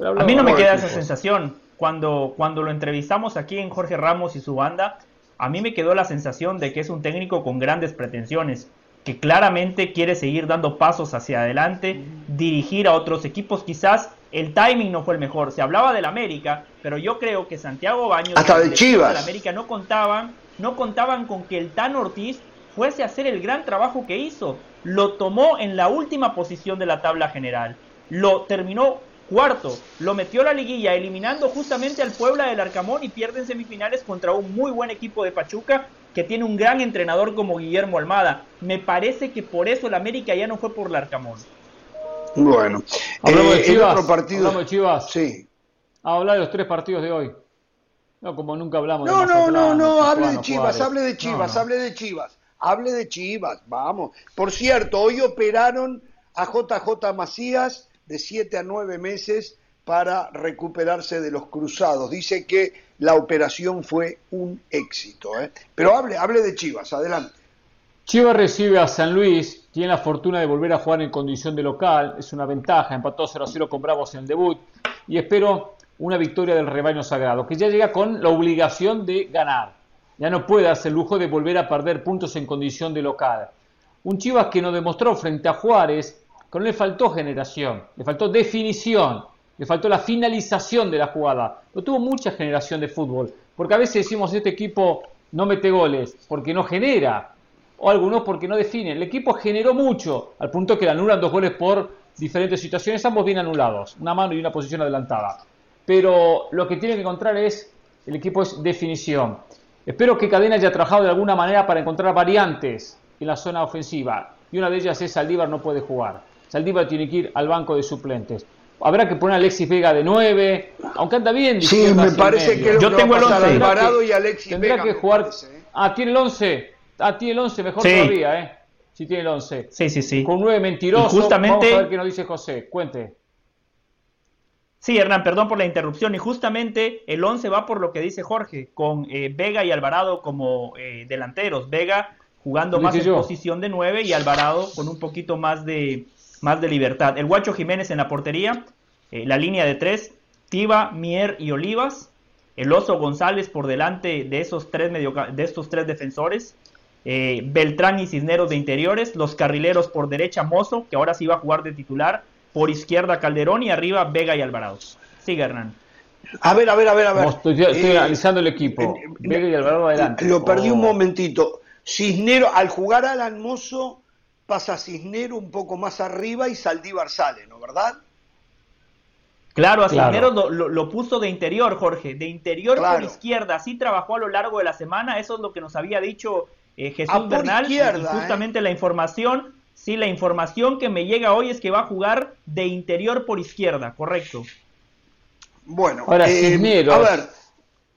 a mí no me queda esa sensación. Cuando, cuando lo entrevistamos aquí en Jorge Ramos y su banda, a mí me quedó la sensación de que es un técnico con grandes pretensiones, que claramente quiere seguir dando pasos hacia adelante, dirigir a otros equipos. Quizás el timing no fue el mejor. Se hablaba del América, pero yo creo que Santiago Baños hasta de Chivas, América no contaban, no contaban con que el Tan Ortiz fuese a hacer el gran trabajo que hizo. Lo tomó en la última posición de la tabla general. Lo terminó Cuarto, lo metió a la liguilla eliminando justamente al Puebla del Arcamón y pierde en semifinales contra un muy buen equipo de Pachuca que tiene un gran entrenador como Guillermo Almada. Me parece que por eso el América ya no fue por el Arcamón. Bueno, hablamos de eh, Chivas. Partido... Hablamos de Chivas. Sí. Habla de los tres partidos de hoy. No, como nunca hablamos no, de No, no, no, hable de Chivas, hable de Chivas, hable de Chivas, hable de Chivas, vamos. Por cierto, hoy operaron a JJ Macías de siete a nueve meses para recuperarse de los cruzados. Dice que la operación fue un éxito. ¿eh? Pero hable, hable de Chivas, adelante. Chivas recibe a San Luis, tiene la fortuna de volver a jugar en condición de local, es una ventaja, empató 0 a 0 con Bravos en el debut y espero una victoria del rebaño sagrado, que ya llega con la obligación de ganar. Ya no puede hacer lujo de volver a perder puntos en condición de local. Un Chivas que nos demostró frente a Juárez con él le faltó generación, le faltó definición, le faltó la finalización de la jugada. No tuvo mucha generación de fútbol, porque a veces decimos este equipo no mete goles porque no genera, o algunos porque no define. El equipo generó mucho, al punto que le anulan dos goles por diferentes situaciones, ambos bien anulados, una mano y una posición adelantada. Pero lo que tiene que encontrar es, el equipo es definición. Espero que Cadena haya trabajado de alguna manera para encontrar variantes en la zona ofensiva. Y una de ellas es Saldívar no puede jugar. Saldívar tiene que ir al banco de suplentes. Habrá que poner a Alexis Vega de 9, aunque anda bien. Sí, me parece que yo tengo el 11. Alvarado y Alexis tendrá Vega. que jugar. ¿eh? Ah, tiene el 11. Ah, tiene el 11, mejor todavía, ¿eh? Si tiene el 11. Sí, sí, sí. Con 9 mentirosos. justamente... Vamos a ver qué nos dice José. Cuente. Sí, Hernán, perdón por la interrupción. Y justamente el 11 va por lo que dice Jorge, con eh, Vega y Alvarado como eh, delanteros. Vega jugando más en posición de 9 y Alvarado con un poquito más de, más de libertad. El Guacho Jiménez en la portería, eh, la línea de tres, Tiva, Mier y Olivas. El Oso González por delante de esos tres, medio, de estos tres defensores. eh, Beltrán y Cisneros de interiores, los carrileros por derecha Mozo, que ahora sí va a jugar de titular, por izquierda Calderón y arriba Vega y Alvarado. Sigue Hernán. A ver, a ver, a ver, a ver. estoy, eh, analizando el equipo. Eh, Vega y Alvarado adelante. Lo perdí un oh. momentito. Cisnero, al jugar al Mozo, pasa Cisnero un poco más arriba y Saldívar sale, ¿no? ¿Verdad? Claro, a Cisneros lo, puso de interior, Jorge, de interior por izquierda. Así trabajó a lo largo de la semana. Eso es lo que nos había dicho eh, Jesús ah, Bernal. y justamente la información, sí, la información que me llega hoy es que va a jugar de interior por izquierda, correcto. Bueno, ahora eh, Cisneros. A ver,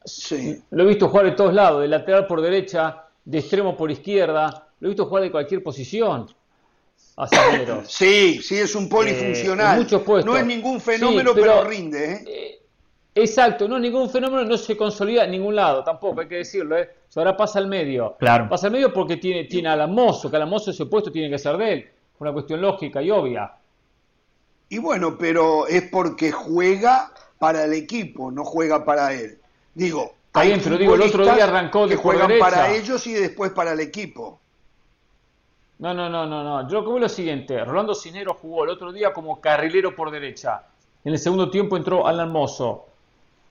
sí. Lo he visto jugar de todos lados, de lateral por derecha, de extremo por izquierda. Lo he visto jugar de cualquier posición. [COUGHS] Sí, sí, es un polifuncional. Eh, no es ningún fenómeno, pero, rinde. ¿eh? ¿eh? exacto, no es ningún fenómeno, no se consolida en ningún lado, tampoco hay que decirlo. ¿eh? Ahora pasa al medio. Claro. Pasa al medio porque tiene, tiene a Alamoso, que Alamoso ese puesto tiene que ser de él. Una cuestión lógica y obvia. Y bueno, pero es porque juega para el equipo, no juega para él. Digo, Está bien, pero digo, el otro día arrancó de que juegan para ellos y después para el equipo. No, no, no, no, no. Yo como lo siguiente, Rolando Cinero jugó el otro día como carrilero por derecha. En el segundo tiempo entró Alan Mozo.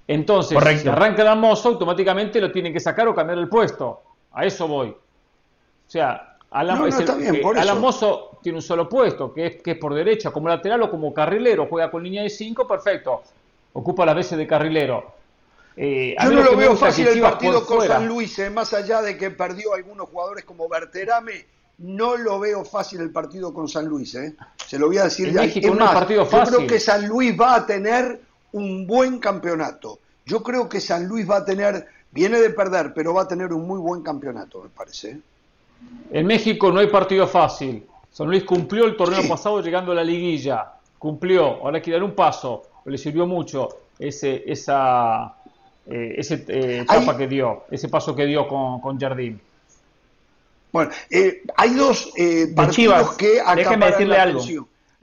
Entonces, si arranca Alan Mozo, automáticamente lo tienen que sacar o cambiar el puesto. A eso voy. O sea, Alan, Mozo tiene un solo puesto, que es, que es por derecha, como lateral o como carrilero. Juega con línea de 5, perfecto. Ocupa las veces de carrilero. Eh, Yo no lo veo fácil el partido con San Luis, eh, más allá de que perdió algunos jugadores como Berterame no lo veo fácil el partido con San Luis, ¿eh? Se lo voy a decir ya. México, partido fácil. Yo creo que San Luis va a tener un buen campeonato. Yo creo que San Luis va a tener, viene de perder, pero va a tener un muy buen campeonato, me parece. ¿eh? En México no hay partido fácil. San Luis cumplió el torneo pasado llegando a la liguilla. Cumplió. Ahora hay que dar un paso. Le sirvió mucho ese, esa eh, ese, eh, etapa que dio, ese paso que dio con, con Jardín. Bueno, eh, hay dos eh, partidos que déjeme decirle algo.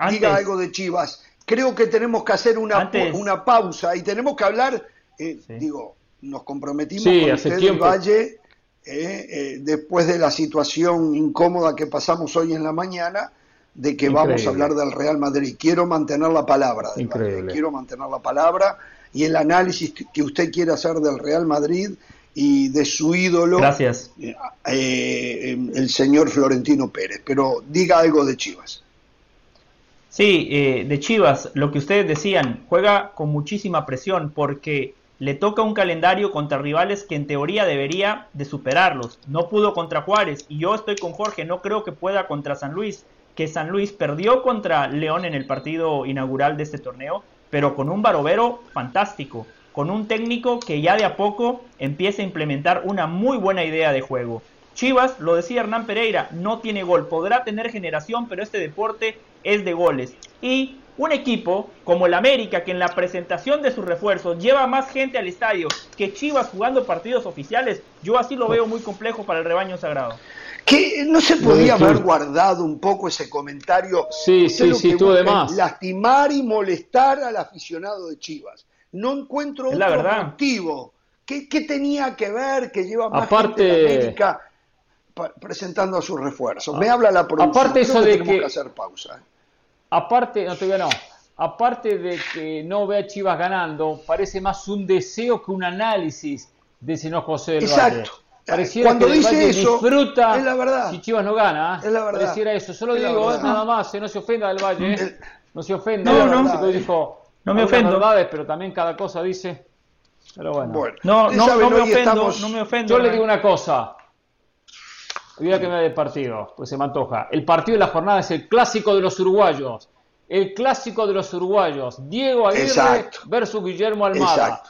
Diga algo de Chivas. Creo que tenemos que hacer una, una pausa y tenemos que hablar, eh, digo, nos comprometimos con usted Valle, después de la situación incómoda que pasamos hoy en la mañana, de que vamos a hablar del Real Madrid. Quiero mantener la palabra. Quiero mantener la palabra y el análisis que usted quiere hacer del Real Madrid y de su ídolo, Gracias. Eh, eh, el señor Florentino Pérez. Pero diga algo de Chivas. Sí, eh, de Chivas, lo que ustedes decían, juega con muchísima presión porque le toca un calendario contra rivales que en teoría debería de superarlos. No pudo contra Juárez y yo estoy con Jorge, no creo que pueda contra San Luis, que San Luis perdió contra León en el partido inaugural de este torneo, pero con un barovero fantástico con un técnico que ya de a poco empieza a implementar una muy buena idea de juego. Chivas, lo decía Hernán Pereira, no tiene gol, podrá tener generación, pero este deporte es de goles. Y un equipo como el América, que en la presentación de sus refuerzos lleva más gente al estadio que Chivas jugando partidos oficiales, yo así lo veo muy complejo para el rebaño sagrado. Que no se podía haber guardado un poco ese comentario. Sí, sí, sí, tú además. Lastimar y molestar al aficionado de Chivas no encuentro otro verdad. motivo. ¿Qué, tenía que ver que lleva más Aparte... gente de América presentando a sus refuerzos? Me habla la producción. Aparte eso de que, hacer pausa. ¿eh? Aparte, no te no. Aparte de que no ve a Chivas ganando, parece más un deseo que un análisis de si no José del Exacto. Pareciera Cuando que dice eso, disfruta es la verdad. si Chivas no gana. Es la verdad. Pareciera eso. Solo digo, nada más, no se ofenda del Valle. No se ofenda. No, no. Dijo, no me ofendo. pero también cada cosa dice. Pero bueno. no, no, no, me ofendo, no me ofendo. Yo le digo una cosa. Olvida que me da el partido, pues se me antoja. El partido de la jornada es el clásico de los uruguayos. El clásico de los uruguayos. Diego Aguirre versus Guillermo Almada.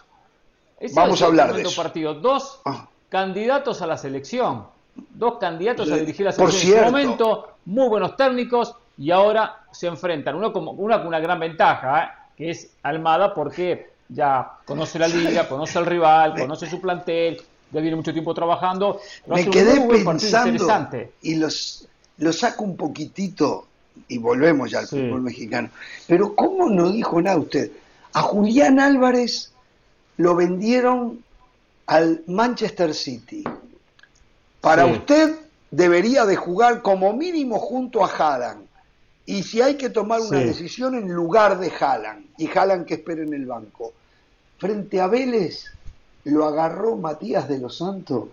Exacto. Vamos a hablar de eso. partido. Dos ah. candidatos a la selección. Dos candidatos a dirigir la selección. En este momento, muy buenos técnicos y ahora se enfrentan. Uno, como, una con una gran ventaja. ¿eh? Que es Almada porque ya conoce la liga, conoce al rival, conoce su plantel, ya viene mucho tiempo trabajando. Me quedé pensando y los, los saco un poquitito y volvemos ya al fútbol mexicano. Pero ¿cómo no dijo nada usted? A Julián Álvarez lo vendieron al Manchester City. Para usted debería de jugar como mínimo junto a Haaland. Y si hay que tomar una decisión en lugar de Haaland, y Haaland que espera en el banco, frente a Vélez lo agarró Matías de los Santos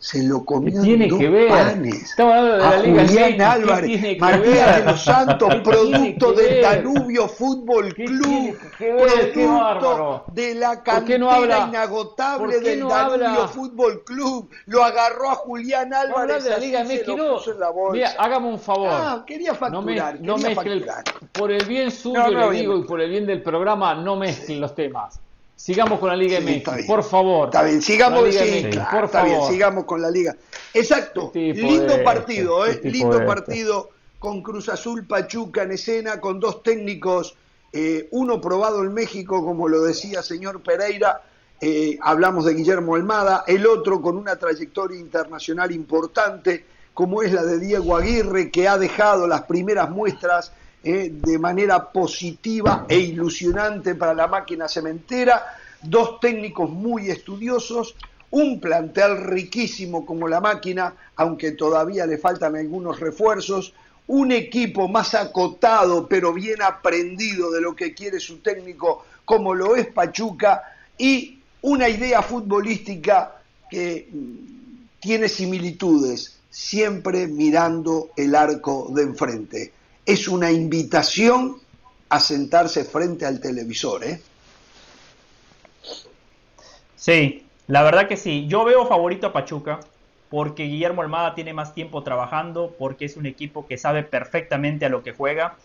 se lo comió tiene dos que ver? panes. Estamos hablando de la a Liga Julián MX, ¿qué Álvarez, Matías ver? de los Santos, ¿Qué producto del? Danubio Fútbol ¿Qué Club? Qué producto de la ¿Por cantera qué no habla? inagotable ¿Por qué del no Danubio habla? Fútbol Club. Lo agarró a Julián Álvarez. de la Liga lo no. Mira, hágame un favor. Ah, quería no, me- facturar, no quería el- facturar. por el bien suyo le digo y por el bien del programa, no mezclen los temas. Sigamos con la Liga Sí, MX, por favor. Está bien, sigamos, Liga sí, MX, claro, por está bien, sigamos con la liga. Exacto, lindo de partido, este, ¿eh? tipo lindo de este. partido con Cruz Azul Pachuca en escena, con dos técnicos, eh, uno probado en México, como lo decía señor Pereira, eh, hablamos de Guillermo Almada, el otro con una trayectoria internacional importante, como es la de Diego Aguirre, que ha dejado las primeras muestras eh, de manera positiva e ilusionante para la máquina cementera, dos técnicos muy estudiosos, un plantel riquísimo como la máquina, aunque todavía le faltan algunos refuerzos, un equipo más acotado pero bien aprendido de lo que quiere su técnico como lo es Pachuca y una idea futbolística que mm, tiene similitudes, siempre mirando el arco de enfrente. Es una invitación a sentarse frente al televisor, ¿eh? Sí, la verdad que sí. Yo veo favorito a Pachuca porque Guillermo Almada tiene más tiempo trabajando, porque es un equipo que sabe perfectamente a lo que juega,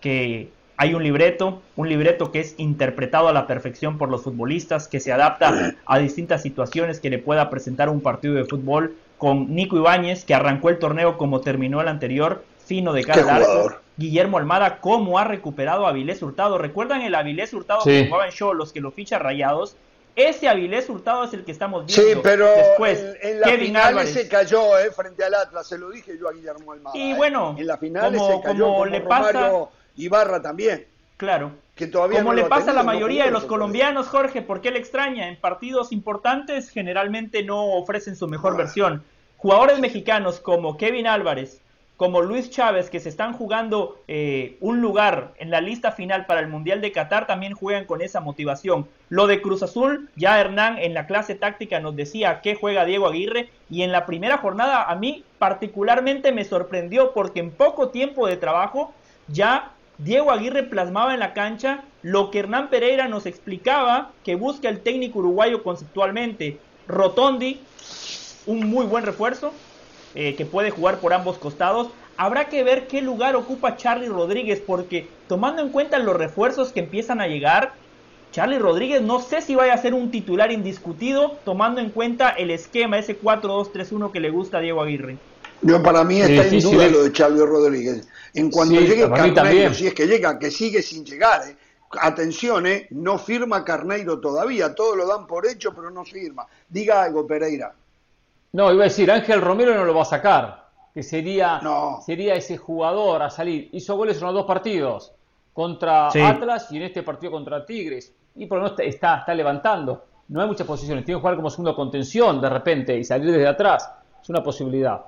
que hay un libreto, un libreto que es interpretado a la perfección por los futbolistas, que se adapta a distintas situaciones que le pueda presentar un partido de fútbol con Nico Ibáñez, que arrancó el torneo como terminó el anterior, fino de cara al arco. Guillermo Almada, cómo ha recuperado a Avilés Hurtado. ¿Recuerdan el Avilés Hurtado Sí. que jugaba en show, los que lo ficha rayados? Ese Avilés Hurtado es el que estamos Sí, viendo. pero Después, en, en la Kevin final Álvarez. se cayó eh, frente al Atlas, se lo dije yo a Guillermo Almada. Y eh. bueno, en la final como- se cayó como como le Romario pasa- Ibarra también, Claro. que todavía Como no le pasa a la no mayoría de los colombianos, Jorge, ¿por qué le extraña? En partidos importantes generalmente no ofrecen su mejor versión. Jugadores mexicanos como Kevin Álvarez, como Luis Chávez, que se están jugando eh, un lugar en la lista final para el Mundial de Qatar, también juegan con esa motivación. Lo de Cruz Azul, ya Hernán en la clase táctica nos decía que juega Diego Aguirre y en la primera jornada a mí particularmente me sorprendió porque en poco tiempo de trabajo ya Diego Aguirre plasmaba en la cancha lo que Hernán Pereira nos explicaba que busca el técnico uruguayo conceptualmente. Rotondi, un muy buen refuerzo, eh, que puede jugar por ambos costados. Habrá que ver qué lugar ocupa Charlie Rodríguez, porque tomando en cuenta los refuerzos que empiezan a llegar, Charlie Rodríguez no sé si vaya a ser un titular indiscutido, tomando en cuenta el esquema, ese 4-2-3-1 que le gusta a Diego Aguirre. Yo para mí está en duda lo de Charlie Rodríguez. En cuanto Sí, llegue Carneiro, si es que llega, que sigue sin llegar, ¿eh? atención, ¿eh? no firma Carneiro todavía, todo lo dan por hecho, pero no firma. Diga algo, Pereira. No, iba a decir, Ángel Romero no lo va a sacar, que sería, No. sería ese jugador a salir. Hizo goles en los dos partidos, contra Sí. Atlas y en este partido contra Tigres. Y por lo menos está, está levantando. No hay muchas posiciones. Tiene que jugar como segundo contención de repente y salir desde atrás. Es una posibilidad.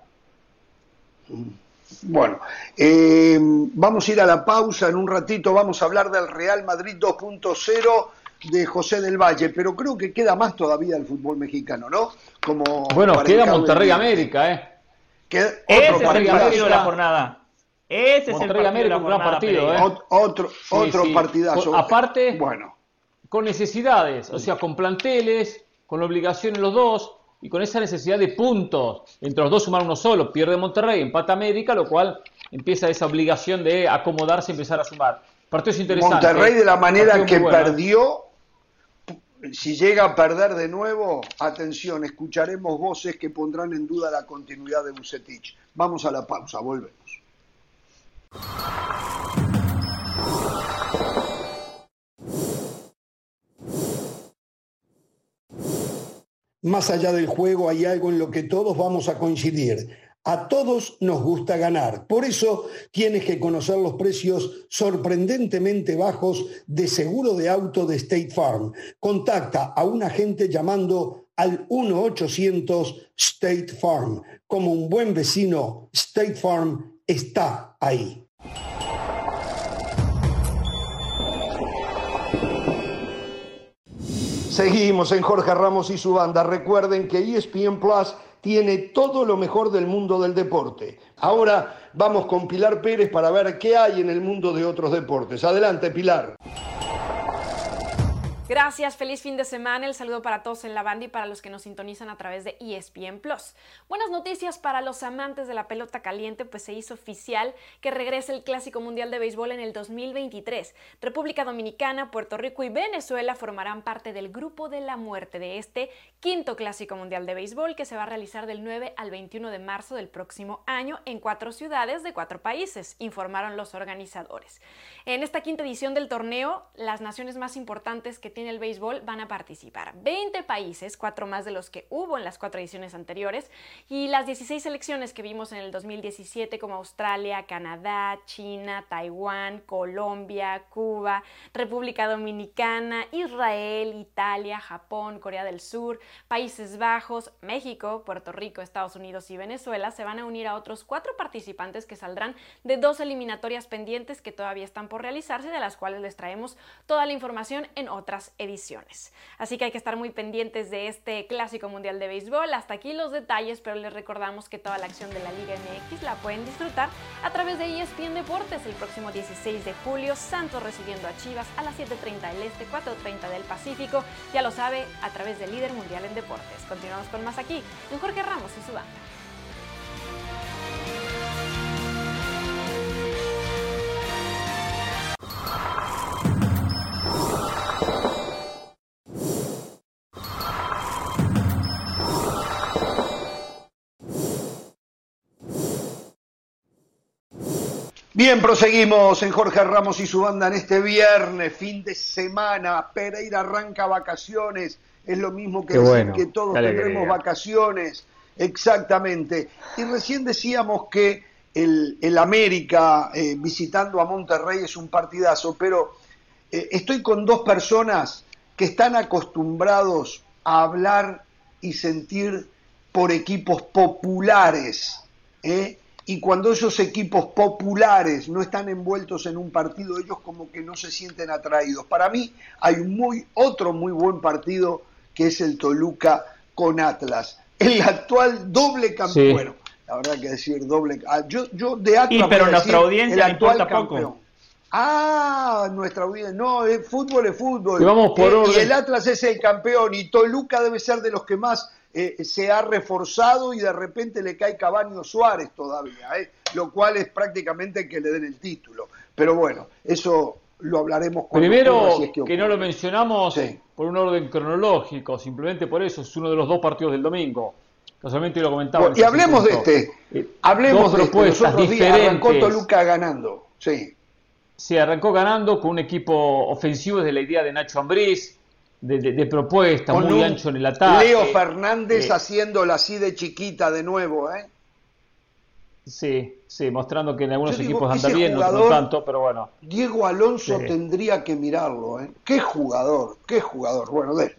Bueno, eh, vamos a ir a la pausa en un ratito, vamos a hablar del Real Madrid 2.0 de José del Valle, pero creo que queda más todavía el fútbol mexicano, ¿no? Como Bueno, queda Monterrey América, ¿eh? Queda Ese es el otro partido de la América. jornada. Ese es el Monterrey partido de la América, un gran partido. ¿eh? Ot- Otro, otro sí. partidazo. Con- aparte- bueno, con necesidades, o sea, con planteles, con obligaciones los dos y con esa necesidad de puntos. Entre los dos sumar uno solo, pierde Monterrey, empata América, lo cual empieza esa obligación de acomodarse y empezar a sumar. Partidos interesantes. Monterrey de la manera que bueno. perdió, si llega a perder de nuevo, atención, escucharemos voces que pondrán en duda la continuidad de Bucetich. Vamos a la pausa, volvemos. Más allá del juego hay algo en lo que todos vamos a coincidir. A todos nos gusta ganar. Por eso tienes que conocer los precios sorprendentemente bajos de seguro de auto de State Farm. Contacta a un agente llamando al 1-800 State Farm. Como un buen vecino, State Farm está ahí. Seguimos en Jorge Ramos y su banda. Recuerden que ESPN Plus tiene todo lo mejor del mundo del deporte. Ahora vamos con Pilar Pérez para ver qué hay en el mundo de otros deportes. Adelante, Pilar. Gracias, feliz fin de semana. El saludo para todos en la banda y para los que nos sintonizan a través de ESPN Plus. Buenas noticias para los amantes de la pelota caliente, pues se hizo oficial que regresa el Clásico Mundial de Béisbol en el 2023. República Dominicana, Puerto Rico y Venezuela formarán parte del grupo de la muerte de este quinto Clásico Mundial de Béisbol que se va a realizar del 9 al 21 de marzo del próximo año en cuatro ciudades de cuatro países, informaron los organizadores. En esta quinta edición del torneo, las naciones más importantes que tiene el béisbol van a participar. 20 países, cuatro más de los que hubo en las cuatro ediciones anteriores, y las 16 selecciones que vimos en el 2017 como Australia, Canadá, China, Taiwán, Colombia, Cuba, República Dominicana, Israel, Italia, Japón, Corea del Sur, Países Bajos, México, Puerto Rico, Estados Unidos y Venezuela se van a unir a otros cuatro participantes que saldrán de dos eliminatorias pendientes que todavía están por realizarse, de las cuales les traemos toda la información en otras ediciones. Así que hay que estar muy pendientes de este Clásico Mundial de Béisbol. Hasta aquí los detalles, pero les recordamos que toda la acción de la Liga MX la pueden disfrutar a través de ESPN Deportes el próximo 16 de julio. Santos recibiendo a Chivas a las 7.30 del Este, 4.30 del Pacífico. Ya lo sabe, a través del líder mundial en deportes. Continuamos con más aquí en Jorge Ramos y su banda. Bien, proseguimos en Jorge Ramos y su banda en este viernes, fin de semana. Pereira arranca vacaciones. Es lo mismo que decir que todos tendremos vacaciones. Exactamente. Y recién decíamos que el, América eh, visitando a Monterrey es un partidazo, pero eh, estoy con dos personas que están acostumbrados a hablar y sentir por equipos populares. ¿eh? Y cuando esos equipos populares no están envueltos en un partido, ellos como que no se sienten atraídos. Para mí hay muy, otro muy buen partido que es el Toluca con Atlas. El actual doble campeón. Bueno, la verdad que decir doble. Ah, yo, yo de Atlas. Y, pero nuestra audiencia el actual campeón. Ah, nuestra audiencia. No, es fútbol es fútbol. Y, vamos por eh, y el Atlas es el campeón y Toluca debe ser de los que más eh, se ha reforzado y de repente le cae Cabaño Suárez todavía, eh, lo cual es prácticamente que le den el título. Pero bueno, eso lo hablaremos con Primero, que, no lo mencionamos por un orden cronológico, simplemente por eso, es uno de los dos partidos del domingo. Casualmente lo comentaba. y hablemos de este. Eh, hablemos de este. Los otros días arrancó Toluca ganando. Sí. Se arrancó ganando con un equipo ofensivo desde la idea de Nacho Ambriz, de, propuesta, muy ancho en el ataque. Leo Fernández eh, haciéndola así de chiquita de nuevo, ¿eh? Sí, sí, mostrando que en algunos equipos anda bien, no tanto, pero bueno. Diego Alonso tendría que mirarlo, ¿eh? Qué jugador, qué jugador. Bueno, de,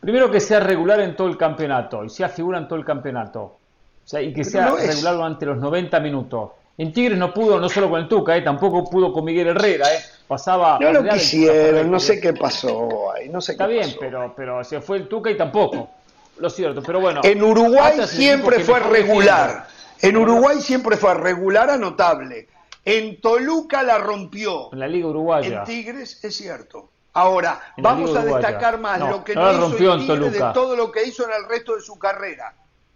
Primero que sea regular en todo el campeonato y sea figura en todo el campeonato. O sea, y que sea regular durante los 90 minutos. En Tigres no pudo, no solo con el Tuca, ¿eh? tampoco pudo con Miguel Herrera, ¿eh? Pasaba. No lo quisieron, no sé qué pasó ahí, no sé Está bien, pero pero se fue el Tuca y tampoco. Lo cierto, pero bueno. En Uruguay siempre fue regular. En Uruguay siempre fue regular a notable. En Toluca la rompió. En la Liga Uruguaya. En Tigres es cierto. Ahora, vamos a destacar más lo que no, hizo en Tigres de todo lo que hizo en el resto de su carrera.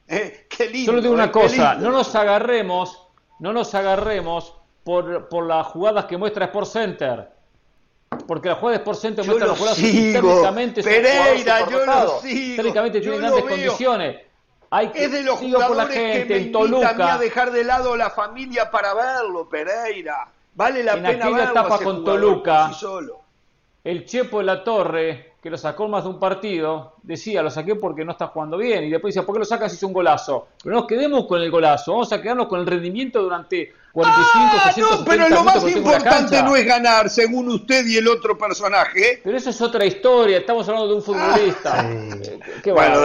Eh, qué lindo. Solo digo una eh, cosa, no nos agarremos, no nos agarremos por, por las jugadas que muestra Sport Center. Porque las jugadas de Sport Center muestran las jugadas técnicamente Pereira, yo lo sigo. Técnicamente tienen grandes condiciones. Hay que, es de los jugadores la gente, que me en Toluca, a mí a dejar de lado la familia para verlo, Pereira. Vale la pena verlo. En aquella etapa con Toluca, el Chepo de la Torre, que lo sacó más de un partido, decía, lo saqué porque no está jugando bien. Y después decía, ¿por qué lo sacas si es un golazo? Pero no nos quedemos con el golazo, vamos a quedarnos con el rendimiento durante 45, ah, 60, no, pero lo más importante no es ganar, según usted y el otro personaje. Pero eso es otra historia, estamos hablando de un futbolista. Ah, Qué bueno,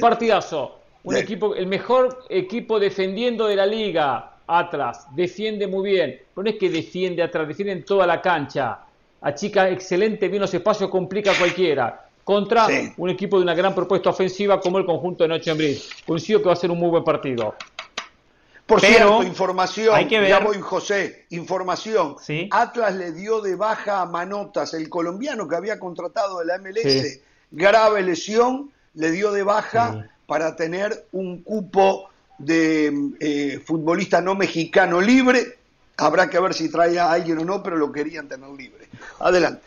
partidazo. Un equipo, el mejor equipo defendiendo de la liga, Atlas, defiende muy bien. No es que defiende atrás, defiende en toda la cancha. Achica excelente bien los espacios, complica a cualquiera. Contra un equipo de una gran propuesta ofensiva como el conjunto de Noche en. Coincido que va a ser un muy buen partido. Por cierto, información, hay que ver... ya voy José, información. Atlas le dio de baja a Manotas, el colombiano que había contratado de la MLS, grave lesión, le dio de baja para tener un cupo de eh, futbolista no mexicano libre. Habrá que ver si trae a alguien o no, pero lo querían tener libre. Adelante.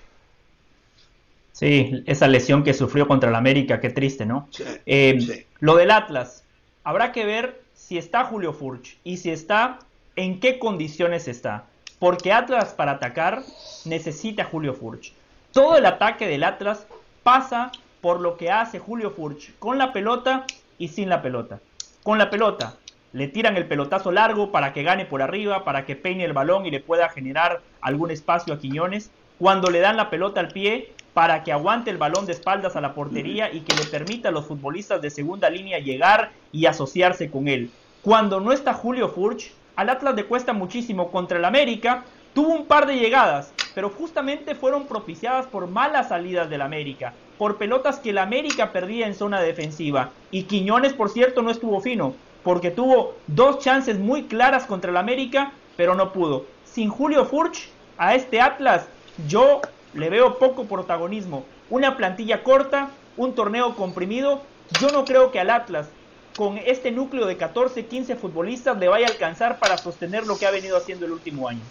Sí, esa lesión que sufrió contra el América, qué triste, ¿no? Eh, lo del Atlas, habrá que ver si está Julio Furch y si está, en qué condiciones está. Porque Atlas para atacar necesita Julio Furch. Todo el ataque del Atlas pasa por lo que hace Julio Furch con la pelota y sin la pelota. Con la pelota le tiran el pelotazo largo para que gane por arriba, para que peine el balón y le pueda generar algún espacio a Quiñones. Cuando le dan la pelota al pie, para que aguante el balón de espaldas a la portería y que le permita a los futbolistas de segunda línea llegar y asociarse con él. Cuando no está Julio Furch, al Atlas le cuesta muchísimo contra el América. Tuvo un par de llegadas, pero justamente fueron propiciadas por malas salidas del América, por pelotas que el América perdía en zona defensiva. Y Quiñones, por cierto, no estuvo fino, porque tuvo dos chances muy claras contra el América, pero no pudo. Sin Julio Furch, a este Atlas, yo le veo poco protagonismo. Una plantilla corta, un torneo comprimido. Yo no creo que al Atlas con este núcleo de 14, 15 futbolistas le vaya a alcanzar para sostener lo que ha venido haciendo el último año?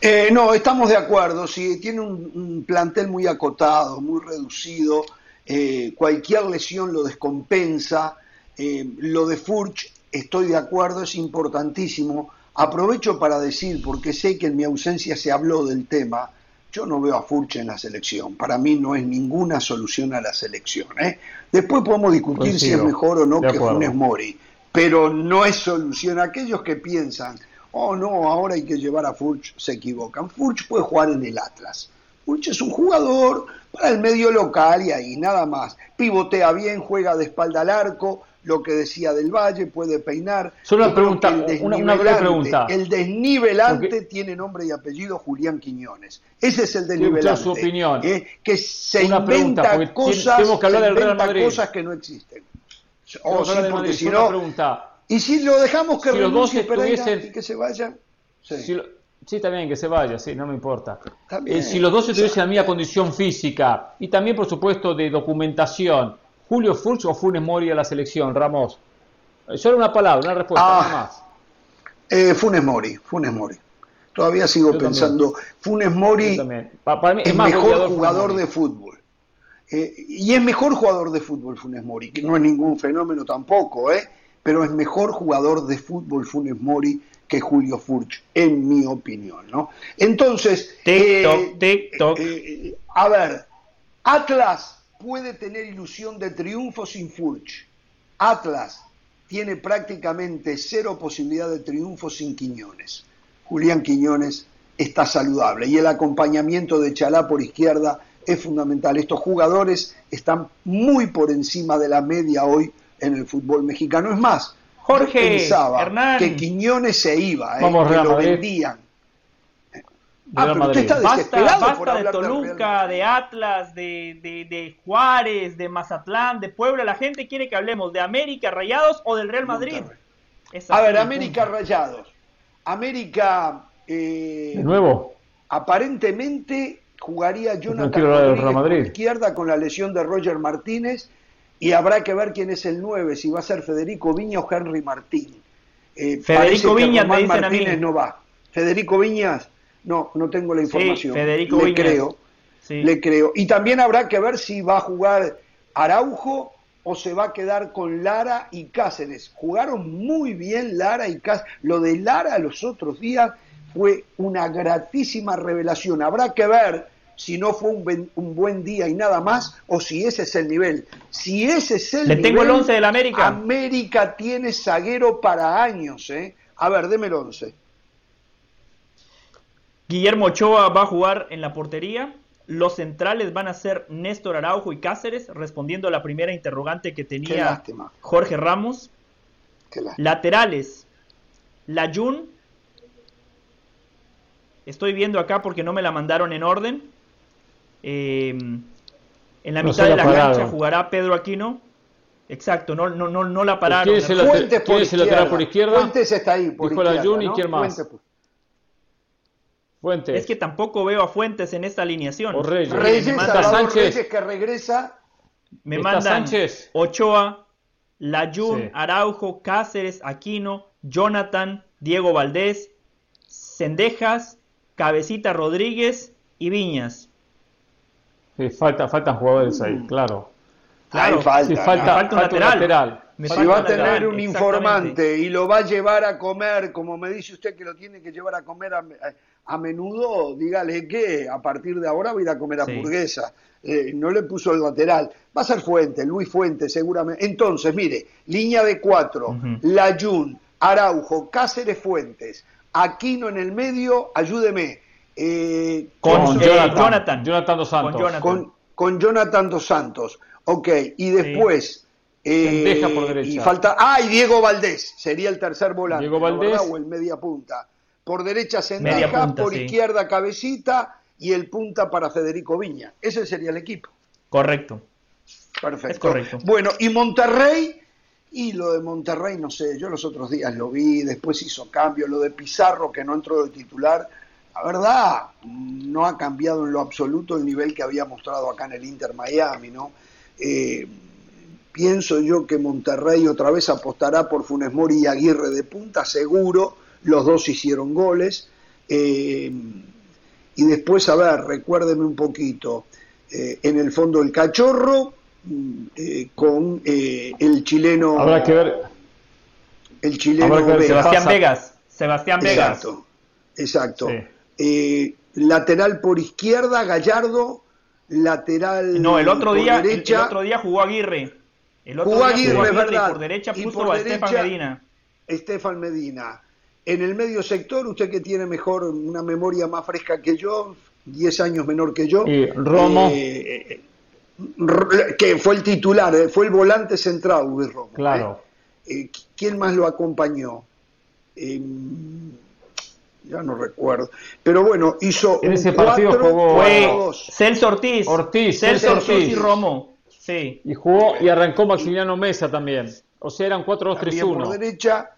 Eh, no, estamos de acuerdo. Si tiene un, plantel muy acotado, muy reducido, eh, cualquier lesión lo descompensa. Eh, lo de Furch, estoy de acuerdo, es importantísimo. Aprovecho para decir, porque sé que en mi ausencia se habló del tema, yo no veo a Furch en la selección. Para mí no es ninguna solución a la selección. ¿eh? Después podemos discutir si es mejor o no que Funes Mori, pero no es solución. Aquellos que piensan, oh no, ahora hay que llevar a Furch, se equivocan. Furch puede jugar en el Atlas. Furch es un jugador para el medio local y ahí nada más. Pivotea bien, juega de espalda al arco, lo que decía del Valle, puede peinar. Solo una pregunta, una, breve pregunta. El desnivelante tiene nombre y apellido Julián Quiñones. Ese es el desnivelante. su opinión. Eh, que se inventa cosas, que cosas que no existen. O sí, porque si no, pregunta. Y si lo dejamos que si renuncie y que se vaya. Sí. Sí, también que se vaya, sí, no me importa. Eh, si los dos estuviesen a la misma condición física y también, por supuesto, de documentación, Julio Furch o Funes Mori a la selección, Ramos? Eh, solo una palabra, una respuesta, ah, nada más. Eh, Funes Mori, Funes Mori. Todavía sigo pensando, Funes Mori es, mejor jugador de fútbol. Eh, y es mejor jugador de fútbol Funes Mori, que no es ningún fenómeno tampoco, ¿eh? pero es mejor jugador de fútbol Funes Mori que Julio Furch, en mi opinión. ¿no? Entonces, TikTok, TikTok. a ver, Atlas puede tener ilusión de triunfo sin Furch. Atlas tiene prácticamente cero posibilidad de triunfo sin Quiñones. Julián Quiñones está saludable y el acompañamiento de Chalá por izquierda es fundamental. Estos jugadores están muy por encima de la media hoy en el fútbol mexicano. Es más, Jorge pensaba que Quiñones se iba, eh, que lo vendían Ah, basta, de Toluca, de Atlas, de, Juárez, de Mazatlán, de Puebla. La gente quiere que hablemos de América Rayados o del Real Madrid. A ver, América Rayados. América. Eh, de nuevo. Aparentemente jugaría Jonathan no Madrid. izquierda con la lesión de Roger Martínez y habrá que ver quién es el 9, si va a ser Federico Viña o Henry Martín. Eh, Federico Viñas Martínez no va. Federico Viñas no, no tengo la información. Federico le creo. Le creo. Y también habrá que ver si va a jugar Araujo o se va a quedar con Lara y Cáceres. Jugaron muy bien Lara y Cáceres. Lo de Lara los otros días fue una gratísima revelación. Habrá que ver si no fue un, un, buen día y nada más, o si ese es el nivel. Si ese es el Le nivel, tengo el 11 de la América. América tiene zaguero para años, ¿eh? A ver, deme el 11. Guillermo Ochoa va a jugar en la portería. Los centrales van a ser Néstor Araujo y Cáceres, respondiendo a la primera interrogante que tenía Jorge Ramos. Laterales, Layun. Estoy viendo acá porque no me la mandaron en orden. Eh, en la mitad de la cancha jugará Pedro Aquino. Exacto, no, no, no, no la pararon. ¿Quién es el, lateral, por, izquierda? Fuentes está ahí. Por Dijo izquierda, Layun y quién más. Fuentes. Es que tampoco veo a Fuentes en esta alineación. O Reyes. Reyes, me manda Salvador Sánchez. Reyes que regresa. Me Está mandan Sánchez. Ochoa, Layun, Sí. Araujo, Cáceres, Aquino, Jonathan, Diego Valdés, Cendejas, Cabecita Rodríguez y Viñas. Sí, falta, faltan jugadores ahí, claro. Claro, Ahí falta, Sí, ¿no? falta, falta un falta un lateral. Me Si va a tener un informante y lo va a llevar a comer, como me dice usted que lo tiene que llevar a comer a, a menudo, dígale que a partir de ahora va a ir a comer Sí. hamburguesa. Eh, no le puso el lateral. Va a ser Fuente, Luis Fuente seguramente. Entonces, mire, línea de cuatro, Ujú. Layun, Araujo, Cáceres Fuentes, Aquino en el medio, ayúdeme. eh, Con, Con eh, Jonathan. Jonathan. Jonathan dos Santos. Con Jonathan. con, con Jonathan dos Santos. Ok, y después. Eh, Cendeja por derecha. Y falta. ¡Ah! Y Diego Valdés. Sería el tercer volante. Diego ¿no, Valdés. O el media punta. Por derecha punta, por sí. izquierda Cabecita y el punta para Federico Viña. Ese sería el equipo. Correcto. Perfecto. Es correcto. Bueno, y Monterrey. Y lo de Monterrey, no sé, yo los otros días lo vi, después hizo cambio, lo de Pizarro que no entró de titular, la verdad no ha cambiado en lo absoluto el nivel que había mostrado acá en el Inter Miami, ¿no? Eh, pienso yo que Monterrey otra vez apostará por Funes Mori y Aguirre de punta, seguro, los dos hicieron goles. Eh, y después, a ver, recuérdeme un poquito, eh, en el fondo el cachorro mm, eh, con eh, el chileno Habrá que ver. el chileno habrá que ver qué Vega. Sebastián. Vegas. Sebastián Vegas. Exacto, exacto. Sí. Eh, lateral por izquierda, Gallardo, lateral No, el otro por día, el, otro día jugó Aguirre. El otro Aguirre, Aguirre verdad. por derecha Y puso por a Estefan derecha- Medina. Estefan Medina. En el medio sector, usted que tiene mejor, una memoria más fresca que yo, 10 años menor que yo. Y Romo. eh, eh, R- que fue el titular, eh, fue el volante central, Luis Romo. Claro. eh. Eh, ¿Quién más lo acompañó? Eh, ya no recuerdo. Pero bueno, hizo En ese partido 4, jugó- Fue 4-2. Celso Ortiz. Ortiz, Celso Celso Ortiz y Ortiz. Romo. Sí. Y jugó y arrancó Maximiliano Mesa también. O sea, eran También por 4-2-3-1. derecha.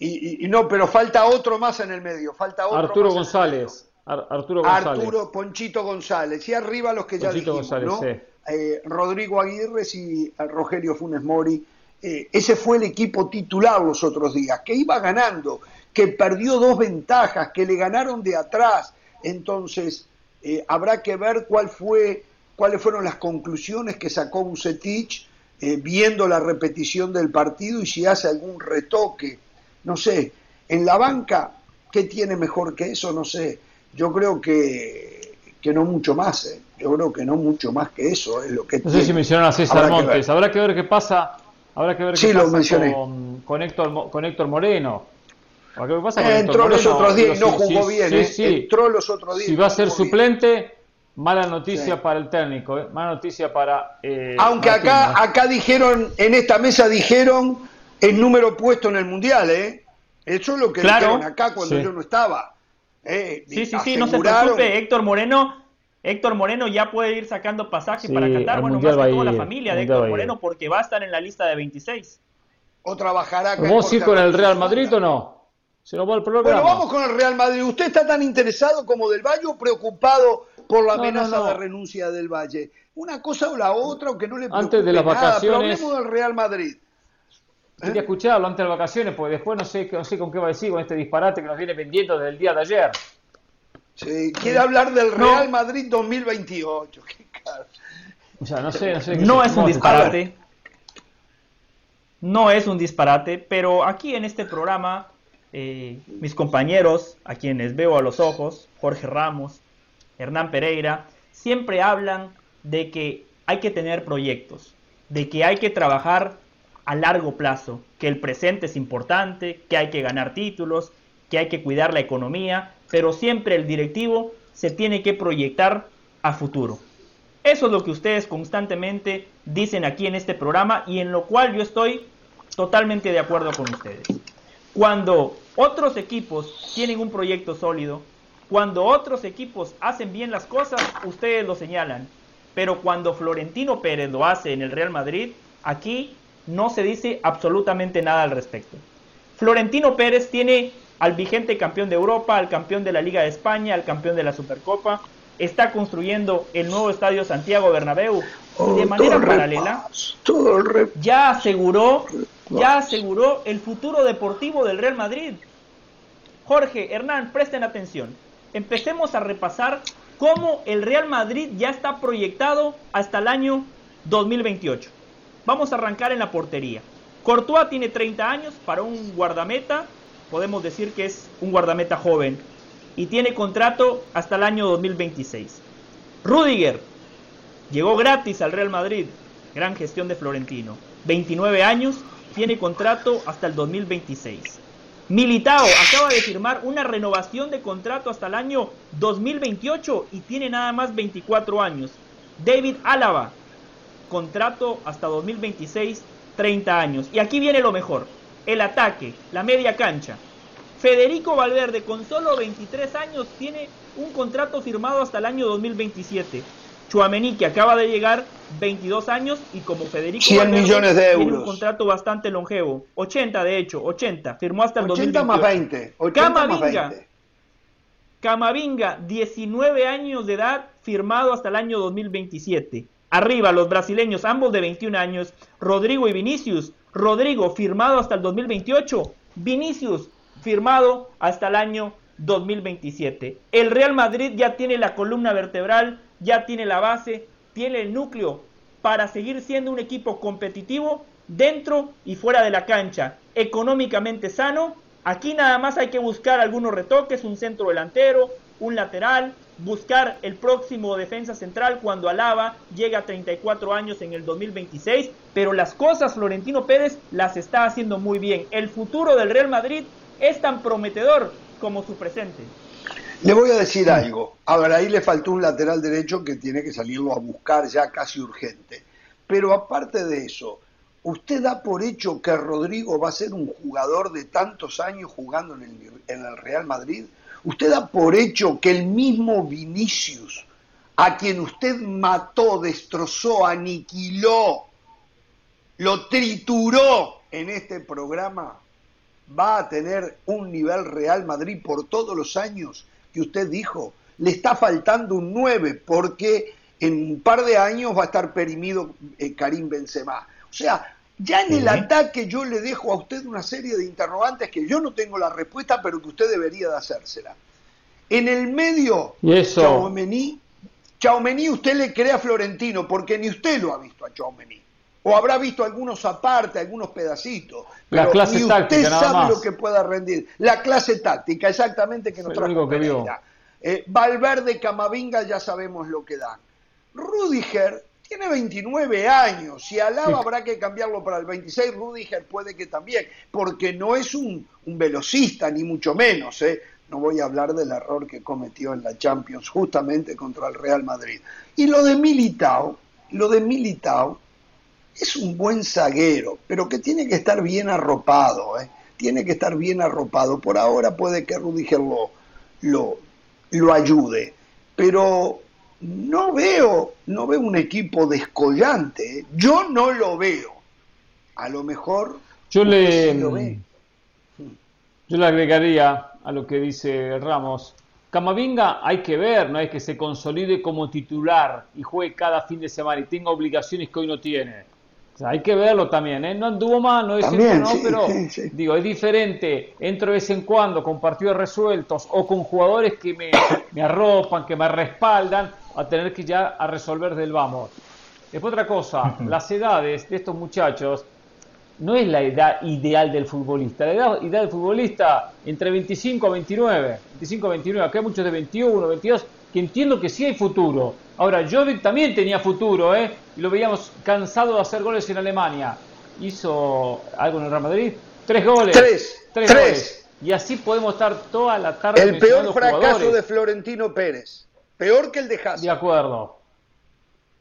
Y, y- y no, pero falta otro más en el medio. Falta otro Arturo más González. Ar- Arturo. González. Arturo Ponchito González. Y arriba los que ya Ponchito dijimos, González, ¿no? sí. Eh, Rodrigo Aguirre y eh, Rogelio Funes Mori. Eh, ese fue el equipo titular los otros días, que iba ganando, que perdió dos ventajas, que le ganaron de atrás. Entonces, eh, habrá que ver cuál fue, cuáles fueron las conclusiones que sacó Ucetich eh, viendo la repetición del partido y si hace algún retoque. No sé, en la banca, ¿qué tiene mejor que eso? No sé. Yo creo que, que no mucho más. eh. Yo creo que no mucho más que eso es lo que No sé tiene. si mencionaron a César Habrá Montes. Habrá que ver qué pasa. Habrá que ver qué Sí, lo pasa mencioné. con, con Héctor, con Héctor Moreno. Habrá que ver qué pasa con Eh, Héctor entró los Moreno. otros días y no jugó bien. sí, eh. sí. Entró los otros días. Si va a ser bien. Mala noticia Sí. para el técnico. eh. Mala noticia para. eh, Aunque acá, acá dijeron, en esta mesa dijeron el número puesto en el mundial, ¿eh? Eso es lo que Claro. dijeron acá cuando Sí. yo no estaba. Eh, Sí, sí, sí, no se preocupe, Héctor Moreno. Héctor Moreno ya puede ir sacando pasaje Sí, para Qatar, bueno, más que toda la familia de Héctor. Moreno, porque va a estar en la lista de 26. O trabajará acá. en ¿Vamos a ir Costa con el. Real Madrid o no? Se nos va el programa. Bueno, vamos con el Real Madrid. ¿Usted está tan interesado como Del Valle o preocupado por la No, amenaza no, no. de renuncia del Valle? Una cosa o la otra, aunque no le preocupe Antes de las nada, vacaciones- hablemos del Real Madrid. Quería escucharlo antes de las vacaciones, porque después no sé, no sé con qué va a decir con este disparate que nos viene vendiendo desde el día de ayer. Sí, quiere hablar del Real Madrid 2028. Qué caro. O sea, no sé, no sé. No es un disparate. No es un disparate, pero aquí en este programa, eh, mis compañeros, a quienes veo a los ojos, Jorge Ramos, Hernán Pereira, siempre hablan de que hay que tener proyectos, de que hay que trabajar a largo plazo, que el presente es importante, que hay que ganar títulos, que hay que cuidar la economía, pero siempre el directivo se tiene que proyectar a futuro. Eso es lo que ustedes constantemente dicen aquí en este programa y en lo cual yo estoy totalmente de acuerdo con ustedes. Cuando otros equipos tienen un proyecto sólido, cuando otros equipos hacen bien las cosas, ustedes lo señalan. Pero cuando Florentino Pérez lo hace en el Real Madrid, aquí no se dice absolutamente nada al respecto. Florentino Pérez tiene al vigente campeón de Europa, al campeón de la Liga de España, al campeón de la Supercopa, está construyendo el nuevo estadio Santiago Bernabéu y de manera paralela ya aseguró ya aseguró el futuro deportivo del Real Madrid. Jorge, Hernán, presten atención. Empecemos a repasar cómo el Real Madrid ya está proyectado hasta el año 2028. Vamos a arrancar en la portería. Courtois tiene 30 años para un guardameta, podemos decir que es un guardameta joven y tiene contrato hasta el año 2026. Rudiger llegó gratis al Real Madrid, gran gestión de Florentino. 29 años, tiene contrato hasta el 2026. Militao acaba de firmar una renovación de contrato hasta el año 2028 y tiene nada más 24 años. David Álava, contrato hasta 2026, 30 años. Y aquí viene lo mejor, el ataque, la media cancha. Federico Valverde, con solo 23 años, tiene un contrato firmado hasta el año 2027. Chuamení, que acaba de llegar, 22 años, y como Federico 100 Valverde, millones de tiene un euros. contrato bastante longevo. 80, de hecho, 80. Firmó hasta el 80 2028. más 20. 80 más Camavinga, 20. Camavinga, 19 años de edad, firmado hasta el año 2027. Arriba, los brasileños, ambos de 21 años, Rodrigo y Vinicius. Rodrigo, firmado hasta el 2028. Vinicius, firmado hasta el año 2027. El Real Madrid ya tiene la columna vertebral, ya tiene la base, tiene el núcleo para seguir siendo un equipo competitivo dentro y fuera de la cancha, económicamente sano. Aquí nada más hay que buscar algunos retoques, un centro delantero, un lateral, buscar el próximo defensa central cuando Alaba llega a 34 años en el 2026, pero las cosas Florentino Pérez las está haciendo muy bien. El futuro del Real Madrid es tan prometedor como su presente. Le voy a decir algo. A ver, ahí le faltó un lateral derecho que tiene que salirlo a buscar ya casi urgente. Pero aparte de eso, ¿usted da por hecho que Rodrigo va a ser un jugador de tantos años jugando en el, en el Real Madrid? ¿Usted da por hecho que el mismo Vinicius, a quien usted mató, destrozó, aniquiló, lo trituró en este programa, va a tener un nivel Real Madrid por todos los años que usted dijo? Le está faltando un 9 porque en un par de años va a estar perimido eh, Karim Benzema. O sea, ya en el ataque yo le dejo a usted una serie de interrogantes que yo no tengo la respuesta, pero que usted debería de hacérsela. En el medio, Y eso. Usted le cree a Florentino, porque ni usted lo ha visto a Tchouaméni. O habrá visto algunos aparte, algunos pedacitos. La Pero clase ni táctica, usted nada sabe más. lo que pueda rendir. La clase táctica, exactamente, que nos trajo único que vio. Pereira. Eh, Valverde, Camavinga, ya sabemos lo que dan. Rudiger tiene 29 años. Si Alaba Sí. habrá que cambiarlo para el 26, Rudiger puede que también, porque no es un, un velocista, ni mucho menos. ¿eh? No voy a hablar del error que cometió en la Champions, justamente contra el Real Madrid. Y lo de Militao, lo de Militao es un buen zaguero, pero que tiene que estar bien arropado. ¿eh? Tiene que estar bien arropado. Por ahora puede que Rudiger lo, lo, lo ayude, pero no veo, no veo un equipo descollante. ¿eh? Yo no lo veo. A lo mejor Yo le, lo ve. yo le agregaría a lo que dice Ramos. Camavinga hay que ver, no hay que se consolide como titular y juegue cada fin de semana y tenga obligaciones que hoy no tiene. O sea, hay que verlo también, ¿eh? No anduvo mal, no es También, cierto, no, sí, pero [LAUGHS] sí, sí. digo, es diferente. Entro de vez en cuando con partidos resueltos o con jugadores que me, me arropan, que me respaldan, a tener que ya a resolver del vamos. Después otra cosa, [LAUGHS] las edades de estos muchachos no es la edad ideal del futbolista. La edad ideal del futbolista entre 25 a 29. 25 a 29. Acá hay muchos de 21, 22, que entiendo que sí hay futuro. Ahora, Jovic también tenía futuro, ¿eh? Y lo veíamos cansado de hacer goles en Alemania. hizo algo en el Real Madrid. Tres goles. Tres. Tres. Goles. Y así podemos estar toda la tarde. El peor fracaso de Florentino Pérez. Peor que el de Hazard. De acuerdo.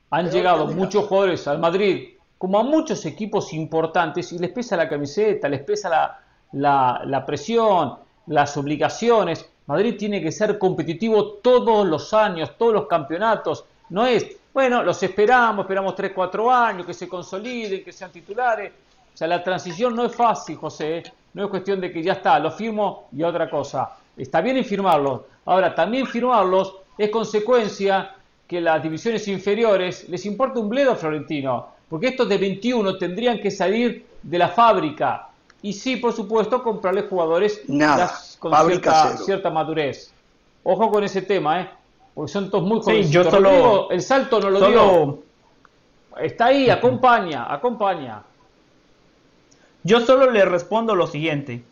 Han llegado muchos jugadores al Madrid, como a muchos equipos importantes, y les pesa la camiseta, les pesa la, presión, las obligaciones. Madrid tiene que ser competitivo todos los años, todos los campeonatos. No es, bueno, los esperamos, esperamos 3, 4 años, que se consoliden, que sean titulares. O sea, la transición no es fácil, José. No es cuestión de que ya está, lo firmo y otra cosa. Está bien en firmarlos. Ahora, también firmarlos es consecuencia que las divisiones inferiores les importa un bledo Florentino. Porque estos de 21 tendrían que salir de la fábrica. Y sí, por supuesto, comprarle jugadores Nada, con cierta, cierta, madurez. Ojo con ese tema, ¿eh? Porque son todos muy jóvenes. Sí, yo solo, el salto no lo dio. Está ahí, acompaña, acompaña. Yo solo le respondo lo siguiente.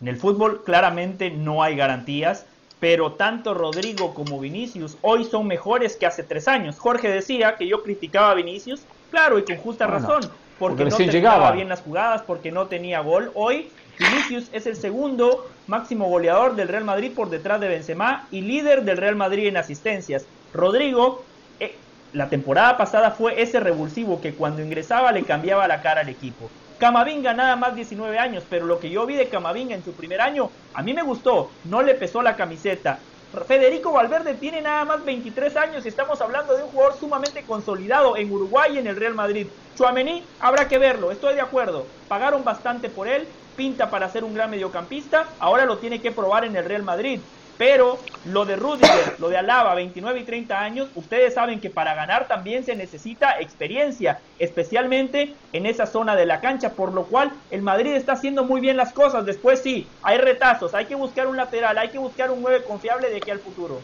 En el fútbol claramente no hay garantías, pero tanto Rodrigo como Vinicius hoy son mejores que hace tres años. Jorge decía que yo criticaba a Vinicius, claro, y con justa razón, porque, no terminaba bien las jugadas, porque no tenía gol. Hoy Vinicius es el segundo máximo goleador del Real Madrid por detrás de Benzema y líder del Real Madrid en asistencias. Rodrigo, eh, la temporada pasada fue ese revulsivo que cuando ingresaba le cambiaba la cara al equipo. Camavinga nada más 19 años, pero lo que yo vi de Camavinga en su primer año, a mí me gustó, no le pesó la camiseta. Federico Valverde tiene nada más 23 años y estamos hablando de un jugador sumamente consolidado en Uruguay y en el Real Madrid. Chuamení, habrá que verlo, estoy de acuerdo. Pagaron bastante por él, pinta para ser un gran mediocampista, ahora lo tiene que probar en el Real Madrid. Pero lo de Rudiger, lo de Alaba, 29 y 30 años, ustedes saben que para ganar también se necesita experiencia, especialmente en esa zona de la cancha, por lo cual el Madrid está haciendo muy bien las cosas. Después sí, hay retazos, hay que buscar un lateral, hay que buscar un 9 confiable de aquí al futuro.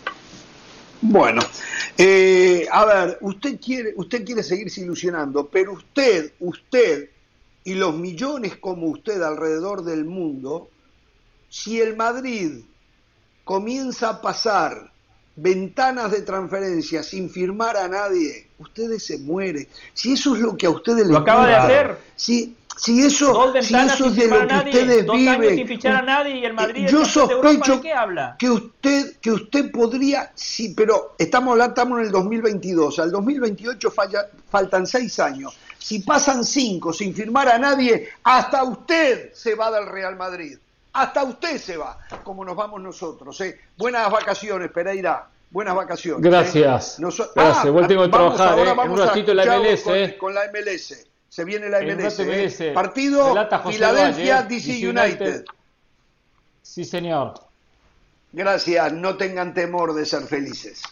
Bueno, eh, a ver, usted quiere, usted quiere seguirse ilusionando, pero usted, usted y los millones como usted alrededor del mundo, si el Madrid comienza a pasar ventanas de transferencia sin firmar a nadie, ustedes se mueren. Si eso es lo que a ustedes les Lo acaba de hacer. Si, si eso, si eso es de lo que nadie, ustedes dos viven. años sin fichar a nadie y el Madrid Yo campeón de Europa, sospecho ¿de qué habla? que usted, que usted podría, sí, pero estamos hablando, estamos en el 2022, al 2028 falla- faltan seis años. Si pasan cinco sin firmar a nadie, hasta usted se va del Real Madrid. Hasta usted se va, como nos vamos nosotros. ¿eh? Buenas vacaciones, Pereira. Buenas vacaciones. ¿eh? Gracias. Gracias. Igual tengo que trabajar, ahora, ¿eh? En vamos un a ratito la escucharlo MLS, con, ¿eh? con la MLS. Se viene la MLS. ¿eh? Partido Filadelfia DC DC United. United. Sí, señor. Gracias, no tengan temor de ser felices.